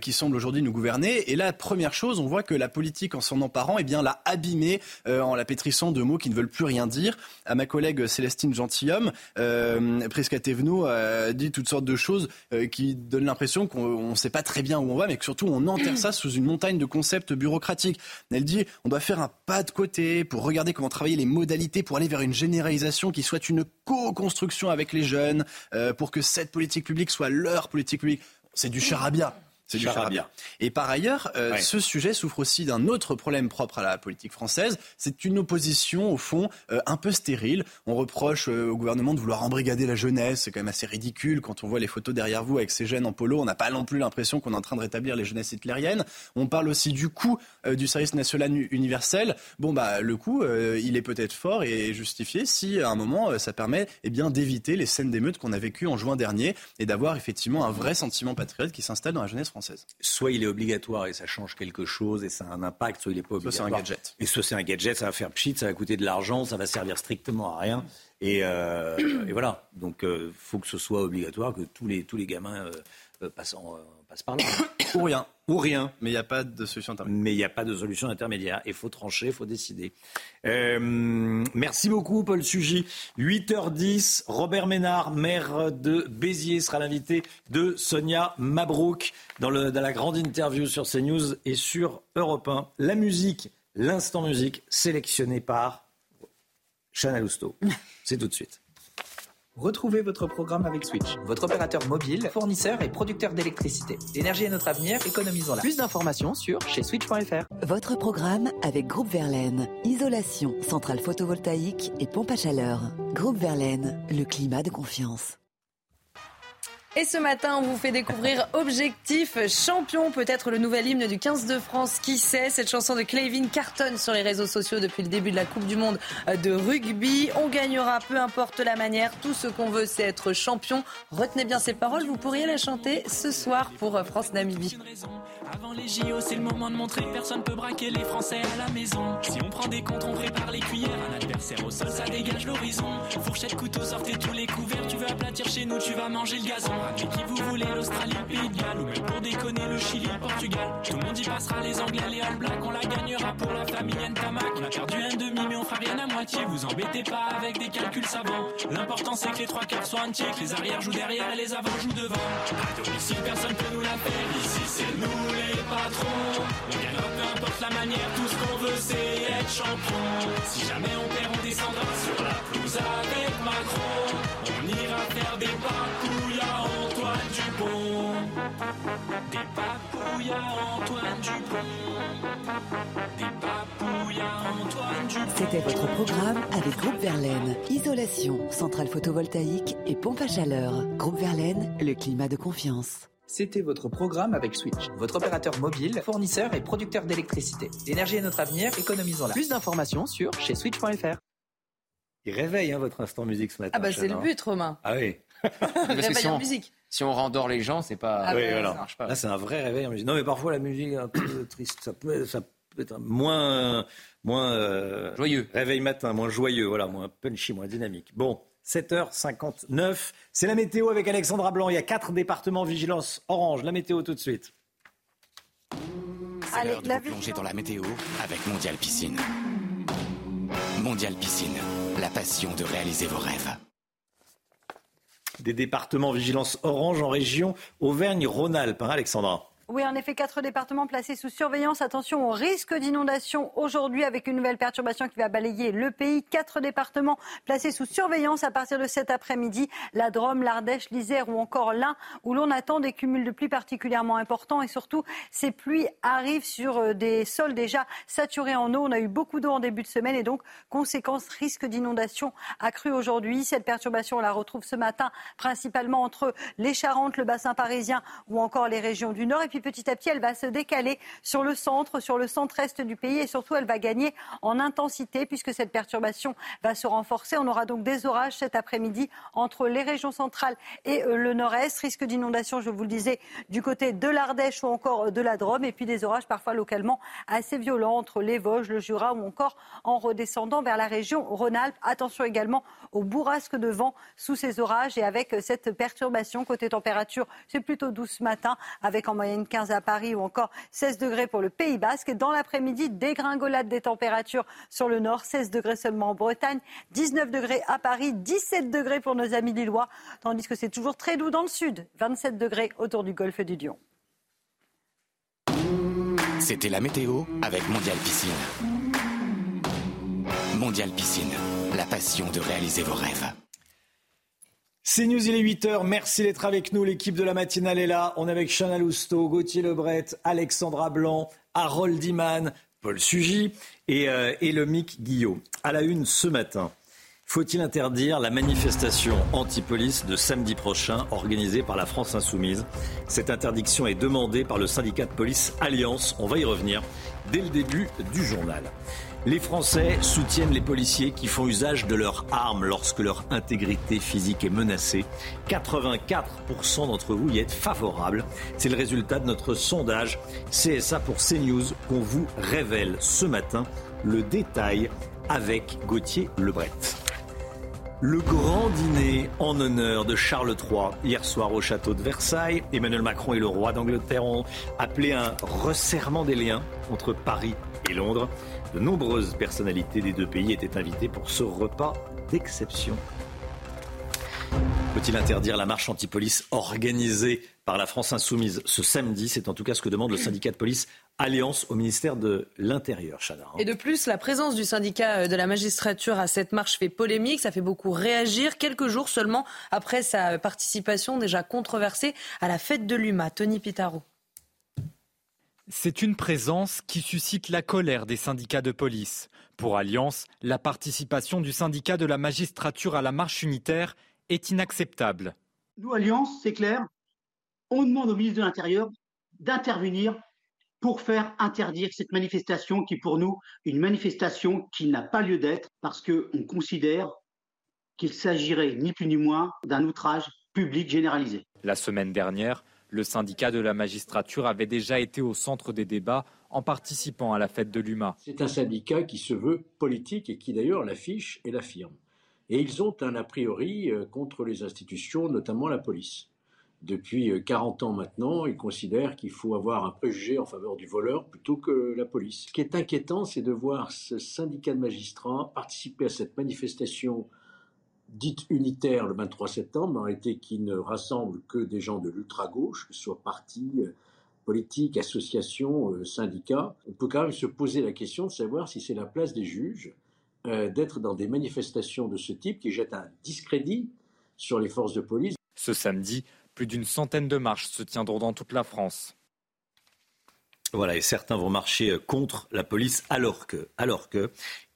Speaker 54: qui semble aujourd'hui nous gouverner. Et la première chose, on voit que la politique, en s'en emparant, eh bien, l'a abîmé euh, en la pétrissant de mots qui ne veulent plus rien dire. À ma collègue Célestine Gentilhomme, euh, Prisca a dit toutes sortes de choses euh, qui donnent l'impression qu'on ne sait pas très bien où on va, mais que surtout on enterre ça sous une montagne de concepts bureaucratiques. Elle dit on doit faire un pas de côté pour regarder comment travailler les modalités pour aller vers une généralisation qui soit une co-construction avec les jeunes, euh, pour que cette politique publique soit leur politique publique. C'est du charabia. C'est du charabia. Et par ailleurs, euh, ce sujet souffre aussi d'un autre problème propre à la politique française. C'est une opposition, au fond, euh, un peu stérile. On reproche euh, au gouvernement de vouloir embrigader la jeunesse. C'est quand même assez ridicule. Quand on voit les photos derrière vous avec ces jeunes en polo, on n'a pas non plus l'impression qu'on est en train de rétablir les jeunesses hitlériennes. On parle aussi du coût du service national universel. Bon, bah, le coût, il est peut-être fort et justifié si, à un moment, ça permet eh bien, d'éviter les scènes d'émeutes qu'on a vécues en juin dernier et d'avoir effectivement un vrai sentiment patriote qui s'installe dans la jeunesse
Speaker 1: Soit il est obligatoire et ça change quelque chose et ça a un impact, soit il n'est pas obligatoire.
Speaker 54: Soit c'est un gadget.
Speaker 1: Et soit c'est un gadget, ça va faire pchit, ça va coûter de l'argent, ça va servir strictement à rien. Et, euh, voilà. Donc il euh, faut que ce soit obligatoire, que tous les, tous les gamins euh, passent, par là.
Speaker 54: Ou rien. Ou rien. Mais il n'y a pas de solution intermédiaire.
Speaker 1: Mais il n'y a pas de solution intermédiaire. Il faut trancher, il faut décider. merci beaucoup, Paul Sugy. 8h10, Robert Ménard, maire de Béziers, sera l'invité de Sonia Mabrouk dans, le, dans la grande interview sur CNews et sur Europe 1. La musique, l'instant musique, sélectionné par Chana Lousteau. C'est tout de suite.
Speaker 38: Retrouvez votre programme avec Switch, votre opérateur mobile, fournisseur et producteur d'électricité. L'énergie est notre avenir, économisons-la. Plus d'informations sur chez switch.fr.
Speaker 23: Votre programme avec Groupe Verlaine. Isolation, centrale photovoltaïque et pompe à chaleur. Groupe Verlaine, le climat de confiance.
Speaker 6: Et ce matin, on vous fait découvrir Objectif Champion, peut-être le nouvel hymne du 15 de France. Qui sait? Cette chanson de Clavin cartonne sur les réseaux sociaux depuis le début de la Coupe du Monde de rugby. On gagnera, peu importe la manière. Tout ce qu'on veut, c'est être champion. Retenez bien ces paroles. Vous pourriez la chanter ce soir pour France Namibie.
Speaker 37: Avant les JO, c'est le moment de montrer que personne peut braquer les Français à la maison. Si on prend des comptes, on prépare les cuillères. Un adversaire au sol, ça dégage l'horizon. Fourchette, couteau, sortez tous les couverts. Tu veux aplatir chez nous, tu vas manger le gazon. Mais qui vous voulez, l'Australie, le Pays de. Ou même pour déconner, le Chili, le Portugal. Tout le monde y passera, les Anglais, les All Blacks. On la gagnera pour la famille Ntamak. On a perdu un demi, mais on fera rien à moitié. Vous embêtez pas avec des calculs savants. L'important, c'est que les trois quarts soient entiers. Que les arrières jouent derrière et les avants jouent devant. À domicile, personne peut nous la faire. Ici, c'est nous les patrons. Importe la manière. Tout ce qu'on veut, c'est être champion. Si jamais on perd, on descendra sur la pelouse avec Macron. On ira faire des papouilles à Antoine Dupont. Des papouilles à Antoine Dupont. Des papouilles à Antoine Dupont.
Speaker 23: C'était votre programme avec Groupe Verlaine. Isolation, centrale photovoltaïque et pompe à chaleur. Groupe Verlaine, le climat de confiance.
Speaker 38: C'était votre programme avec Switch, votre opérateur mobile, fournisseur et producteur d'électricité. L'énergie est notre avenir, économisons-la. Plus d'informations sur chez switch.fr.
Speaker 1: Il réveille hein, votre instant musique ce matin.
Speaker 6: Ah bah c'est le but, Romain.
Speaker 1: Ah oui.
Speaker 6: Réveil
Speaker 5: si
Speaker 6: en
Speaker 5: on-
Speaker 6: musique.
Speaker 5: Si on rendort les gens, c'est pas.
Speaker 6: Ah
Speaker 1: oui,
Speaker 6: bah,
Speaker 1: voilà.
Speaker 5: ça marche pas.
Speaker 1: Là, c'est un vrai réveil en musique. Non, mais parfois, la musique est un peu triste. Ça peut, ça peut être moins, moins euh,
Speaker 5: Joyeux.
Speaker 1: Réveil matin, moins joyeux, voilà, moins punchy, moins dynamique. Bon, 7h59, c'est la météo avec Alexandra Blanc. Il y a quatre départements vigilance orange. La météo tout de suite.
Speaker 14: C'est l'heure de vous plonger dans la météo avec Mondial Piscine. Mondial Piscine, la passion de réaliser vos rêves.
Speaker 1: Des départements vigilance orange en région Auvergne-Rhône-Alpes, hein, Alexandra.
Speaker 25: Oui, en effet, quatre départements placés sous surveillance. Attention au risque d'inondation aujourd'hui avec une nouvelle perturbation qui va balayer le pays. Quatre départements placés sous surveillance à partir de cet après-midi. La Drôme, l'Ardèche, l'Isère ou encore l'Ain où l'on attend des cumuls de pluie particulièrement importants et surtout ces pluies arrivent sur euh, des sols déjà saturés en eau. On a eu beaucoup d'eau en début de semaine et donc conséquence risque d'inondation accru aujourd'hui. Cette perturbation, on la retrouve ce matin principalement entre les Charentes, le bassin parisien ou encore les régions du Nord. Petit à petit, elle va se décaler sur le centre, sur le centre-est du pays et surtout, elle va gagner en intensité puisque cette perturbation va se renforcer. On aura donc des orages cet après-midi entre les régions centrales et euh, le nord-est. Risque d'inondation, je vous le disais, du côté de l'Ardèche ou encore euh, de la Drôme. Et puis des orages parfois localement assez violents entre les Vosges, le Jura ou encore en redescendant vers la région Rhône-Alpes. Attention également aux bourrasques de vent sous ces orages et avec euh, cette perturbation. Côté température, c'est plutôt doux ce matin avec en moyenne 15 à Paris ou encore 16 degrés pour le Pays Basque. Dans l'après-midi, dégringolade des températures sur le nord, 16 degrés seulement en Bretagne, 19 degrés à Paris, 17 degrés pour nos amis lillois, tandis que c'est toujours très doux dans le sud, 27 degrés autour du golfe du Lion.
Speaker 14: C'était la météo avec Mondial Piscine. Mondial Piscine, la passion de réaliser vos rêves.
Speaker 1: C'est News, il est 8h. Merci d'être avec nous. L'équipe de la matinale est là. On est avec Chana Lousteau, Gauthier Lebret, Alexandra Blanc, Harold Iman, Paul Sugy et, euh, et le Guillot. À la une ce matin. Faut-il interdire la manifestation anti-police de samedi prochain organisée par la France Insoumise? Cette interdiction est demandée par le syndicat de police Alliance. On va y revenir dès le début du journal. Les Français soutiennent les policiers qui font usage de leurs armes lorsque leur intégrité physique est menacée. 84% d'entre vous y êtes favorables. C'est le résultat de notre sondage CSA pour CNews qu'on vous révèle ce matin. Le détail avec Gauthier Lebret. Le grand dîner en honneur de Charles III hier soir au château de Versailles. Emmanuel Macron et le roi d'Angleterre ont appelé un resserrement des liens entre Paris et Londres. De nombreuses personnalités des deux pays étaient invitées pour ce repas d'exception. Faut-il interdire la marche anti-police organisée par la France insoumise ce samedi? C'est en tout cas ce que demande le syndicat de police Alliance au ministère de l'Intérieur, Chana.
Speaker 6: Et de plus, la présence du syndicat euh, de la magistrature à cette marche fait polémique, ça fait beaucoup réagir, quelques jours seulement après sa participation déjà controversée à la fête de l'UMA. Tony Pitaro.
Speaker 2: C'est une présence qui suscite la colère des syndicats de police. Pour Alliance, la participation du syndicat de la magistrature à la marche unitaire est inacceptable.
Speaker 3: Nous, Alliance, c'est clair, on demande au ministre de l'Intérieur d'intervenir pour faire interdire cette manifestation qui, pour nous, une manifestation qui n'a pas lieu d'être parce qu'on considère qu'il s'agirait ni plus ni moins d'un outrage public généralisé.
Speaker 2: La semaine dernière, le syndicat de la magistrature avait déjà été au centre des débats en participant à la fête de l'UMA.
Speaker 4: C'est un syndicat qui se veut politique et qui d'ailleurs l'affiche et l'affirme. Et ils ont un a priori euh, contre les institutions, notamment la police. Depuis euh, 40 ans maintenant, ils considèrent qu'il faut avoir un préjugé en faveur du voleur plutôt que la police. Ce qui est inquiétant, c'est de voir ce syndicat de magistrats participer à cette manifestation dite unitaire le 23 septembre, en réalité qui ne rassemble que des gens de l'ultra-gauche, que ce soit partis, euh, politiques, associations, euh, syndicats. On peut quand même se poser la question de savoir si c'est la place des juges euh, d'être dans des manifestations de ce type qui jettent un discrédit sur les forces de police.
Speaker 2: Ce samedi, plus d'une centaine de marches se tiendront dans toute la France.
Speaker 1: Voilà, et certains vont marcher contre la police alors que, alors que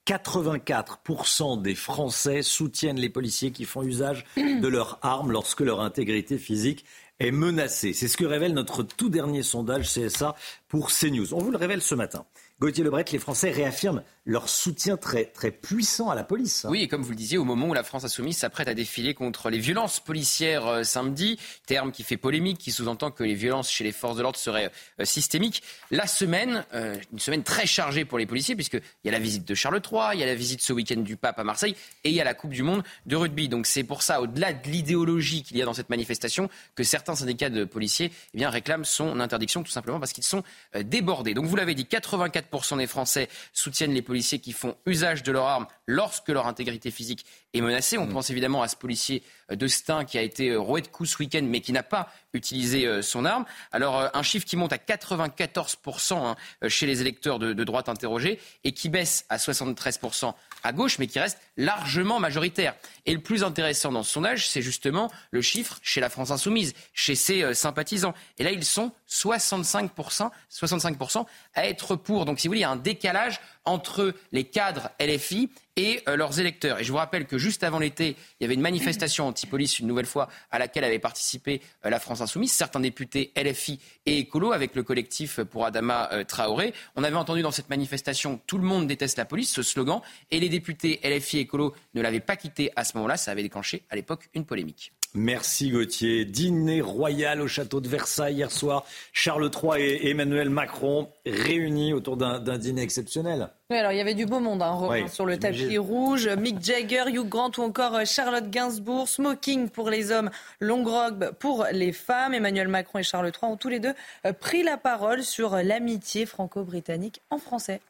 Speaker 1: 84% des Français soutiennent les policiers qui font usage de leurs armes lorsque leur intégrité physique est menacée. C'est ce que révèle notre tout dernier sondage CSA pour CNews. On vous le révèle ce matin. Gauthier Lebret, les Français réaffirment leur soutien très, très puissant à la police.
Speaker 5: Oui, et comme vous le disiez, au moment où la France insoumise s'apprête à défiler contre les violences policières euh, samedi, terme qui fait polémique, qui sous-entend que les violences chez les forces de l'ordre seraient euh, systémiques, la semaine, euh, une semaine très chargée pour les policiers, puisqu'il y a la visite de Charles III, il y a la visite ce week-end du pape à Marseille, et il y a la Coupe du Monde de rugby. Donc c'est pour ça, au-delà de l'idéologie qu'il y a dans cette manifestation, que certains syndicats de policiers eh réclament son interdiction, tout simplement parce qu'ils sont débordés. Donc vous l'avez dit, 84% des Français soutiennent les policiers qui font usage de leurs armes lorsque leur intégrité physique est menacée. On mm. pense évidemment à ce policier de Stein qui a été roué de coups ce week-end, mais qui n'a pas utilisé euh, son arme. Alors, euh, un chiffre qui monte à 94% hein, chez les électeurs de, de droite interrogés et qui baisse à 73% à gauche, mais qui reste largement majoritaire. Et le plus intéressant dans ce sondage, c'est justement le chiffre chez la France insoumise, chez ses euh, sympathisants. Et là, ils sont 65%, 65% à être pour. Donc, si vous voulez, il y a un décalage entre les cadres LFI et euh, leurs électeurs. Et je vous rappelle que juste avant l'été, il y avait une manifestation anti-police, une nouvelle fois, à laquelle avait participé euh, la France Insoumise, certains députés LFI et écolo, avec le collectif pour Adama euh, Traoré. On avait entendu dans cette manifestation Tout le monde déteste la police, ce slogan, et les députés LFI et écolo ne l'avaient pas quitté à ce moment-là. Ça avait déclenché à l'époque une polémique.
Speaker 1: Merci Gauthier. Dîner royal au château de Versailles hier soir. Charles III et Emmanuel Macron réunis autour d'un dîner exceptionnel.
Speaker 6: Oui, alors il y avait du beau monde hein, sur le tapis rouge. Mick Jagger, Hugh Grant ou encore euh, Charlotte Gainsbourg. Smoking pour les hommes, long robe pour les femmes. Emmanuel Macron et Charles III ont tous les deux euh, pris la parole sur l'amitié franco-britannique en français.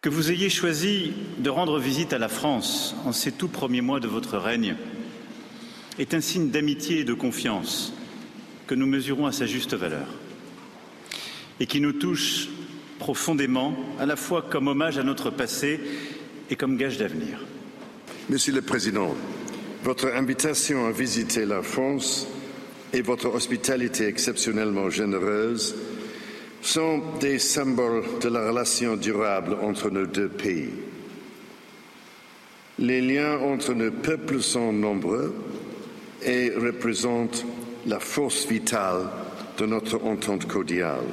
Speaker 50: Que vous ayez choisi de rendre visite à la France en ces tout premiers mois de votre règne est un signe d'amitié et de confiance que nous mesurons à sa juste valeur et qui nous touche profondément, à la fois comme hommage à notre passé et comme gage d'avenir.
Speaker 12: Monsieur le Président, votre invitation à visiter la France et votre hospitalité exceptionnellement généreuse sont des symboles de la relation durable entre nos deux pays. Les liens entre nos peuples sont nombreux et représente la force vitale de notre entente cordiale.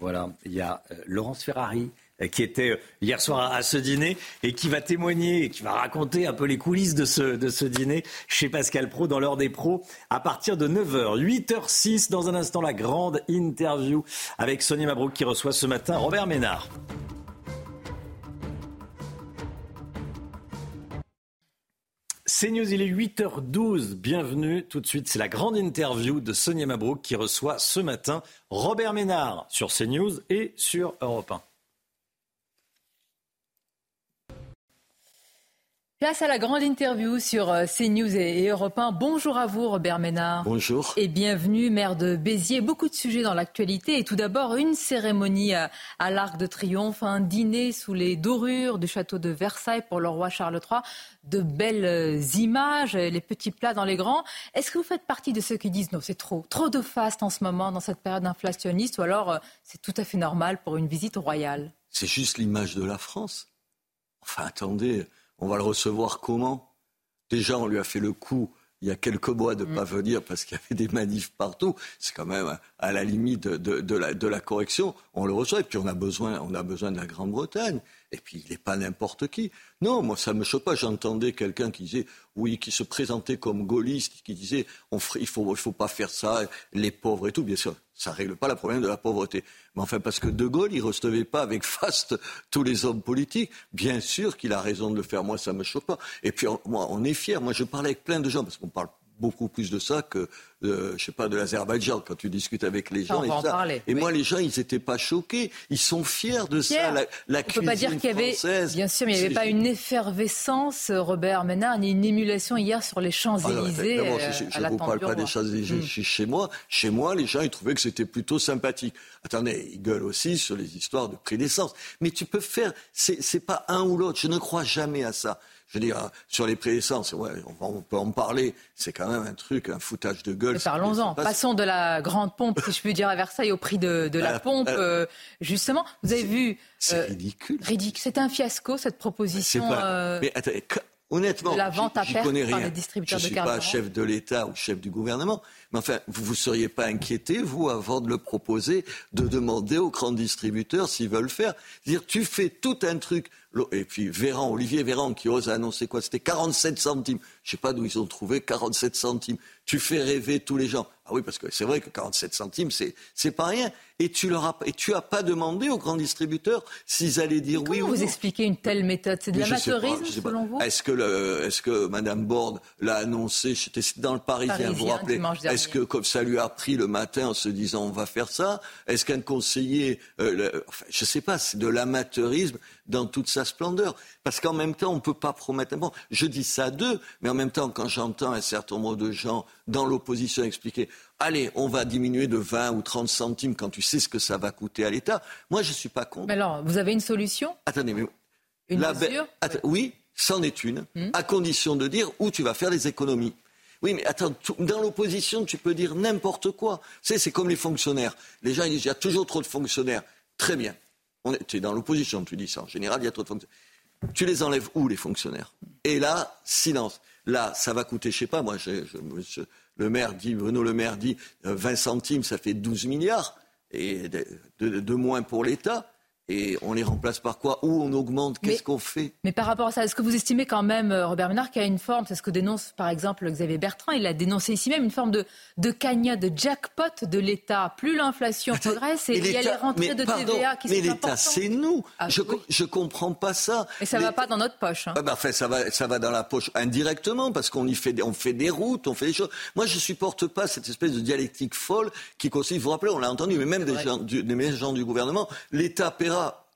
Speaker 1: Voilà, il y a euh, Laurence Ferrari euh, qui était euh, hier soir à, ce dîner et qui va témoigner, qui va raconter un peu les coulisses de ce, de ce dîner chez Pascal Pro dans l'heure des pros à partir de 9h. 8h06 dans un instant la grande interview avec Sonia Mabrouk qui reçoit ce matin Robert Ménard. C'est News, il est 8h12. Bienvenue. Tout de suite, c'est la grande interview de Sonia Mabrouk qui reçoit ce matin Robert Ménard sur CNews et sur Europe 1.
Speaker 55: Place à la grande interview sur euh, CNews et Europe 1. Bonjour à vous, Robert Ménard.
Speaker 56: Bonjour.
Speaker 55: Et bienvenue, maire de Béziers. Beaucoup de sujets dans l'actualité. Et tout d'abord, une cérémonie à, l'Arc de Triomphe, un dîner sous les dorures du château de Versailles pour le roi Charles III. De belles euh, images, les petits plats dans les grands. Est-ce que vous faites partie de ceux qui disent non, c'est trop, trop de faste en ce moment, dans cette période inflationniste, ou alors euh, c'est tout à fait normal pour une visite royale?
Speaker 56: C'est juste l'image de la France. Enfin, attendez on va le recevoir comment? Déjà, on lui a fait le coup il y a quelques mois de ne mm. pas venir parce qu'il y avait des manifs partout. C'est quand même à la limite de, la, de, la, correction. On le reçoit et puis on a besoin, on a besoin de la Grande-Bretagne. Et puis il n'est pas n'importe qui. Non, moi ça me choque pas. J'entendais quelqu'un qui disait, oui, qui se présentait comme gaulliste, qui disait, on il faut, il faut pas faire ça, les pauvres et tout. Bien sûr, ça règle pas le problème de la pauvreté. Mais enfin, parce que De Gaulle, il recevait pas avec faste tous les hommes politiques. Bien sûr qu'il a raison de le faire. Moi, ça me choque pas. Et puis, moi, on est fiers. Moi, je parlais avec plein de gens parce qu'on parle beaucoup plus de ça que, euh, je sais pas, de l'Azerbaïdjan, quand tu discutes avec les gens. et, moi, les gens, ils n'étaient pas choqués. Ils sont fiers de ça, la, la
Speaker 55: On ne peut pas dire qu'il y avait, bien sûr, mais il n'y avait pas une effervescence, Robert Ménard, ni une émulation hier sur les Champs-Élysées.
Speaker 56: Ah je ne vous parle pas des Champs-Élysées mm. chez moi. Chez moi, les gens, ils trouvaient que c'était plutôt sympathique. Attendez, ils gueulent aussi sur les histoires de prix d'essence. Mais tu peux faire, c'est pas un ou l'autre. Je ne crois jamais à ça. Je veux dire, sur les ouais, on, peut en parler. C'est quand même un truc, un foutage de gueule.
Speaker 55: Parlons-en. Passons de la grande pompe, si je puis dire, à Versailles au prix de, la pompe. Euh, justement, vous avez vu.
Speaker 56: C'est euh, ridicule.
Speaker 55: Ridicule. C'est un fiasco, cette proposition.
Speaker 56: Euh, mais attendez, honnêtement,
Speaker 55: la vente à perte
Speaker 56: connais
Speaker 55: par
Speaker 56: rien.
Speaker 55: les distributeurs
Speaker 56: Je
Speaker 55: de
Speaker 56: suis pas chef de l'État ou chef du gouvernement, mais enfin, vous vous seriez pas inquiété, vous, avant de le proposer, de demander aux grands distributeurs s'ils veulent faire. C'est-à-dire, tu fais tout un truc. Et puis Véran, Olivier Véran, qui ose annoncer quoi C'était 47 centimes. Je sais pas d'où ils ont trouvé 47 centimes. Tu fais rêver tous les gens. Ah oui, parce que c'est vrai que 47 centimes, c'est c'est pas rien. Et tu leur as, et tu as pas demandé aux grands distributeurs s'ils allaient dire oui ou
Speaker 55: Comment vous
Speaker 56: non.
Speaker 55: expliquez une telle méthode? C'est de l'amateurisme selon vous?
Speaker 56: Est-ce que, le- est-ce que Mme Borde l'a annoncé? J'étais dans le Parisien, vous vous rappelez. Est-ce que comme ça lui a pris le matin en se disant on va faire ça? Est-ce qu'un conseiller, euh, le- enfin, je sais pas, c'est de l'amateurisme dans toute sa splendeur Parce qu'en même temps, on ne peut pas promettre. Bon, je dis ça d'eux, mais en même temps, quand j'entends un certain nombre de gens dans l'opposition expliquer Allez, on va diminuer de 20 ou 30 centimes quand tu sais ce que ça va coûter à l'État. Moi, je ne suis pas contre.
Speaker 55: Mais alors, vous avez une solution?
Speaker 56: Attendez, mais
Speaker 55: Une
Speaker 56: la
Speaker 55: mesure?
Speaker 56: Ba- Oui, c'en est une,
Speaker 55: Hmm?
Speaker 56: à condition de dire où tu vas faire les économies. Oui, mais attends, dans l'opposition, tu peux dire n'importe quoi. Tu sais, c'est comme les fonctionnaires. Les gens, ils disent, il y a toujours trop de fonctionnaires. Très bien. Tu es dans l'opposition, tu dis ça. En général, il y a trop de fonctionnaires. Tu les enlèves où, les fonctionnaires? Et là, silence. Là, ça va coûter, je sais pas, moi, je- le maire dit, Bruno Le Maire dit, euh, 20 centimes, ça fait 12 milliards. Et de moins pour l'État. Et on les remplace par quoi Où on augmente Qu'est-ce qu'on fait
Speaker 55: Mais par rapport à ça, est-ce que vous estimez quand même, euh, Robert Ménard, qu'il y a une forme, c'est ce que dénonce par exemple Xavier Bertrand, il a dénoncé ici même une forme de, de cagnotte, de jackpot de l'État. Plus l'inflation progresse et
Speaker 56: Mais
Speaker 55: il y a les
Speaker 56: l'État-
Speaker 55: rentrées
Speaker 56: mais
Speaker 55: de
Speaker 56: pardon,
Speaker 55: TVA qui
Speaker 56: mais
Speaker 55: sont
Speaker 56: l'État,
Speaker 55: importantes.
Speaker 56: c'est nous.
Speaker 55: Ah,
Speaker 56: je,
Speaker 55: oui.
Speaker 56: je comprends pas ça.
Speaker 55: Et ça ne va
Speaker 56: L'État-
Speaker 55: pas dans notre poche. hein.
Speaker 56: Ah ben, enfin, ça va, ça va dans la poche indirectement parce qu'on y fait, on fait des routes, on fait des choses. Moi, je supporte pas cette espèce de dialectique folle qui consiste. Vous vous rappelez, on l'a entendu, mais même des gens, du, des gens du gouvernement, l'État paiera.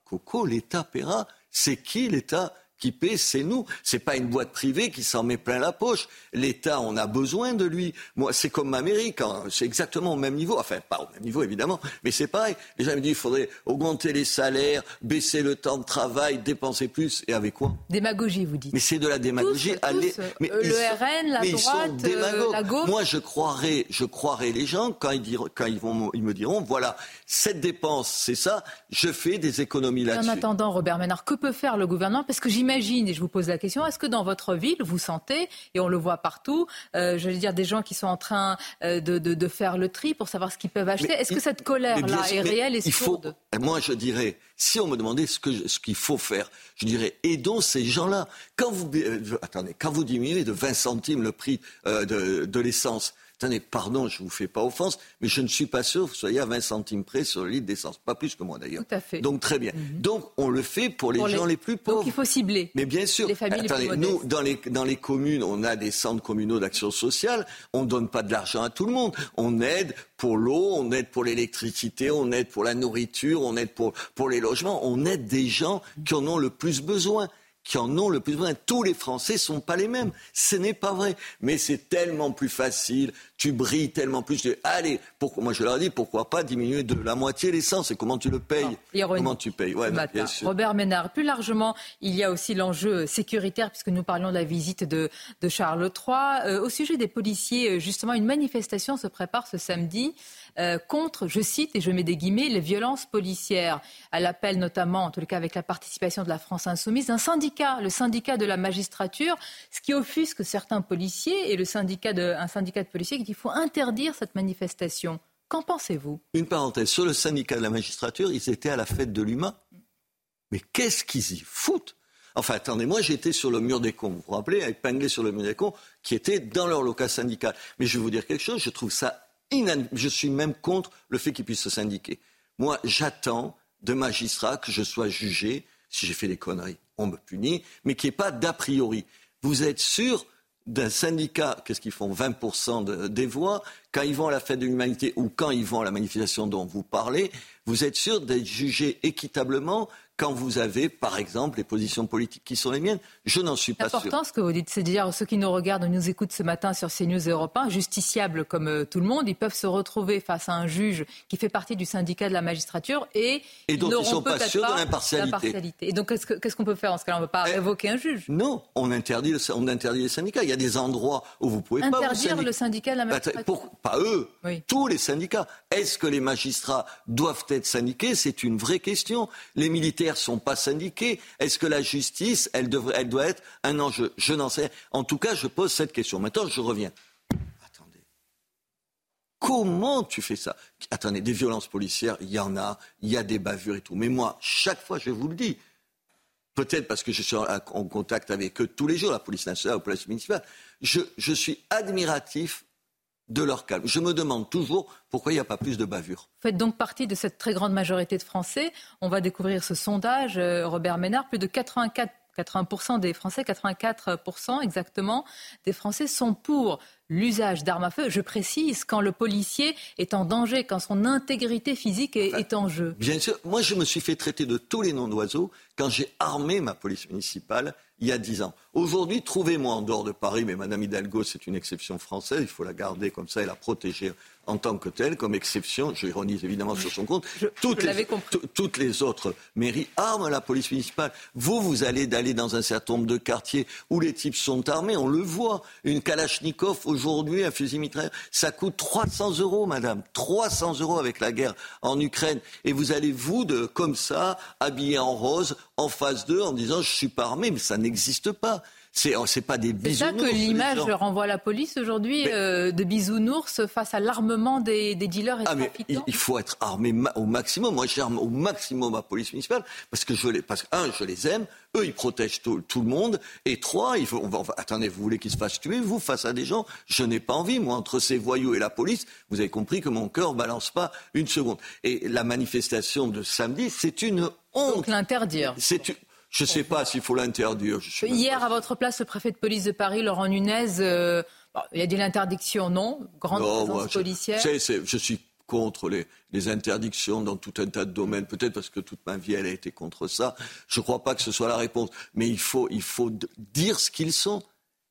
Speaker 56: Coco, l'État paiera. C'est qui l'État qui paie C'est nous. C'est pas une boîte privée qui s'en met plein la poche. L'État, on a besoin de lui. Moi, c'est comme ma mairie, quand c'est exactement au même niveau. Enfin, pas au même niveau évidemment, mais c'est pareil. Les gens me disent, il faudrait augmenter les salaires, baisser le temps de travail, dépenser plus. Et avec quoi?
Speaker 55: Démagogie, vous dites.
Speaker 56: mais c'est de la démagogie.
Speaker 55: Tous,
Speaker 56: Allez-
Speaker 55: tous,
Speaker 56: mais
Speaker 55: euh, le
Speaker 56: sont-
Speaker 55: RN, la
Speaker 56: mais ils sont
Speaker 55: droite, euh, la gauche.
Speaker 56: Moi, je croirais, je croirais les gens quand ils, diront, quand ils, vont, ils me diront, voilà, cette dépense, c'est ça, je fais des économies
Speaker 55: Et en
Speaker 56: là-dessus.
Speaker 55: attendant, Robert Ménard, que peut faire le gouvernement? Parce que j'imagine, et je vous pose la question, est-ce que dans votre ville, vous sentez, et on le voit partout, euh, je veux dire, des gens qui sont en train euh, de, de- de faire le tri pour savoir ce qu'ils peuvent acheter Est-ce que cette colère-là est réelle et
Speaker 56: faut,
Speaker 55: sourde?
Speaker 56: Moi, je dirais, si on me demandait ce je- ce qu'il faut faire, je dirais aidons ces gens-là. Quand vous euh, attendez, quand vous diminuez de 20 centimes le prix euh, de, de l'essence. Attendez, pardon, je vous fais pas offense, mais je ne suis pas sûr que vous soyez à 20 centimes près sur le litre d'essence. Pas plus que moi d'ailleurs.
Speaker 55: Tout à fait.
Speaker 56: Donc très bien. Donc on le fait pour les
Speaker 55: Pour
Speaker 56: gens les, plus pauvres.
Speaker 55: Donc il faut cibler.
Speaker 56: Mais bien sûr,
Speaker 55: Les familles les plus
Speaker 56: attendez, nous, dans les, dans les communes, on a des centres communaux d'action sociale. On ne donne pas de l'argent à tout le monde. On aide pour l'eau, on aide pour l'électricité, on aide pour la nourriture, on aide pour, pour les logements. On aide des gens qui en ont le plus besoin qui en ont le plus besoin. Tous les Français sont pas les mêmes. Ce n'est pas vrai. Mais c'est tellement plus facile. Tu brilles tellement plus. Dis, Allez, pourquoi, moi je leur dis, pourquoi pas diminuer de la moitié l'essence et comment tu le payes
Speaker 55: ironie.
Speaker 56: Comment tu payes ouais,
Speaker 55: ce
Speaker 56: non,
Speaker 55: matin.
Speaker 56: bien sûr.
Speaker 55: Robert Ménard, plus largement, il y a aussi l'enjeu sécuritaire, puisque nous parlions de la visite de, de Charles III. Euh, au sujet des policiers, euh, justement, une manifestation se prépare ce samedi euh, contre, je cite et je mets des guillemets, les violences policières. Elle appelle notamment, en tout cas avec la participation de la France insoumise, un syndicat, le syndicat de la magistrature, ce qui offusque certains policiers et le syndicat de, un syndicat de policiers qui qu'il faut interdire cette manifestation. Qu'en pensez-vous?
Speaker 56: Une parenthèse, sur le syndicat de la magistrature, ils étaient à la fête de l'humain. Mais qu'est-ce qu'ils y foutent? Enfin, attendez, moi j'étais sur le mur des cons, vous vous rappelez, épinglé sur le mur des cons, qui étaient dans leur local syndical. Mais je vais vous dire quelque chose, je trouve ça inan... Je suis même contre le fait qu'ils puissent se syndiquer. Moi, j'attends de magistrats que je sois jugé, si j'ai fait des conneries, on me punit, mais qu'il n'y ait pas d'a priori. Vous êtes sûr d'un syndicat, qu'est-ce qu'ils font 20% de- des voix, quand ils vont à la fête de l'humanité ou quand ils vont à la manifestation dont vous parlez, vous êtes sûr d'être jugé équitablement quand vous avez, par exemple, les positions politiques qui sont les miennes Je n'en suis
Speaker 55: C'est
Speaker 56: pas sûr.
Speaker 55: important ce que vous dites, c'est de dire ceux qui nous regardent, nous écoutent ce matin sur CNews et Europe 1, justiciables comme euh, tout le monde, ils peuvent se retrouver face à un juge qui fait partie du syndicat de la magistrature et,
Speaker 56: Et
Speaker 55: ils
Speaker 56: dont ils
Speaker 55: n'auront
Speaker 56: sont pas sûrs de
Speaker 55: pas
Speaker 56: l'impartialité.
Speaker 55: Et donc qu'est-ce que- qu'est-ce qu'on peut faire en ce cas-là? On ne peut pas
Speaker 56: Eh,
Speaker 55: révoquer un juge?
Speaker 56: Non, on interdit, le, on interdit les syndicats. Il y a des endroits où vous pouvez pas vous
Speaker 55: Interdire le syndicat de la magistrature.
Speaker 56: pour- pas eux,
Speaker 55: Oui.
Speaker 56: tous les syndicats. Est-ce que les magistrats doivent être syndiqués? C'est une vraie question. Les militaires derrière sont pas syndiqués Est-ce que la justice, elle, devrait, elle doit être un enjeu? Je n'en sais. En tout cas, je pose cette question. Maintenant, je reviens. Attendez. Comment tu fais ça? Attendez, des violences policières, il y en a, il y a des bavures et tout. Mais moi, chaque fois, je vous le dis, peut-être parce que je suis en contact avec eux tous les jours, la police nationale, la police municipale, je suis admiratif de leur calme. Je me demande toujours pourquoi il n'y a pas plus de bavures.
Speaker 55: Vous faites donc partie de cette très grande majorité de Français. On va découvrir ce sondage, euh, Robert Ménard, plus de 84 80% des Français, 84% exactement, des Français sont pour l'usage d'armes à feu. Je précise, quand le policier est en danger, quand son intégrité physique est, en jeu.
Speaker 56: Bien sûr, moi je me suis fait traiter de tous les noms d'oiseaux quand j'ai armé ma police municipale il y a dix ans. Aujourd'hui, trouvez-moi en dehors de Paris, mais Madame Hidalgo, c'est une exception française, il faut la garder comme ça et la protéger en tant que telle, comme exception, je ironise évidemment sur son compte, toutes, les, toutes, les, autres mairies arment la police municipale. Vous, vous allez d'aller dans un certain nombre de quartiers où les types sont armés, on le voit. Une Kalachnikov aujourd'hui, un fusil mitrailleur, ça coûte 300 euros, madame. 300 euros avec la guerre en Ukraine. Et vous allez, vous, de, comme ça, habillé en rose, en face d'eux, en disant je suis pas armé, mais ça n'existe pas. C'est oh, pas des bisounours.
Speaker 55: C'est ça que l'image renvoie à la police aujourd'hui euh, de bisounours face à l'armement des, dealers et ah, mais
Speaker 56: il, faut être armé au maximum. Moi, j'arme au maximum ma police municipale parce que je les, parce que un, je les aime. Eux, ils protègent tout, le monde. Et trois, il faut, attendez, vous voulez qu'ils se fassent tuer, vous, face à des gens Je n'ai pas envie, moi, entre ces voyous et la police. Vous avez compris que mon cœur balance pas une seconde. Et la manifestation de samedi, c'est une honte.
Speaker 55: Donc l'interdire.
Speaker 56: C'est je ne sais pas s'il faut l'interdire.
Speaker 55: Hier, à votre place, le préfet de police de Paris, Laurent Nunez, euh, il a dit l'interdiction, non? Grande présence policière.
Speaker 56: je suis contre les, interdictions dans tout un tas de domaines, peut-être parce que toute ma vie, elle a été contre ça. Je ne crois pas que ce soit la réponse. Mais il faut, il faut dire ce qu'ils sont.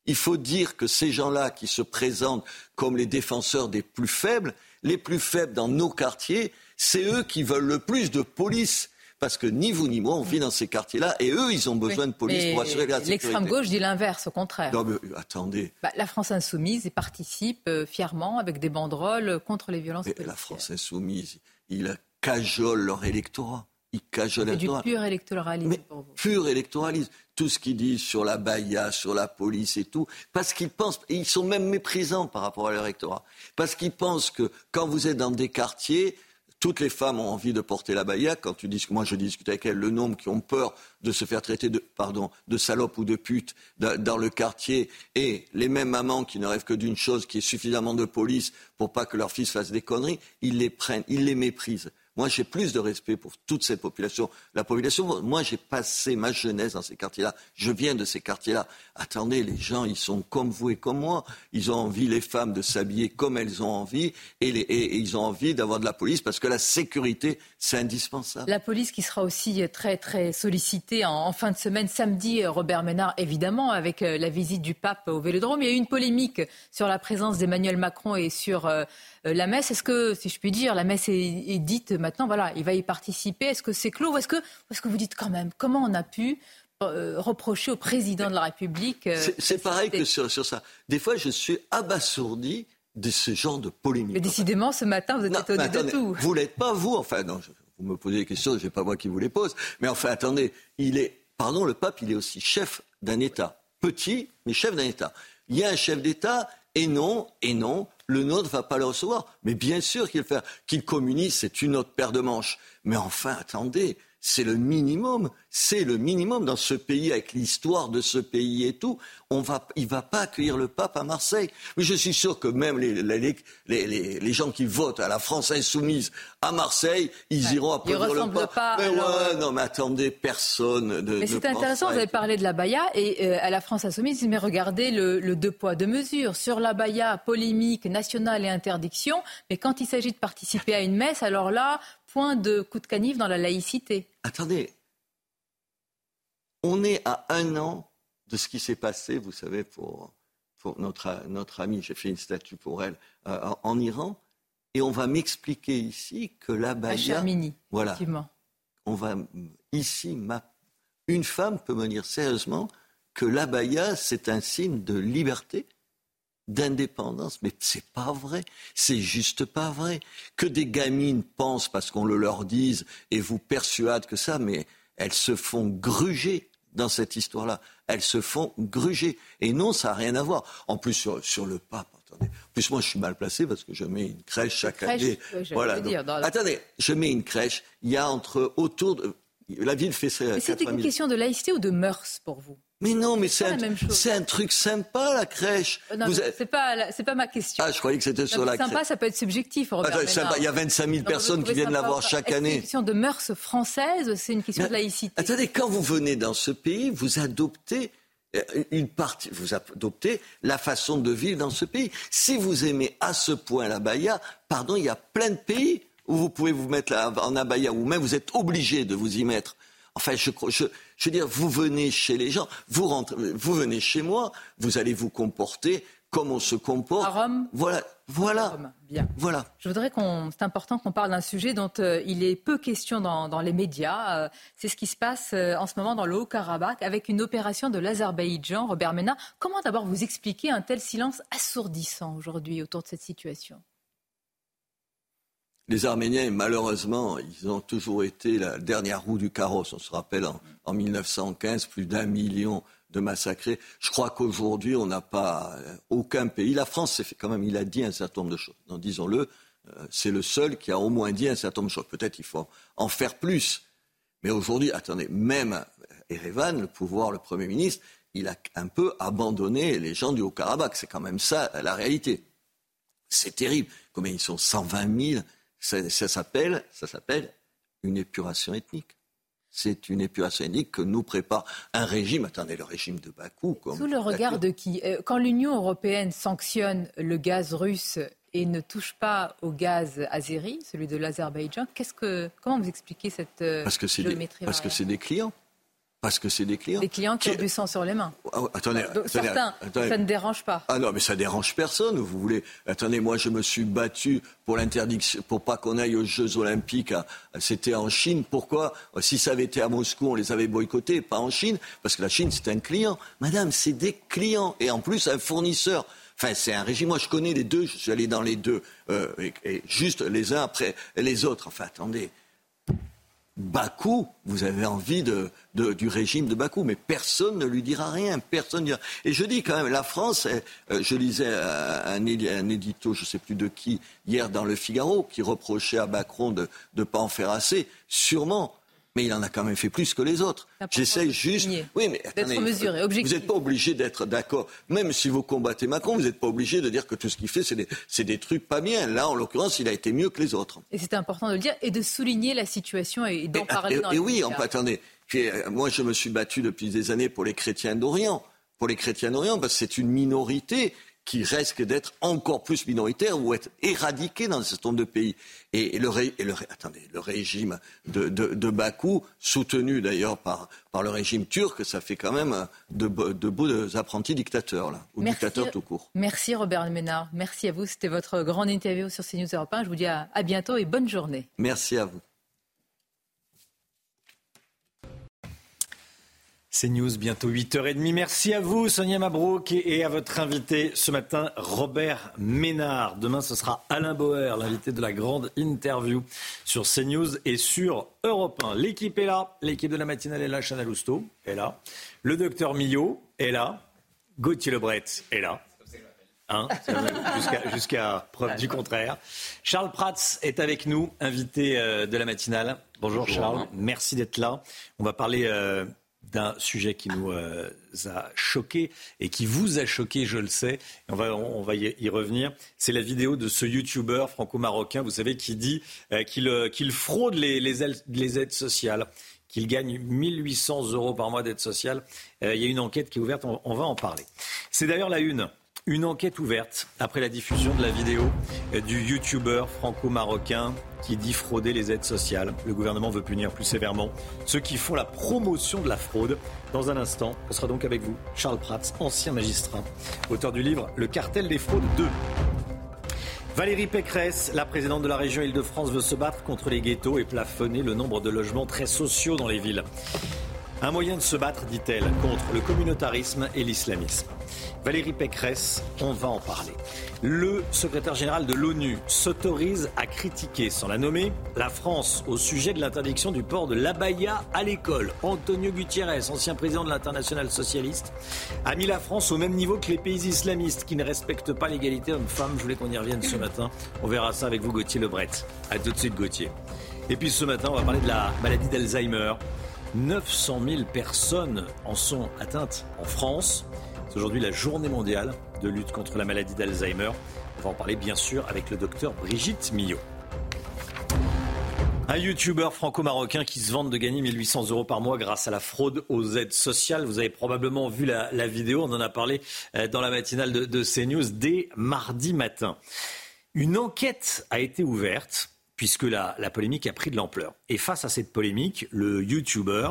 Speaker 56: Il faut dire que ces gens-là qui se présentent comme les défenseurs des plus faibles, les plus faibles dans nos quartiers, c'est eux qui veulent le plus de police parce que ni vous ni moi, on vit dans ces quartiers-là, et eux, ils ont besoin de police pour assurer la sécurité.
Speaker 55: L'extrême gauche dit l'inverse, au contraire.
Speaker 56: Non, mais euh, attendez.
Speaker 55: Bah, la France insoumise y participe euh, fièrement avec des banderoles contre les violences
Speaker 56: mais La France insoumise, il cajole leur électorat. Il cajole
Speaker 55: C'est du pur électoralisme
Speaker 56: pour vous. Pur électoralisme. Tout ce qu'ils disent sur la baïa, sur la police et tout, parce qu'ils pensent, ils sont même méprisants par rapport à l'électorat, parce qu'ils pensent que quand vous êtes dans des quartiers, toutes les femmes ont envie de porter la baïa. Quand tu dis, moi je discute avec elles, le nombre qui ont peur de se faire traiter de salope ou de pute dans le quartier, et les mêmes mamans qui ne rêvent que d'une chose, qui est suffisamment de police pour pas que leur fils fasse des conneries, ils les prennent, ils les méprisent. Moi, j'ai plus de respect pour toute cette population. La population, moi, j'ai passé ma jeunesse dans ces quartiers-là. Je viens de ces quartiers-là. Attendez, les gens, ils sont comme vous et comme moi. Ils ont envie, les femmes, de s'habiller comme elles ont envie. Et, ils ont envie d'avoir de la police parce que la sécurité, c'est indispensable.
Speaker 55: La police qui sera aussi très, très sollicitée en, fin de semaine. Samedi, Robert Ménard, évidemment, avec euh, la visite du pape au Vélodrome. Il y a eu une polémique sur la présence d'Emmanuel Macron et sur... Euh, euh, la messe, est-ce que, si je puis dire, la messe est, dite maintenant, voilà, il va y participer, est-ce que c'est clos ou est-ce que, est que vous dites quand même, comment on a pu euh, reprocher au président de la République
Speaker 56: euh, C'est pareil que sur, ça. Des fois, je suis abasourdi de ce genre de polémique.
Speaker 55: Mais décidément, ce matin, vous êtes étonné de tout.
Speaker 56: Vous l'êtes pas, vous Enfin, non, vous me posez des questions, ce n'est pas moi qui vous les pose. Mais enfin, attendez, il est, pardon, le pape, il est aussi chef d'un État. Petit, mais chef d'un État. Il y a un chef d'État, et non, et non, le nôtre ne va pas le recevoir. Mais bien sûr qu'il fait. Qu'il c'est une autre paire de manches. Mais enfin, attendez, c'est le minimum. C'est le minimum dans ce pays, avec l'histoire de ce pays et tout. On va, il ne va pas accueillir le pape à Marseille. Mais je suis sûr que même les, les, les, les gens qui votent à la France insoumise à Marseille, ils iront applaudir le pape.
Speaker 55: Pas,
Speaker 56: mais ouais, non, mais attendez, personne
Speaker 55: de. Mais c'est intéressant, vous avez parlé de la Baïa et euh, à la France insoumise, mais regardez le, le deux poids, deux mesures. Sur la Baïa, polémique nationale et interdiction, mais quand il s'agit de participer à une messe, alors là, point de coup de canif dans la laïcité.
Speaker 56: Attendez, on est à un an de ce qui s'est passé, vous savez, pour, notre, notre amie, j'ai fait une statue pour elle, euh, en Iran, et on va m'expliquer ici que la baya...
Speaker 55: voilà,
Speaker 56: on va ici, une femme peut me dire sérieusement que l'abaya, c'est un signe de liberté, d'indépendance. Mais c'est pas vrai. C'est juste pas vrai. Que des gamines pensent parce qu'on le leur dise et vous persuade que ça, mais elles se font gruger dans cette histoire-là. Elles se font gruger. Et non, ça n'a rien à voir. En plus, sur, sur le pape, attendez. En plus, moi, je suis mal placé parce que je mets une crèche chaque
Speaker 55: Crèche,
Speaker 56: année. voilà.
Speaker 55: dire,
Speaker 56: Attendez, je mets une crèche. Il y a entre autour de. La ville fait ça.
Speaker 55: Mais c'était une question de laïcité ou de mœurs pour vous?
Speaker 56: Mais non, mais
Speaker 55: C'est
Speaker 56: un, truc sympa, la crèche.
Speaker 55: Euh, Non,
Speaker 56: avez-
Speaker 55: c'est pas, ma question.
Speaker 56: Ah, je croyais que c'était sur la
Speaker 55: sympa,
Speaker 56: crèche.
Speaker 55: ça peut être subjectif, Robert
Speaker 56: Attends, sympa, il y a 25 000
Speaker 55: Non,
Speaker 56: personnes qui viennent la
Speaker 55: sympa
Speaker 56: voir chaque
Speaker 55: que C'est
Speaker 56: année.
Speaker 55: une question de mœurs françaises, c'est une question de laïcité.
Speaker 56: Attendez, quand vous venez dans ce pays, vous adoptez euh, une partie, vous adoptez la façon de vivre dans ce pays. Si vous aimez à ce point la baya, pardon, il y a plein de pays où vous pouvez vous mettre en abaya, ou même vous êtes obligé de vous y mettre. Enfin, je, crois- je, je veux dire, vous venez chez les gens, vous rentrez, vous venez chez moi, vous allez vous comporter comme on se comporte.
Speaker 55: À Rome
Speaker 56: Voilà, voilà,
Speaker 55: Bien.
Speaker 56: voilà.
Speaker 55: Je voudrais qu'on, c'est important qu'on parle d'un sujet dont euh, il est peu question dans, dans les médias. Euh, c'est ce qui se passe euh, en ce moment dans le Haut-Karabakh avec une opération de l'Azerbaïdjan. Robert Ménard, comment d'abord vous expliquer un tel silence assourdissant aujourd'hui autour de cette situation?
Speaker 56: Les Arméniens, malheureusement, ils ont toujours été la dernière roue du carrosse. On se rappelle en, en 1915, plus d'un million de massacrés. Je crois qu'aujourd'hui, on n'a pas euh, aucun pays. La France quand même, il a dit un certain nombre de choses. Disons-le, euh, c'est le seul qui a au moins dit un certain nombre de choses. Peut-être il faut en faire plus. Mais aujourd'hui, attendez, même Erevan, le pouvoir, le Premier ministre, il a un peu abandonné les gens du Haut-Karabakh. C'est quand même ça la réalité. C'est terrible. Combien ils sont? 120 000 Ça, ça s'appelle, ça s'appelle une épuration ethnique. C'est une épuration ethnique que nous prépare un régime. Attendez, le régime de Bakou. Comme
Speaker 55: Sous le regard de qui Euh, Quand l'Union européenne sanctionne le gaz russe et ne touche pas au gaz azéri, celui de l'Azerbaïdjan, qu'est-ce que, comment vous expliquez cette euh,
Speaker 56: parce que c'est des,
Speaker 55: géométrie
Speaker 56: parce que c'est des clients. Parce que c'est des clients.
Speaker 55: Des clients qui ont du sang sur les mains.
Speaker 56: Ah, attendez,
Speaker 55: Donc,
Speaker 56: attendez,
Speaker 55: certains,
Speaker 56: attendez.
Speaker 55: ça ne dérange pas.
Speaker 56: Ah non, mais ça dérange personne, vous voulez. Attendez, moi, je me suis battu pour l'interdiction, pour pas qu'on aille aux Jeux Olympiques. C'était en Chine. Pourquoi? Si ça avait été à Moscou, on les avait boycottés, pas en Chine, parce que la Chine, c'est un client. Madame, c'est des clients. Et en plus, un fournisseur. Enfin, c'est un régime. Moi, je connais les deux. Je suis allé dans les deux. euh, et, et juste les uns après les autres. Enfin, attendez. Bakou, vous avez envie du régime de Bakou, mais personne ne lui dira rien, personne ne dira. Et je dis quand même, la France, euh, je lisais un, un édito, je ne sais plus de qui, hier dans Le Figaro, qui reprochait à Macron de ne pas en faire assez, sûrement. Mais il en a quand même fait plus que les autres.
Speaker 55: de
Speaker 56: juste. Oui, mais
Speaker 55: D'être
Speaker 56: attendez,
Speaker 55: mesuré,
Speaker 56: Vous
Speaker 55: objectif.
Speaker 56: n'êtes pas obligé d'être d'accord. Même si vous combattez Macron, vous n'êtes pas obligé de dire que tout ce qu'il fait, c'est des, trucs pas bien. Là, en l'occurrence, il a été mieux que les autres.
Speaker 55: Et c'est important de le dire et de souligner la situation et d'en parler
Speaker 56: Et,
Speaker 55: dans
Speaker 56: et oui, on peut attendez. Euh, Moi, je me suis battu depuis des années pour les chrétiens d'Orient. Pour les chrétiens d'Orient, parce que c'est une minorité qui risque d'être encore plus minoritaire ou être éradiquée dans un certain nombre de pays. Et, et le, ré- et le ré- attendez, le régime de, de, de Bakou, soutenu d'ailleurs par, par le régime turc, ça fait quand même de, beaux- de beaux apprentis dictateurs, là, ou
Speaker 55: Merci.
Speaker 56: dictateurs tout court.
Speaker 55: Merci Robert Ménard. Merci à vous. C'était votre grande interview sur CNews Europe 1. Je vous dis à, à bientôt et bonne journée.
Speaker 56: Merci à vous.
Speaker 1: C'est News, bientôt 8h30. Merci à vous, Sonia Mabrouk, et à votre invité ce matin, Robert Ménard. Demain, ce sera Alain Bauer, l'invité de la grande interview sur CNews et sur Europe 1. L'équipe est là, l'équipe de la matinale est là, Chana Lousteau est là, le docteur Millot est là, Gauthier Lebret est là. Hein, jusqu'à jusqu'à preuve du contraire. Charles Prats est avec nous, invité euh, de la matinale. Bonjour,
Speaker 57: Bonjour.
Speaker 1: Charles, merci d'être là. On va parler euh, d'un sujet qui nous euh, a choqué et qui vous a choqué, je le sais. On va, on va y, revenir. C'est la vidéo de ce YouTuber franco-marocain, vous savez, qui dit euh, qu'il euh, fraude les, les aides sociales qu'il gagne 1800 euros par mois d'aide sociale. Euh, il y a une enquête qui est ouverte, on, on va en parler. C'est d'ailleurs la une. Une enquête ouverte après la diffusion de la vidéo du YouTuber franco-marocain qui dit frauder les aides sociales. Le gouvernement veut punir plus sévèrement ceux qui font la promotion de la fraude. Dans un instant, on sera donc avec vous, Charles Prats, ancien magistrat, auteur du livre Le cartel des fraudes 2. Valérie Pécresse, la présidente de la région Île-de-France, veut se battre contre les ghettos et plafonner le nombre de logements très sociaux dans les villes. Un moyen de se battre, dit-elle, contre le communautarisme et l'islamisme. Valérie Pécresse, on va en parler. Le secrétaire général de l'ONU s'autorise à critiquer, sans la nommer, la France au sujet de l'interdiction du port de l'abaya à l'école. Antonio Gutiérrez, ancien président de l'international socialiste, a mis la France au même niveau que les pays islamistes qui ne respectent pas l'égalité homme-femme. Je voulais qu'on y revienne ce matin. On verra ça avec vous, Gauthier Lebret. A tout de suite, Gauthier. Et puis ce matin, on va parler de la maladie d'Alzheimer. 900 000 personnes en sont atteintes en France. C'est aujourd'hui la journée mondiale de lutte contre la maladie d'Alzheimer. On va en parler bien sûr avec le docteur Brigitte Millot. Un youtubeur franco-marocain qui se vante de gagner 1800 euros par mois grâce à la fraude aux aides sociales. Vous avez probablement vu la, vidéo, on en a parlé euh, dans la matinale de, CNews dès mardi matin. Une enquête a été ouverte puisque la, polémique a pris de l'ampleur. Et face à cette polémique, le YouTuber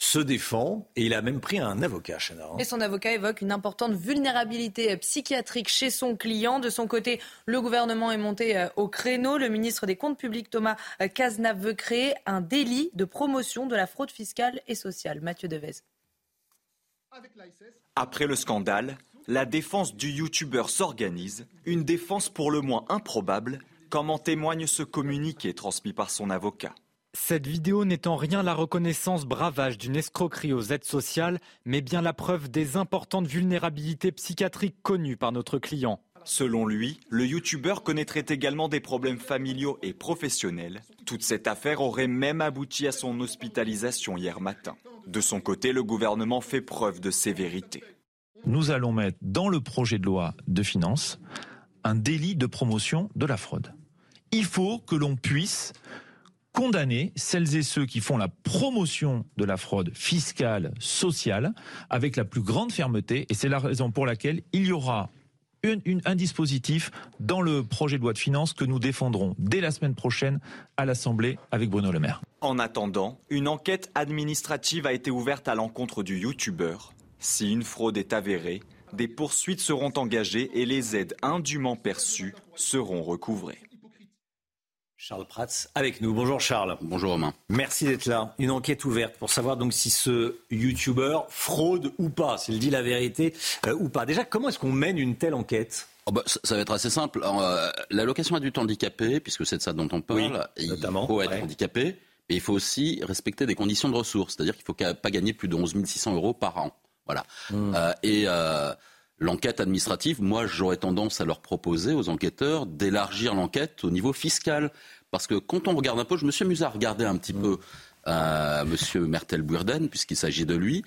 Speaker 1: se défend et il a même pris un avocat, Chana.
Speaker 6: Et son avocat évoque une importante vulnérabilité psychiatrique chez son client. De son côté, le gouvernement est monté euh, au créneau. Le ministre des Comptes publics, Thomas euh, Cazenave, veut créer un délit de promotion de la fraude fiscale et sociale. Mathieu Devez.
Speaker 57: Après le scandale, la défense du youtubeur s'organise, une défense pour le moins improbable, comme en témoigne ce communiqué transmis par son avocat.
Speaker 2: Cette vidéo n'est en rien la reconnaissance bravage d'une escroquerie aux aides sociales, mais bien la preuve des importantes vulnérabilités psychiatriques connues par notre client.
Speaker 57: Selon lui, le youtubeur connaîtrait également des problèmes familiaux et professionnels. Toute cette affaire aurait même abouti à son hospitalisation hier matin. De son côté, le gouvernement fait preuve de sévérité.
Speaker 58: Nous allons mettre dans le projet de loi de finances un délit de promotion de la fraude il faut que l'on puisse condamner celles et ceux qui font la promotion de la fraude fiscale, sociale, avec la plus grande fermeté. Et c'est la raison pour laquelle il y aura un dispositif dans le projet de loi de finances que nous défendrons dès la semaine prochaine à l'Assemblée avec Bruno Le Maire.
Speaker 57: En attendant, une enquête administrative a été ouverte à l'encontre du youtubeur. Si une fraude est avérée, des poursuites seront engagées et les aides indûment perçues seront recouvrées.
Speaker 1: Charles Prats avec nous. Bonjour Charles.
Speaker 59: Bonjour Romain.
Speaker 1: Merci d'être là. Une enquête ouverte pour savoir donc si ce YouTuber fraude ou pas, s'il dit la vérité euh, ou pas. Déjà, comment est-ce qu'on mène une telle enquête?
Speaker 59: Oh bah, ça, va être assez simple. Euh, L'allocation adulte handicapé, puisque c'est de ça dont on parle, il faut être handicapé, mais il faut aussi respecter des conditions de ressources. C'est-à-dire qu'il ne faut pas gagner plus de 11 600 euros par an. Voilà. Hmm. Euh, et l'enquête administrative, moi j'aurais tendance à leur proposer aux enquêteurs d'élargir l'enquête au niveau fiscal. Parce que quand on regarde un peu, je me suis amusé à regarder un petit peu euh, Monsieur Mertel Burden, puisqu'il s'agit de lui.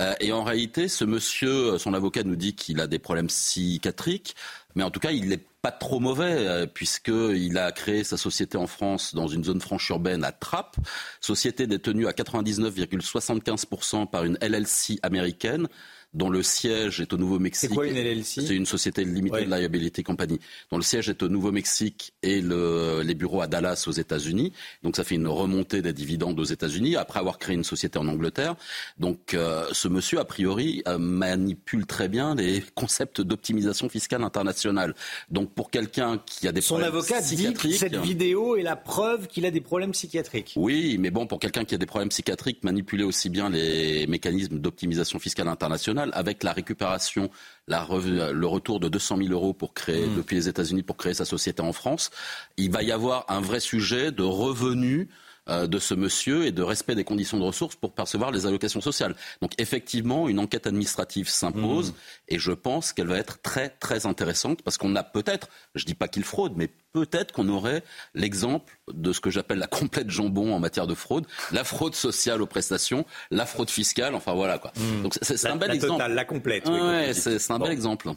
Speaker 59: Euh, et en réalité, ce monsieur, son avocat nous dit qu'il a des problèmes psychiatriques, mais en tout cas, il n'est pas trop mauvais, euh, puisqu'il a créé sa société en France dans une zone franche urbaine à Trappes, société détenue à 99,75% par une LLC américaine dont le siège est au Nouveau-Mexique.
Speaker 1: C'est quoi une LLC
Speaker 59: C'est une société limited liability company, dont le siège est au Nouveau-Mexique et le, les bureaux à Dallas aux États-Unis. Donc ça fait une remontée des dividendes aux États-Unis après avoir créé une société en Angleterre. Donc euh, ce monsieur, a priori, euh, manipule très bien les concepts d'optimisation fiscale internationale. Donc pour quelqu'un qui a des
Speaker 1: Son
Speaker 59: problèmes
Speaker 1: avocat dit que cette vidéo est la preuve qu'il a des problèmes psychiatriques.
Speaker 59: Oui, mais bon, pour quelqu'un qui a des problèmes psychiatriques, manipuler aussi bien les mécanismes d'optimisation fiscale internationale avec la récupération, le retour de 200 000 euros pour créer, hmm. depuis les États-Unis pour créer sa société en France. Il va y avoir un vrai sujet de revenus de ce monsieur et de respect des conditions de ressources pour percevoir les allocations sociales. Donc effectivement, une enquête administrative s'impose mmh. et je pense qu'elle va être très très intéressante parce qu'on a peut-être, je ne dis pas qu'il fraude, mais peut-être qu'on aurait l'exemple de ce que j'appelle la complète jambon en matière de fraude, la fraude sociale aux prestations, la fraude fiscale, enfin voilà quoi.
Speaker 1: Mmh. Donc c'est un bel exemple. la complète.
Speaker 59: Ouais, c'est un bel exemple.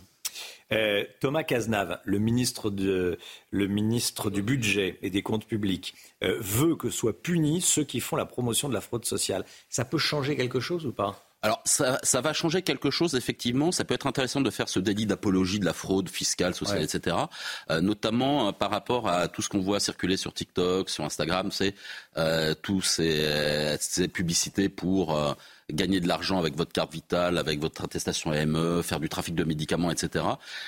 Speaker 1: Euh, Thomas Cazenave, le ministre, de, le ministre du Budget et des Comptes publics, euh, veut que soient punis ceux qui font la promotion de la fraude sociale. Ça peut changer quelque chose ou pas?
Speaker 59: Alors ça, va changer quelque chose effectivement. Ça peut être intéressant de faire ce délit d'apologie de la fraude fiscale, sociale, etc. Euh, notamment par rapport à tout ce qu'on voit circuler sur TikTok, sur Instagram, c'est tous ces, ces, publicités pour gagner de l'argent avec votre carte vitale, avec votre attestation AME, faire du trafic de médicaments, etc.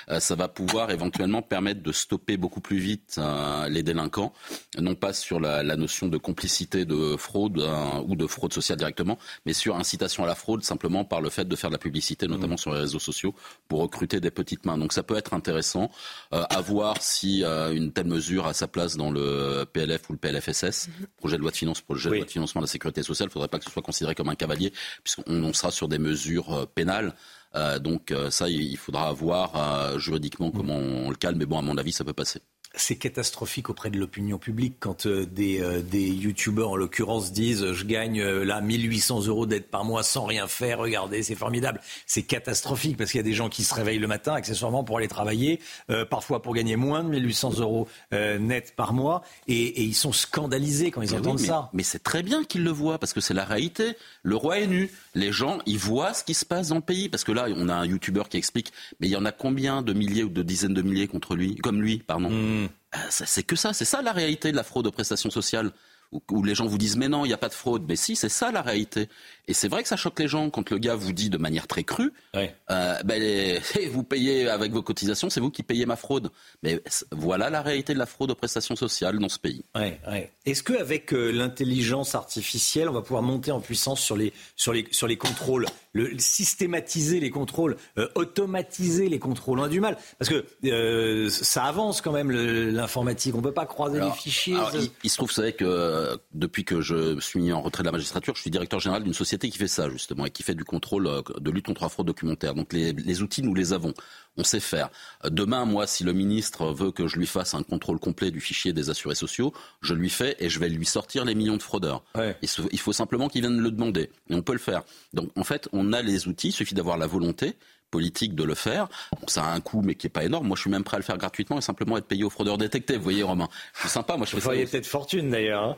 Speaker 59: Euh, ça va pouvoir éventuellement permettre de stopper beaucoup plus vite euh, les délinquants, non pas sur la, notion de complicité de fraude ou de fraude sociale directement, mais sur incitation à la fraude simplement par le fait de faire de la publicité, notamment mmh. sur les réseaux sociaux, pour recruter des petites mains. Donc ça peut être intéressant à voir si une telle mesure a sa place dans le PLF ou le PLFSS, mmh. projet de loi de finances, projet de loi de financement de la sécurité sociale. Il ne faudrait pas que ce soit considéré comme un cavalier, puisqu'on sera sur des mesures euh, pénales. Euh, donc euh, ça, il faudra voir juridiquement comment on le calme. Mais bon, à mon avis, ça peut passer
Speaker 1: c'est catastrophique auprès de l'opinion publique quand euh, des, euh, des youtubeurs, en l'occurrence, disent je gagne euh, là 1800 euros d'aide par mois sans rien faire, regardez, c'est formidable. C'est catastrophique parce qu'il y a des gens qui se réveillent le matin, accessoirement pour aller travailler, parfois pour gagner moins de 1800 euros net par mois, et, ils sont scandalisés quand ils entendent ça.
Speaker 59: Mais c'est très bien qu'ils le voient parce que c'est la réalité. Le roi est nu. Les gens, ils voient ce qui se passe dans le pays parce que là, on a un youtubeur qui explique, mais il y en a combien de milliers ou de dizaines de milliers contre lui, comme lui, pardon. Hmm. Euh, c'est que ça, c'est ça la réalité de la fraude aux prestations sociales où, les gens vous disent mais non, il n'y a pas de fraude. Mais si, c'est ça la réalité. Et c'est vrai que ça choque les gens quand le gars vous dit de manière très crue, euh, ben, vous payez avec vos cotisations, c'est vous qui payez ma fraude. Mais voilà la réalité de la fraude aux prestations sociales dans ce pays.
Speaker 1: Est-ce qu'avec euh, l'intelligence artificielle, on va pouvoir monter en puissance sur les, sur les, sur les contrôles le, systématiser les contrôles, euh, automatiser les contrôles? On a du mal parce que euh, ça avance quand même l'informatique. On ne peut pas croiser les fichiers.
Speaker 59: il, se trouve, vous savez que euh, depuis que je suis mis en retrait de la magistrature, je suis directeur général d'une société qui fait ça justement et qui fait du contrôle de lutte contre la fraude documentaire. Donc les, les outils, nous les avons on sait faire. Demain, moi, si le ministre veut que je lui fasse un contrôle complet du fichier des assurés sociaux, je lui fais et je vais lui sortir les millions de fraudeurs. Il faut simplement qu'il vienne le demander. Et on peut le faire. Donc, en fait, on a les outils, il suffit d'avoir la volonté politique de le faire. ça a un coût, mais qui est pas énorme. Moi, je suis même prêt à le faire gratuitement et simplement être payé aux fraudeurs détectés. Vous voyez, Romain, c'est sympa. Moi, je
Speaker 1: Vous feriez peut-être fortune d'ailleurs. Hein.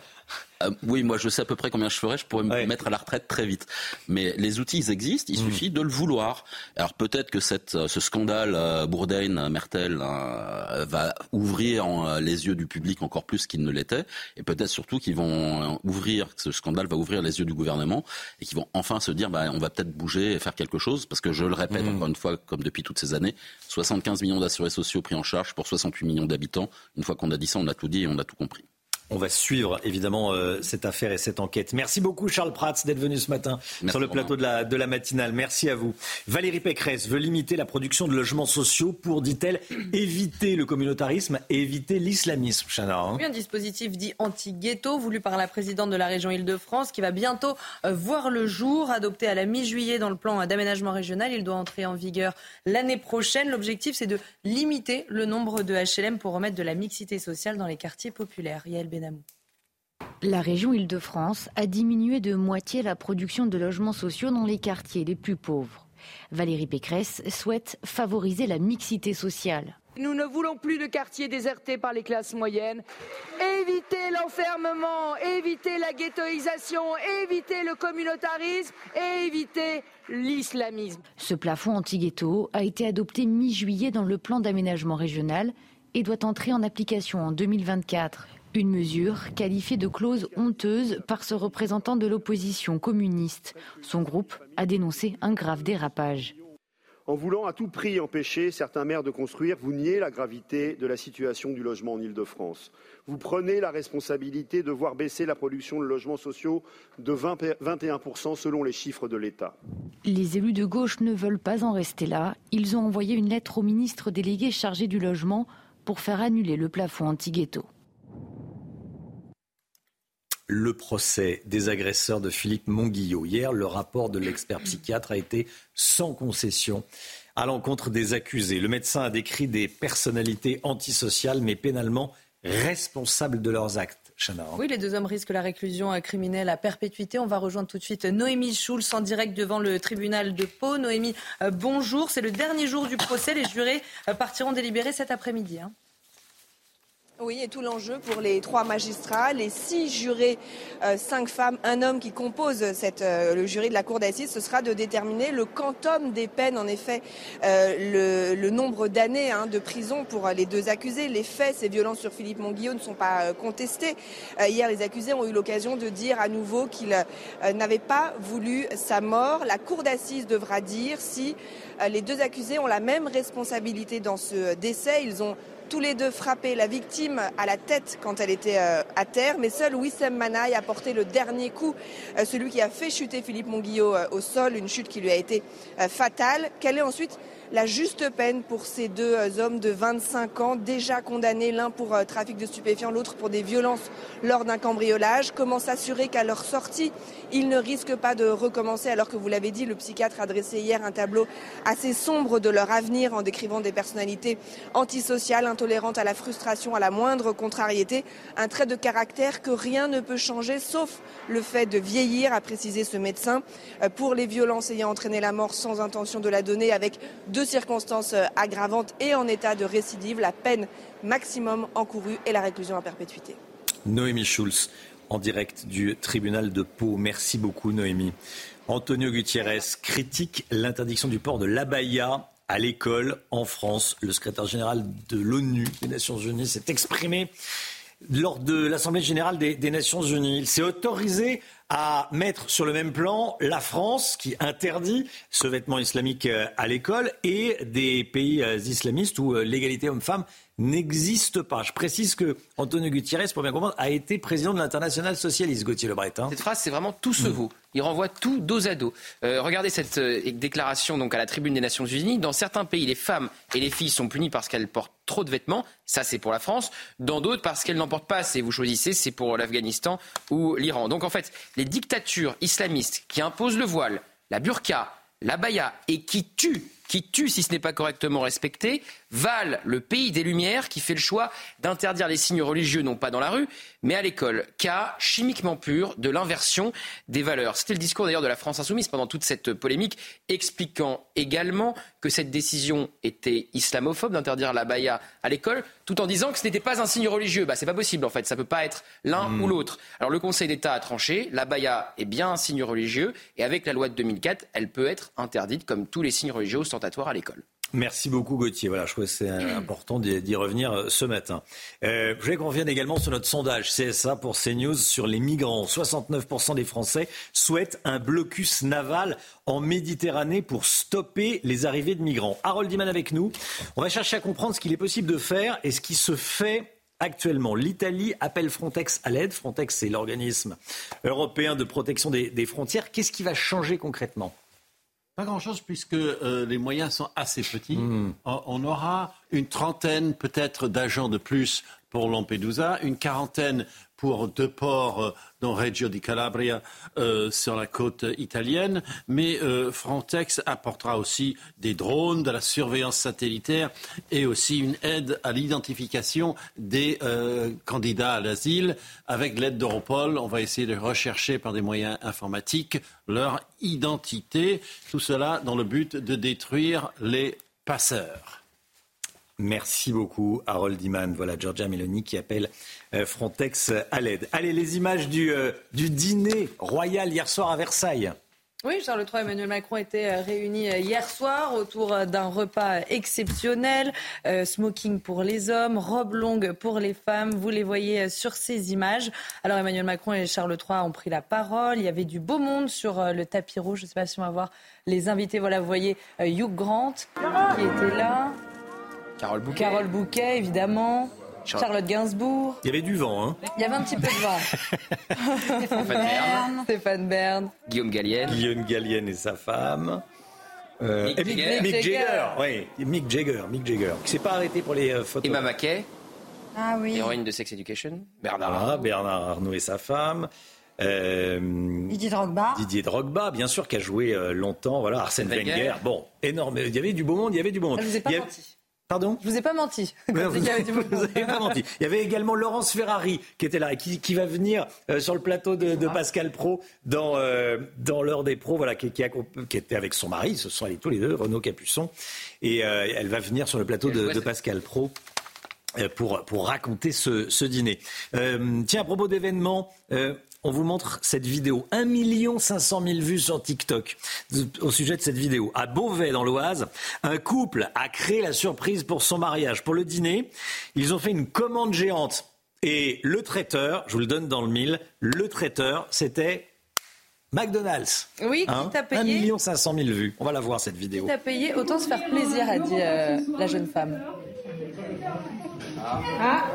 Speaker 59: Euh, oui, moi je sais à peu près combien je ferais, je pourrais me mettre à la retraite très vite. Mais les outils, ils existent, il mm. suffit de le vouloir. Alors peut-être que cette, euh, ce scandale euh, Bourdain-Mertel va ouvrir les yeux du public encore plus qu'il ne l'était, et peut-être surtout qu'ils vont ouvrir, ce scandale va ouvrir les yeux du gouvernement, et qu'ils vont enfin se dire, bah, on va peut-être bouger et faire quelque chose, parce que je le répète mm. encore une fois, comme depuis toutes ces années, 75 millions d'assurés sociaux pris en charge pour 68 millions d'habitants. Une fois qu'on a dit ça, on a tout dit et on a tout compris.
Speaker 1: On va suivre évidemment euh, cette affaire et cette enquête. Merci beaucoup Charles Prats d'être venu ce matin sur le plateau de la, de la matinale. Merci à vous. Valérie Pécresse veut limiter la production de logements sociaux pour, dit-elle, éviter le communautarisme et éviter l'islamisme. Chana,
Speaker 6: hein. un dispositif dit anti-ghetto voulu par la présidente de la région Île-de-France qui va bientôt euh, voir le jour, adopté à la mi-juillet dans le plan d'aménagement régional. Il doit entrer en vigueur l'année prochaine. L'objectif, c'est de limiter le nombre de HLM pour remettre de la mixité sociale dans les quartiers populaires.
Speaker 60: La région Île-de-France a diminué de moitié la production de logements sociaux dans les quartiers les plus pauvres. Valérie Pécresse souhaite favoriser la mixité sociale.
Speaker 61: Nous ne voulons plus de quartiers désertés par les classes moyennes. Éviter l'enfermement, éviter la ghettoisation, éviter le communautarisme et éviter l'islamisme.
Speaker 60: Ce plafond anti-ghetto a été adopté mi-juillet dans le plan d'aménagement régional et doit entrer en application en 2024. Une mesure qualifiée de clause honteuse par ce représentant de l'opposition communiste. Son groupe a dénoncé un grave dérapage.
Speaker 62: En voulant à tout prix empêcher certains maires de construire, vous niez la gravité de la situation du logement en Ile-de-France. Vous prenez la responsabilité de voir baisser la production de logements sociaux de 21% selon les chiffres de l'État.
Speaker 60: Les élus de gauche ne veulent pas en rester là. Ils ont envoyé une lettre au ministre délégué chargé du logement pour faire annuler le plafond anti-ghetto
Speaker 1: le procès des agresseurs de Philippe Monguillot. Hier, le rapport de l'expert psychiatre a été sans concession à l'encontre des accusés. Le médecin a décrit des personnalités antisociales, mais pénalement responsables de leurs actes. Chana.
Speaker 6: Oui, les deux hommes risquent la réclusion criminelle à perpétuité. On va rejoindre tout de suite Noémie Schulz en direct devant le tribunal de Pau. Noémie, euh, bonjour. C'est le dernier jour du procès. Les jurés euh, partiront délibérer cet après-midi. Hein.
Speaker 63: Oui, et tout l'enjeu pour les trois magistrats, les six jurés, euh, cinq femmes, un homme qui compose cette, euh, le jury de la Cour d'assises, ce sera de déterminer le quantum des peines, en effet, euh, le, nombre d'années hein, de prison pour les deux accusés. Les faits, ces violences sur Philippe Monguillot ne sont pas contestés. hier, les accusés ont eu l'occasion de dire à nouveau qu'ils n'avaient pas voulu sa mort. La Cour d'assises devra dire si les deux accusés ont la même responsabilité dans ce décès. Ils ont tous les deux frappé la victime à la tête quand elle était euh, à terre, mais seul Wissem Manaï a porté le dernier coup, euh, celui qui a fait chuter Philippe Monguillot euh, au sol, une chute qui lui a été fatale. Quelle est ensuite la juste peine pour ces deux hommes de 25 ans, déjà condamnés, l'un pour trafic de stupéfiants, l'autre pour des violences lors d'un cambriolage. Comment s'assurer qu'à leur sortie, ils ne risquent pas de recommencer alors que vous l'avez dit, le psychiatre a dressé hier un tableau assez sombre de leur avenir en décrivant des personnalités antisociales, intolérantes à la frustration, à la moindre contrariété, un trait de caractère que rien ne peut changer sauf le fait de vieillir, a précisé ce médecin. Euh, pour les violences ayant entraîné la mort sans intention de la donner, avec deux circonstances euh, aggravantes et en état de récidive, la peine maximum encourue est la réclusion à perpétuité.
Speaker 1: Noémie Schulz, en direct du tribunal de Pau. Merci beaucoup, Noémie. Antonio Gutiérrez critique l'interdiction du port de l'abaya à l'école en France. Le secrétaire général de l'ONU, des Nations Unies, s'est exprimé lors de l'Assemblée générale des, Nations Unies. Il s'est autorisé à mettre sur le même plan la France qui interdit ce vêtement islamique euh, à l'école et des pays euh, islamistes où euh, l'égalité homme-femme n'existe pas. Je précise que Antonio Gutiérrez, pour bien comprendre, a été président de l'international socialiste, Gauthier Lebret. Hein.
Speaker 5: Cette phrase, c'est vraiment tout se vaut. Il renvoie tout dos à dos. Euh, regardez cette euh, déclaration donc à la tribune des Nations Unies. Dans certains pays, les femmes et les filles sont punies parce qu'elles portent trop de vêtements. Ça, c'est pour la France. Dans d'autres, parce qu'elles n'en portent pas assez. Vous choisissez, c'est pour l'Afghanistan ou l'Iran. Donc en fait, les dictatures islamistes qui imposent le voile, la burqa, la baya et qui tuent qui tue si ce n'est pas correctement respecté, valent le pays des Lumières qui fait le choix d'interdire les signes religieux non pas dans la rue, mais à l'école. Cas chimiquement pur de l'inversion des valeurs. C'était le discours d'ailleurs de la France insoumise pendant toute cette polémique, expliquant également que cette décision était islamophobe d'interdire la baya à l'école, tout en disant que ce n'était pas un signe religieux. Bah, c'est pas possible en fait, ça peut pas être l'un hmm. ou l'autre. Alors le Conseil d'État a tranché, la baya est bien un signe religieux, et avec la loi de 2004, elle peut être interdite comme tous les signes religieux ostentatoires à l'école.
Speaker 1: Merci beaucoup Gauthier. Voilà, je trouve que c'est important d'y revenir euh, ce matin. Euh, je voulais qu'on revienne également sur notre sondage CSA pour CNews sur les migrants. 69% des Français souhaitent un blocus naval en Méditerranée pour stopper les arrivées de migrants. Harold Diman avec nous. On va chercher à comprendre ce qu'il est possible de faire et ce qui se fait actuellement. L'Italie appelle Frontex à l'aide. Frontex, c'est l'organisme européen de protection des frontières. Qu'est-ce qui va changer concrètement?
Speaker 4: Pas grand-chose puisque euh, les moyens sont assez petits. Hmm. On aura une trentaine peut-être d'agents de plus pour Lampedusa, une quarantaine pour deux ports euh, dans Reggio di Calabria euh, sur la côte italienne, mais euh, Frontex apportera aussi des drones, de la surveillance satellitaire et aussi une aide à l'identification des candidats à l'asile. Avec l'aide d'Europol, on va essayer de rechercher par des moyens informatiques leur identité, tout cela dans le but de détruire les passeurs.
Speaker 1: Merci beaucoup, Harold Iman. Voilà, Georgia Meloni qui appelle euh, Frontex à l'aide. Allez, les images du, euh, du dîner royal hier soir à Versailles.
Speaker 6: Oui, Charles III et Emmanuel Macron étaient euh, réunis hier soir autour d'un repas exceptionnel. smoking pour les hommes, robe longue pour les femmes. Vous les voyez sur ces images. Alors Emmanuel Macron et Charles III ont pris la parole. Il y avait du beau monde sur le tapis rouge. Je ne sais pas si on va voir les invités. Voilà, vous voyez Hugh Grant qui était là.
Speaker 5: Carole Bouquet.
Speaker 6: Carole Bouquet, évidemment. Charlotte Gainsbourg.
Speaker 1: Il y avait du vent, hein
Speaker 6: Il y avait un petit peu de vent. Stéphane Bern. Stéphane Bern.
Speaker 5: Guillaume Gallienne.
Speaker 1: Guillaume Gallienne et sa femme. Euh, Mick, Jagger. Mick, Jagger. Oui, Mick Jagger. Mick Jagger. Qui s'est pas arrêté pour les euh, photos.
Speaker 5: Emma Mackey.
Speaker 25: Ah oui.
Speaker 5: Héroïne de Sex Education.
Speaker 1: Bernard Arnault. Bernard Arnault et sa femme.
Speaker 25: Euh, Didier Drogba.
Speaker 1: Didier Drogba, bien sûr, qui a joué euh, longtemps. Voilà, Arsène Wenger. Bon, énorme. Il y avait du beau monde, il y avait du beau monde.
Speaker 6: Je vous ai pas menti.
Speaker 1: Pardon
Speaker 6: Je vous ai pas menti.
Speaker 1: vous, avez pas menti. Il y avait également Laurence Ferrari qui était là et qui, va venir euh, sur le plateau de, Pascal Pro dans, euh, dans l'heure des pros, voilà, qui, qui, était avec son mari, ce sont allés tous les deux, Renaud Capuçon, et euh, elle va venir sur le plateau de, Pascal Pro pour, pour raconter ce, ce dîner. tiens, à propos d'événements, on vous montre cette vidéo. 1 500 000 vues sur TikTok au sujet de cette vidéo. À Beauvais, dans l'Oise, un couple a créé la surprise pour son mariage. Pour le dîner, ils ont fait une commande géante. Et le traiteur, je vous le donne dans le mille, le traiteur, c'était McDonald's.
Speaker 6: Oui, qui hein t'a payé
Speaker 1: 1 500 000 vues. On va la voir cette vidéo.
Speaker 6: Qui t'a payé Autant se faire plaisir, a dit euh, la jeune femme. Ah.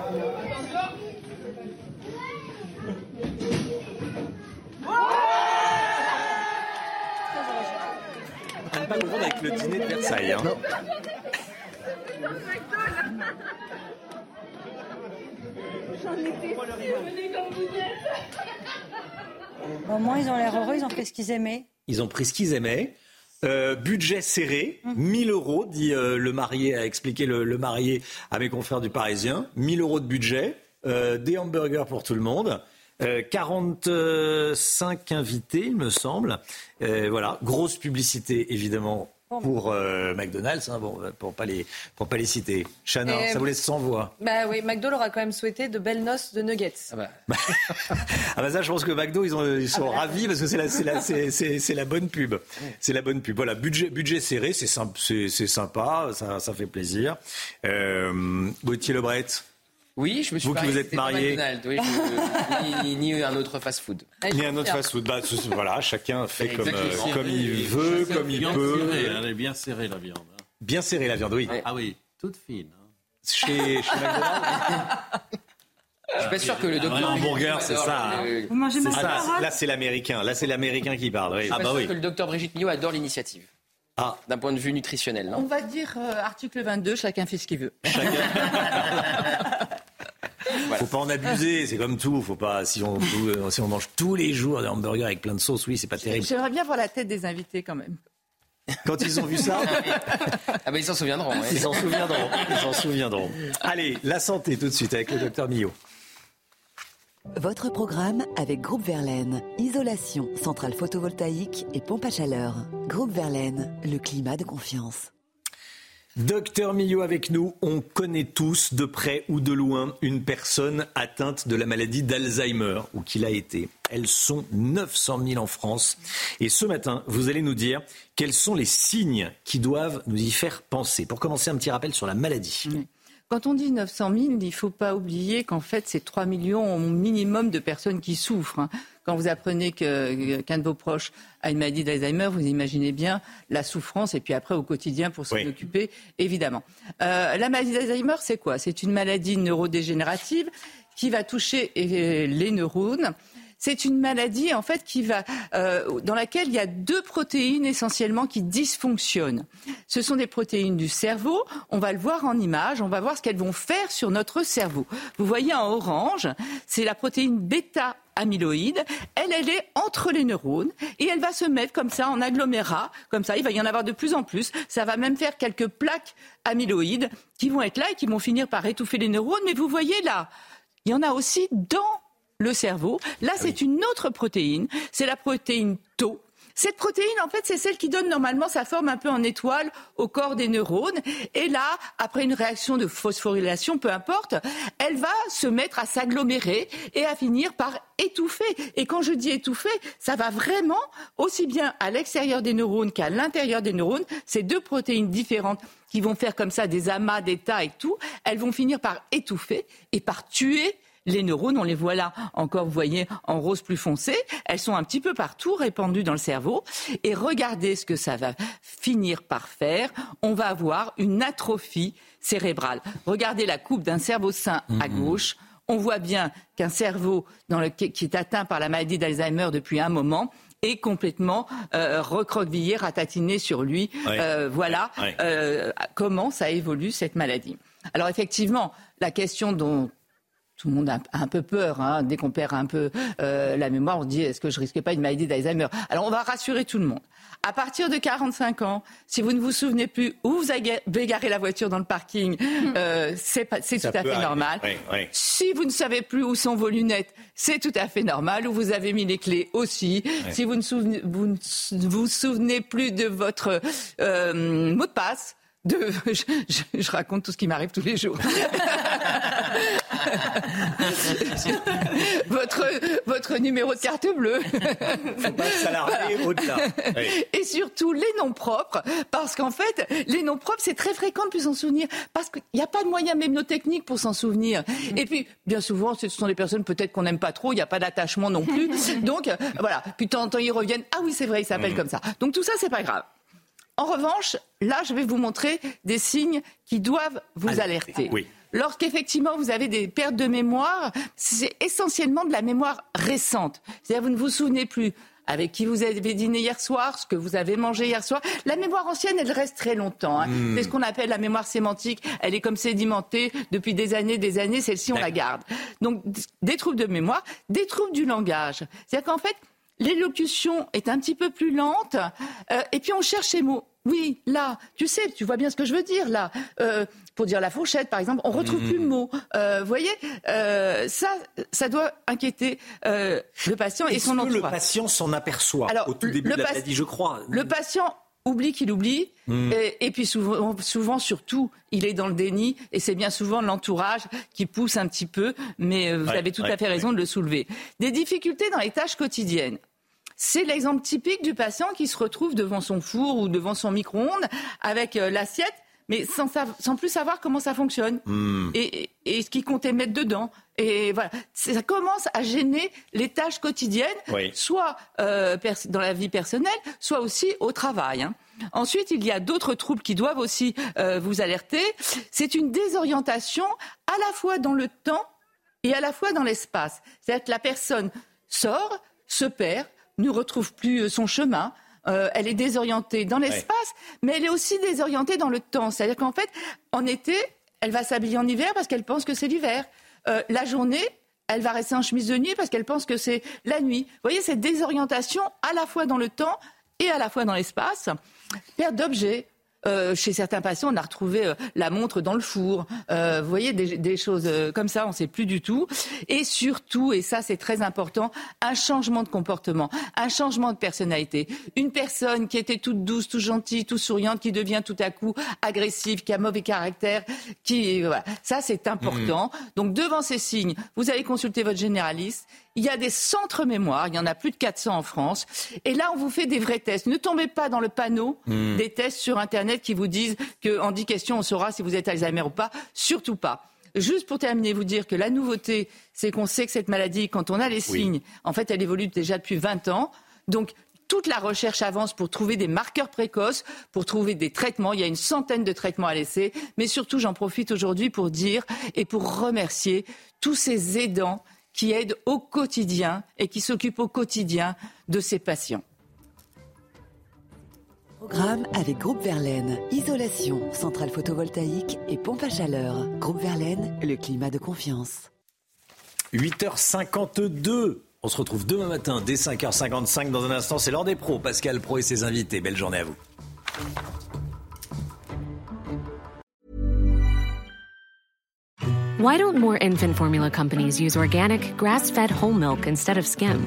Speaker 1: Pas confondre avec le dîner de Versailles. Hein.
Speaker 53: Au moins, ils ont l'air heureux, ils ont pris ce qu'ils aimaient.
Speaker 1: Ils ont pris ce qu'ils aimaient. Euh, budget serré, 1000 mmh. euros, dit euh, le marié, a expliqué le, marié à mes confrères du Parisien. 1000 euros de budget, euh, des hamburgers pour tout le monde. 45 euh, invités, il me semble. Euh, voilà, grosse publicité évidemment pour euh, McDonald's, hein, bon, pour pas les pour pas les citer. Chana, ça vous laisse sans voix.
Speaker 6: Bah oui, McDo leur a quand même souhaité de belles noces de nuggets.
Speaker 1: Ah bah, ah bah ça, je pense que McDo ils, ont, ils sont ah bah ravis parce que c'est la c'est la c'est, la bonne pub, c'est la bonne pub. Voilà, budget budget serré, c'est sympa, c'est, sympa, ça, ça fait plaisir. Euh, Gauthier Lebret.
Speaker 43: Oui, je me suis
Speaker 1: Vous qui vous êtes marié.
Speaker 43: Oui, ni, un autre fast-food.
Speaker 1: Ni un autre fast-food. Bah, voilà, chacun fait comme, euh, comme il veut, comme il peut.
Speaker 64: elle est bien serrée la viande. Hein.
Speaker 1: Bien serrée la viande, oui.
Speaker 64: Ah oui, toute fine. Hein.
Speaker 1: Chez, chez McDonald's
Speaker 43: Je suis pas sûr que le docteur.
Speaker 1: Un hamburger, c'est ça.
Speaker 53: Vous mangez
Speaker 1: ça. Là, c'est l'américain. Là, c'est l'américain qui parle. Oui.
Speaker 43: Je suis ah bah sûr oui. que le docteur Brigitte Millot adore l'initiative. Ah. D'un point de vue nutritionnel, non?
Speaker 6: On va dire euh, article 22, chacun fait ce qu'il veut. Chacun.
Speaker 1: Faut pas en abuser, c'est comme tout. Faut pas si on si on mange tous les jours des hamburgers avec plein de sauce, oui, c'est pas terrible.
Speaker 6: J'aimerais bien voir la tête des invités quand même.
Speaker 1: Quand ils ont vu ça,
Speaker 43: ah ben ils s'en souviendront.
Speaker 1: Ils s'en souviendront. Ils s'en souviendront. Allez, la santé tout de suite avec le docteur Millot.
Speaker 65: Votre programme avec Groupe Verlaine. Isolation, centrale photovoltaïque et pompe à chaleur. Groupe Verlaine, le climat de confiance.
Speaker 1: Docteur Millot avec nous, on connaît tous de près ou de loin une personne atteinte de la maladie d'Alzheimer ou qui l'a été. Elles sont 900 000 en France. Et ce matin, vous allez nous dire quels sont les signes qui doivent nous y faire penser. Pour commencer, un petit rappel sur la maladie.
Speaker 6: Quand on dit 900 000, il ne faut pas oublier qu'en fait, c'est 3 millions au minimum de personnes qui souffrent. Quand vous apprenez qu'un de vos proches a une maladie d'Alzheimer, vous imaginez bien la souffrance et puis après au quotidien pour s'en occuper, évidemment. Euh, la maladie d'Alzheimer, c'est quoi? C'est une maladie neurodégénérative qui va toucher euh, les neurones c'est une maladie en fait qui va euh, dans laquelle il y a deux protéines essentiellement qui dysfonctionnent. Ce sont des protéines du cerveau. On va le voir en image. On va voir ce qu'elles vont faire sur notre cerveau. Vous voyez en orange, c'est la protéine bêta amyloïde, elle, elle est entre les neurones et elle va se mettre comme ça en agglomérat, comme ça, il va y en avoir de plus en plus. Ça va même faire quelques plaques amyloïdes qui vont être là et qui vont finir par étouffer les neurones. Mais vous voyez là, il y en a aussi dans le cerveau. Là, ah c'est une autre protéine, c'est la protéine. Cette protéine, en fait, c'est celle qui donne normalement sa forme un peu en étoile au corps des neurones. Et là, après une réaction de phosphorylation, peu importe, elle va se mettre à s'agglomérer et à finir par étouffer. Et quand je dis étouffer, ça va vraiment aussi bien à l'extérieur des neurones qu'à l'intérieur des neurones. Ces deux protéines différentes qui vont faire comme ça des amas d'état et tout, elles vont finir par étouffer et par tuer les neurones, on les voit là encore, vous voyez, en rose plus foncé. Elles sont un petit peu partout répandues dans le cerveau. Et regardez ce que ça va finir par faire. On va avoir une atrophie cérébrale. Regardez la coupe d'un cerveau sain à mhm. gauche. On voit bien qu'un cerveau qui est atteint par la maladie d'Alzheimer depuis un moment est complètement euh, recroquevillé, ratatiné sur lui. Euh, voilà euh, comment ça évolue cette maladie. Alors effectivement, la question dont tout le monde a un peu peur. Hein. Dès qu'on perd un peu euh, la mémoire, on se dit est-ce que je risque pas une maladie d'Alzheimer? Alors on va rassurer tout le monde. À partir de 45 ans, si vous ne vous souvenez plus où vous avez garé la voiture dans le parking, euh, c'est tout à fait normal. Si vous ne savez plus où sont vos lunettes, c'est tout à fait normal. Où vous avez mis les clés aussi. Si vous ne souvenez, vous, vous souvenez plus de votre euh, mot de passe, de, je, raconte tout ce qui m'arrive tous les jours. votre, votre numéro de carte bleue.
Speaker 1: Faut pas au-delà.
Speaker 6: Et surtout les noms propres, parce qu'en fait, les noms propres, c'est très fréquent de plus s'en souvenir, parce qu'il n'y a pas de moyens mémotechniques pour s'en souvenir. Et puis, bien souvent, ce sont des personnes peut-être qu'on n'aime pas trop, il n'y a pas d'attachement non plus. Donc, voilà. Puis de temps en temps, ils reviennent. Ah oui, c'est vrai, il s'appelle mm. comme ça. Donc tout ça, c'est pas grave. En revanche, là, je vais vous montrer des signes qui doivent vous alerter. Lorsqu'effectivement vous avez des pertes de mémoire, c'est essentiellement de la mémoire récente. C'est-à-dire vous ne vous souvenez plus avec qui vous avez dîné hier soir, ce que vous avez mangé hier soir. La mémoire ancienne, elle reste très longtemps. Hein. Hmm. C'est ce qu'on appelle la mémoire sémantique. Elle est comme sédimentée depuis des années, des années. Celle-ci, on la garde. Donc, des troubles de mémoire, des troubles du langage. C'est-à-dire qu'en fait, l'élocution est un petit peu plus lente, euh, et puis on cherche les mots. Oui, là, tu sais, tu vois bien ce que je veux dire, là. Euh, pour dire la fourchette, par exemple, on retrouve plus le mot. Euh, vous voyez, ça, ça doit inquiéter le patient et son entourage.
Speaker 1: Le patient s'en aperçoit au tout début de la maladie, je crois?
Speaker 6: Le patient oublie qu'il oublie, hmm. et, puis souvent, souvent, surtout, il est dans le déni, et c'est bien souvent l'entourage qui pousse un petit peu, mais vous avez tout à fait raison de le soulever. Des difficultés dans les tâches quotidiennes. C'est l'exemple typique du patient qui se retrouve devant son four ou devant son micro-ondes avec euh, l'assiette, mais sans, sans, plus savoir comment ça fonctionne hmm. et, ce qu'il comptait mettre dedans. Et voilà, ça commence à gêner les tâches quotidiennes, soit euh, dans la vie personnelle, soit aussi au travail. Hein. Ensuite, il y a d'autres troubles qui doivent aussi euh, vous alerter. C'est une désorientation à la fois dans le temps et à la fois dans l'espace. C'est-à-dire que la personne sort, se perd, ne retrouve plus euh, son chemin. Euh, elle est désorientée dans l'espace, mais elle est aussi désorientée dans le temps. C'est-à-dire qu'en fait, en été, elle va s'habiller en hiver parce qu'elle pense que c'est l'hiver. Euh, la journée, elle va rester en chemise de nuit parce qu'elle pense que c'est la nuit. Vous voyez, cette désorientation à la fois dans le temps et à la fois dans l'espace. Perte d'objets, euh, chez certains patients, on a retrouvé euh, la montre dans le four. Euh, vous voyez, des, choses comme ça, on ne sait plus du tout. Et surtout, et ça c'est très important, un changement de comportement, un changement de personnalité. Une personne qui était toute douce, toute gentille, toute souriante, qui devient tout à coup agressive, qui a mauvais caractère, qui... Voilà. Ça c'est important. Mmh. Donc devant ces signes, vous allez consulter votre généraliste il y a des centres mémoire, il y en a plus de 400 en France. Et là, on vous fait des vrais tests. Ne tombez pas dans le panneau hmm. des tests sur Internet qui vous disent qu'en 10 questions, on saura si vous êtes Alzheimer ou pas. Surtout pas. Juste pour terminer, vous dire que la nouveauté, c'est qu'on sait que cette maladie, quand on a les signes, en fait, elle évolue déjà depuis 20 ans. Donc, toute la recherche avance pour trouver des marqueurs précoces, pour trouver des traitements. Il y a une centaine de traitements à laisser. Mais surtout, j'en profite aujourd'hui pour dire et pour remercier tous ces aidants qui aide au quotidien et qui s'occupe au quotidien de ses patients.
Speaker 23: Programme avec Groupe Verlaine. Isolation, centrale photovoltaïque et pompe à chaleur. Groupe Verlaine, le climat de confiance.
Speaker 1: 8h52. On se retrouve demain matin dès 5h55. Dans un instant, c'est l'heure des pros. Pascal Pro et ses invités. Belle journée à vous.
Speaker 66: Why don't more infant formula companies use organic, grass fed whole milk instead of skim?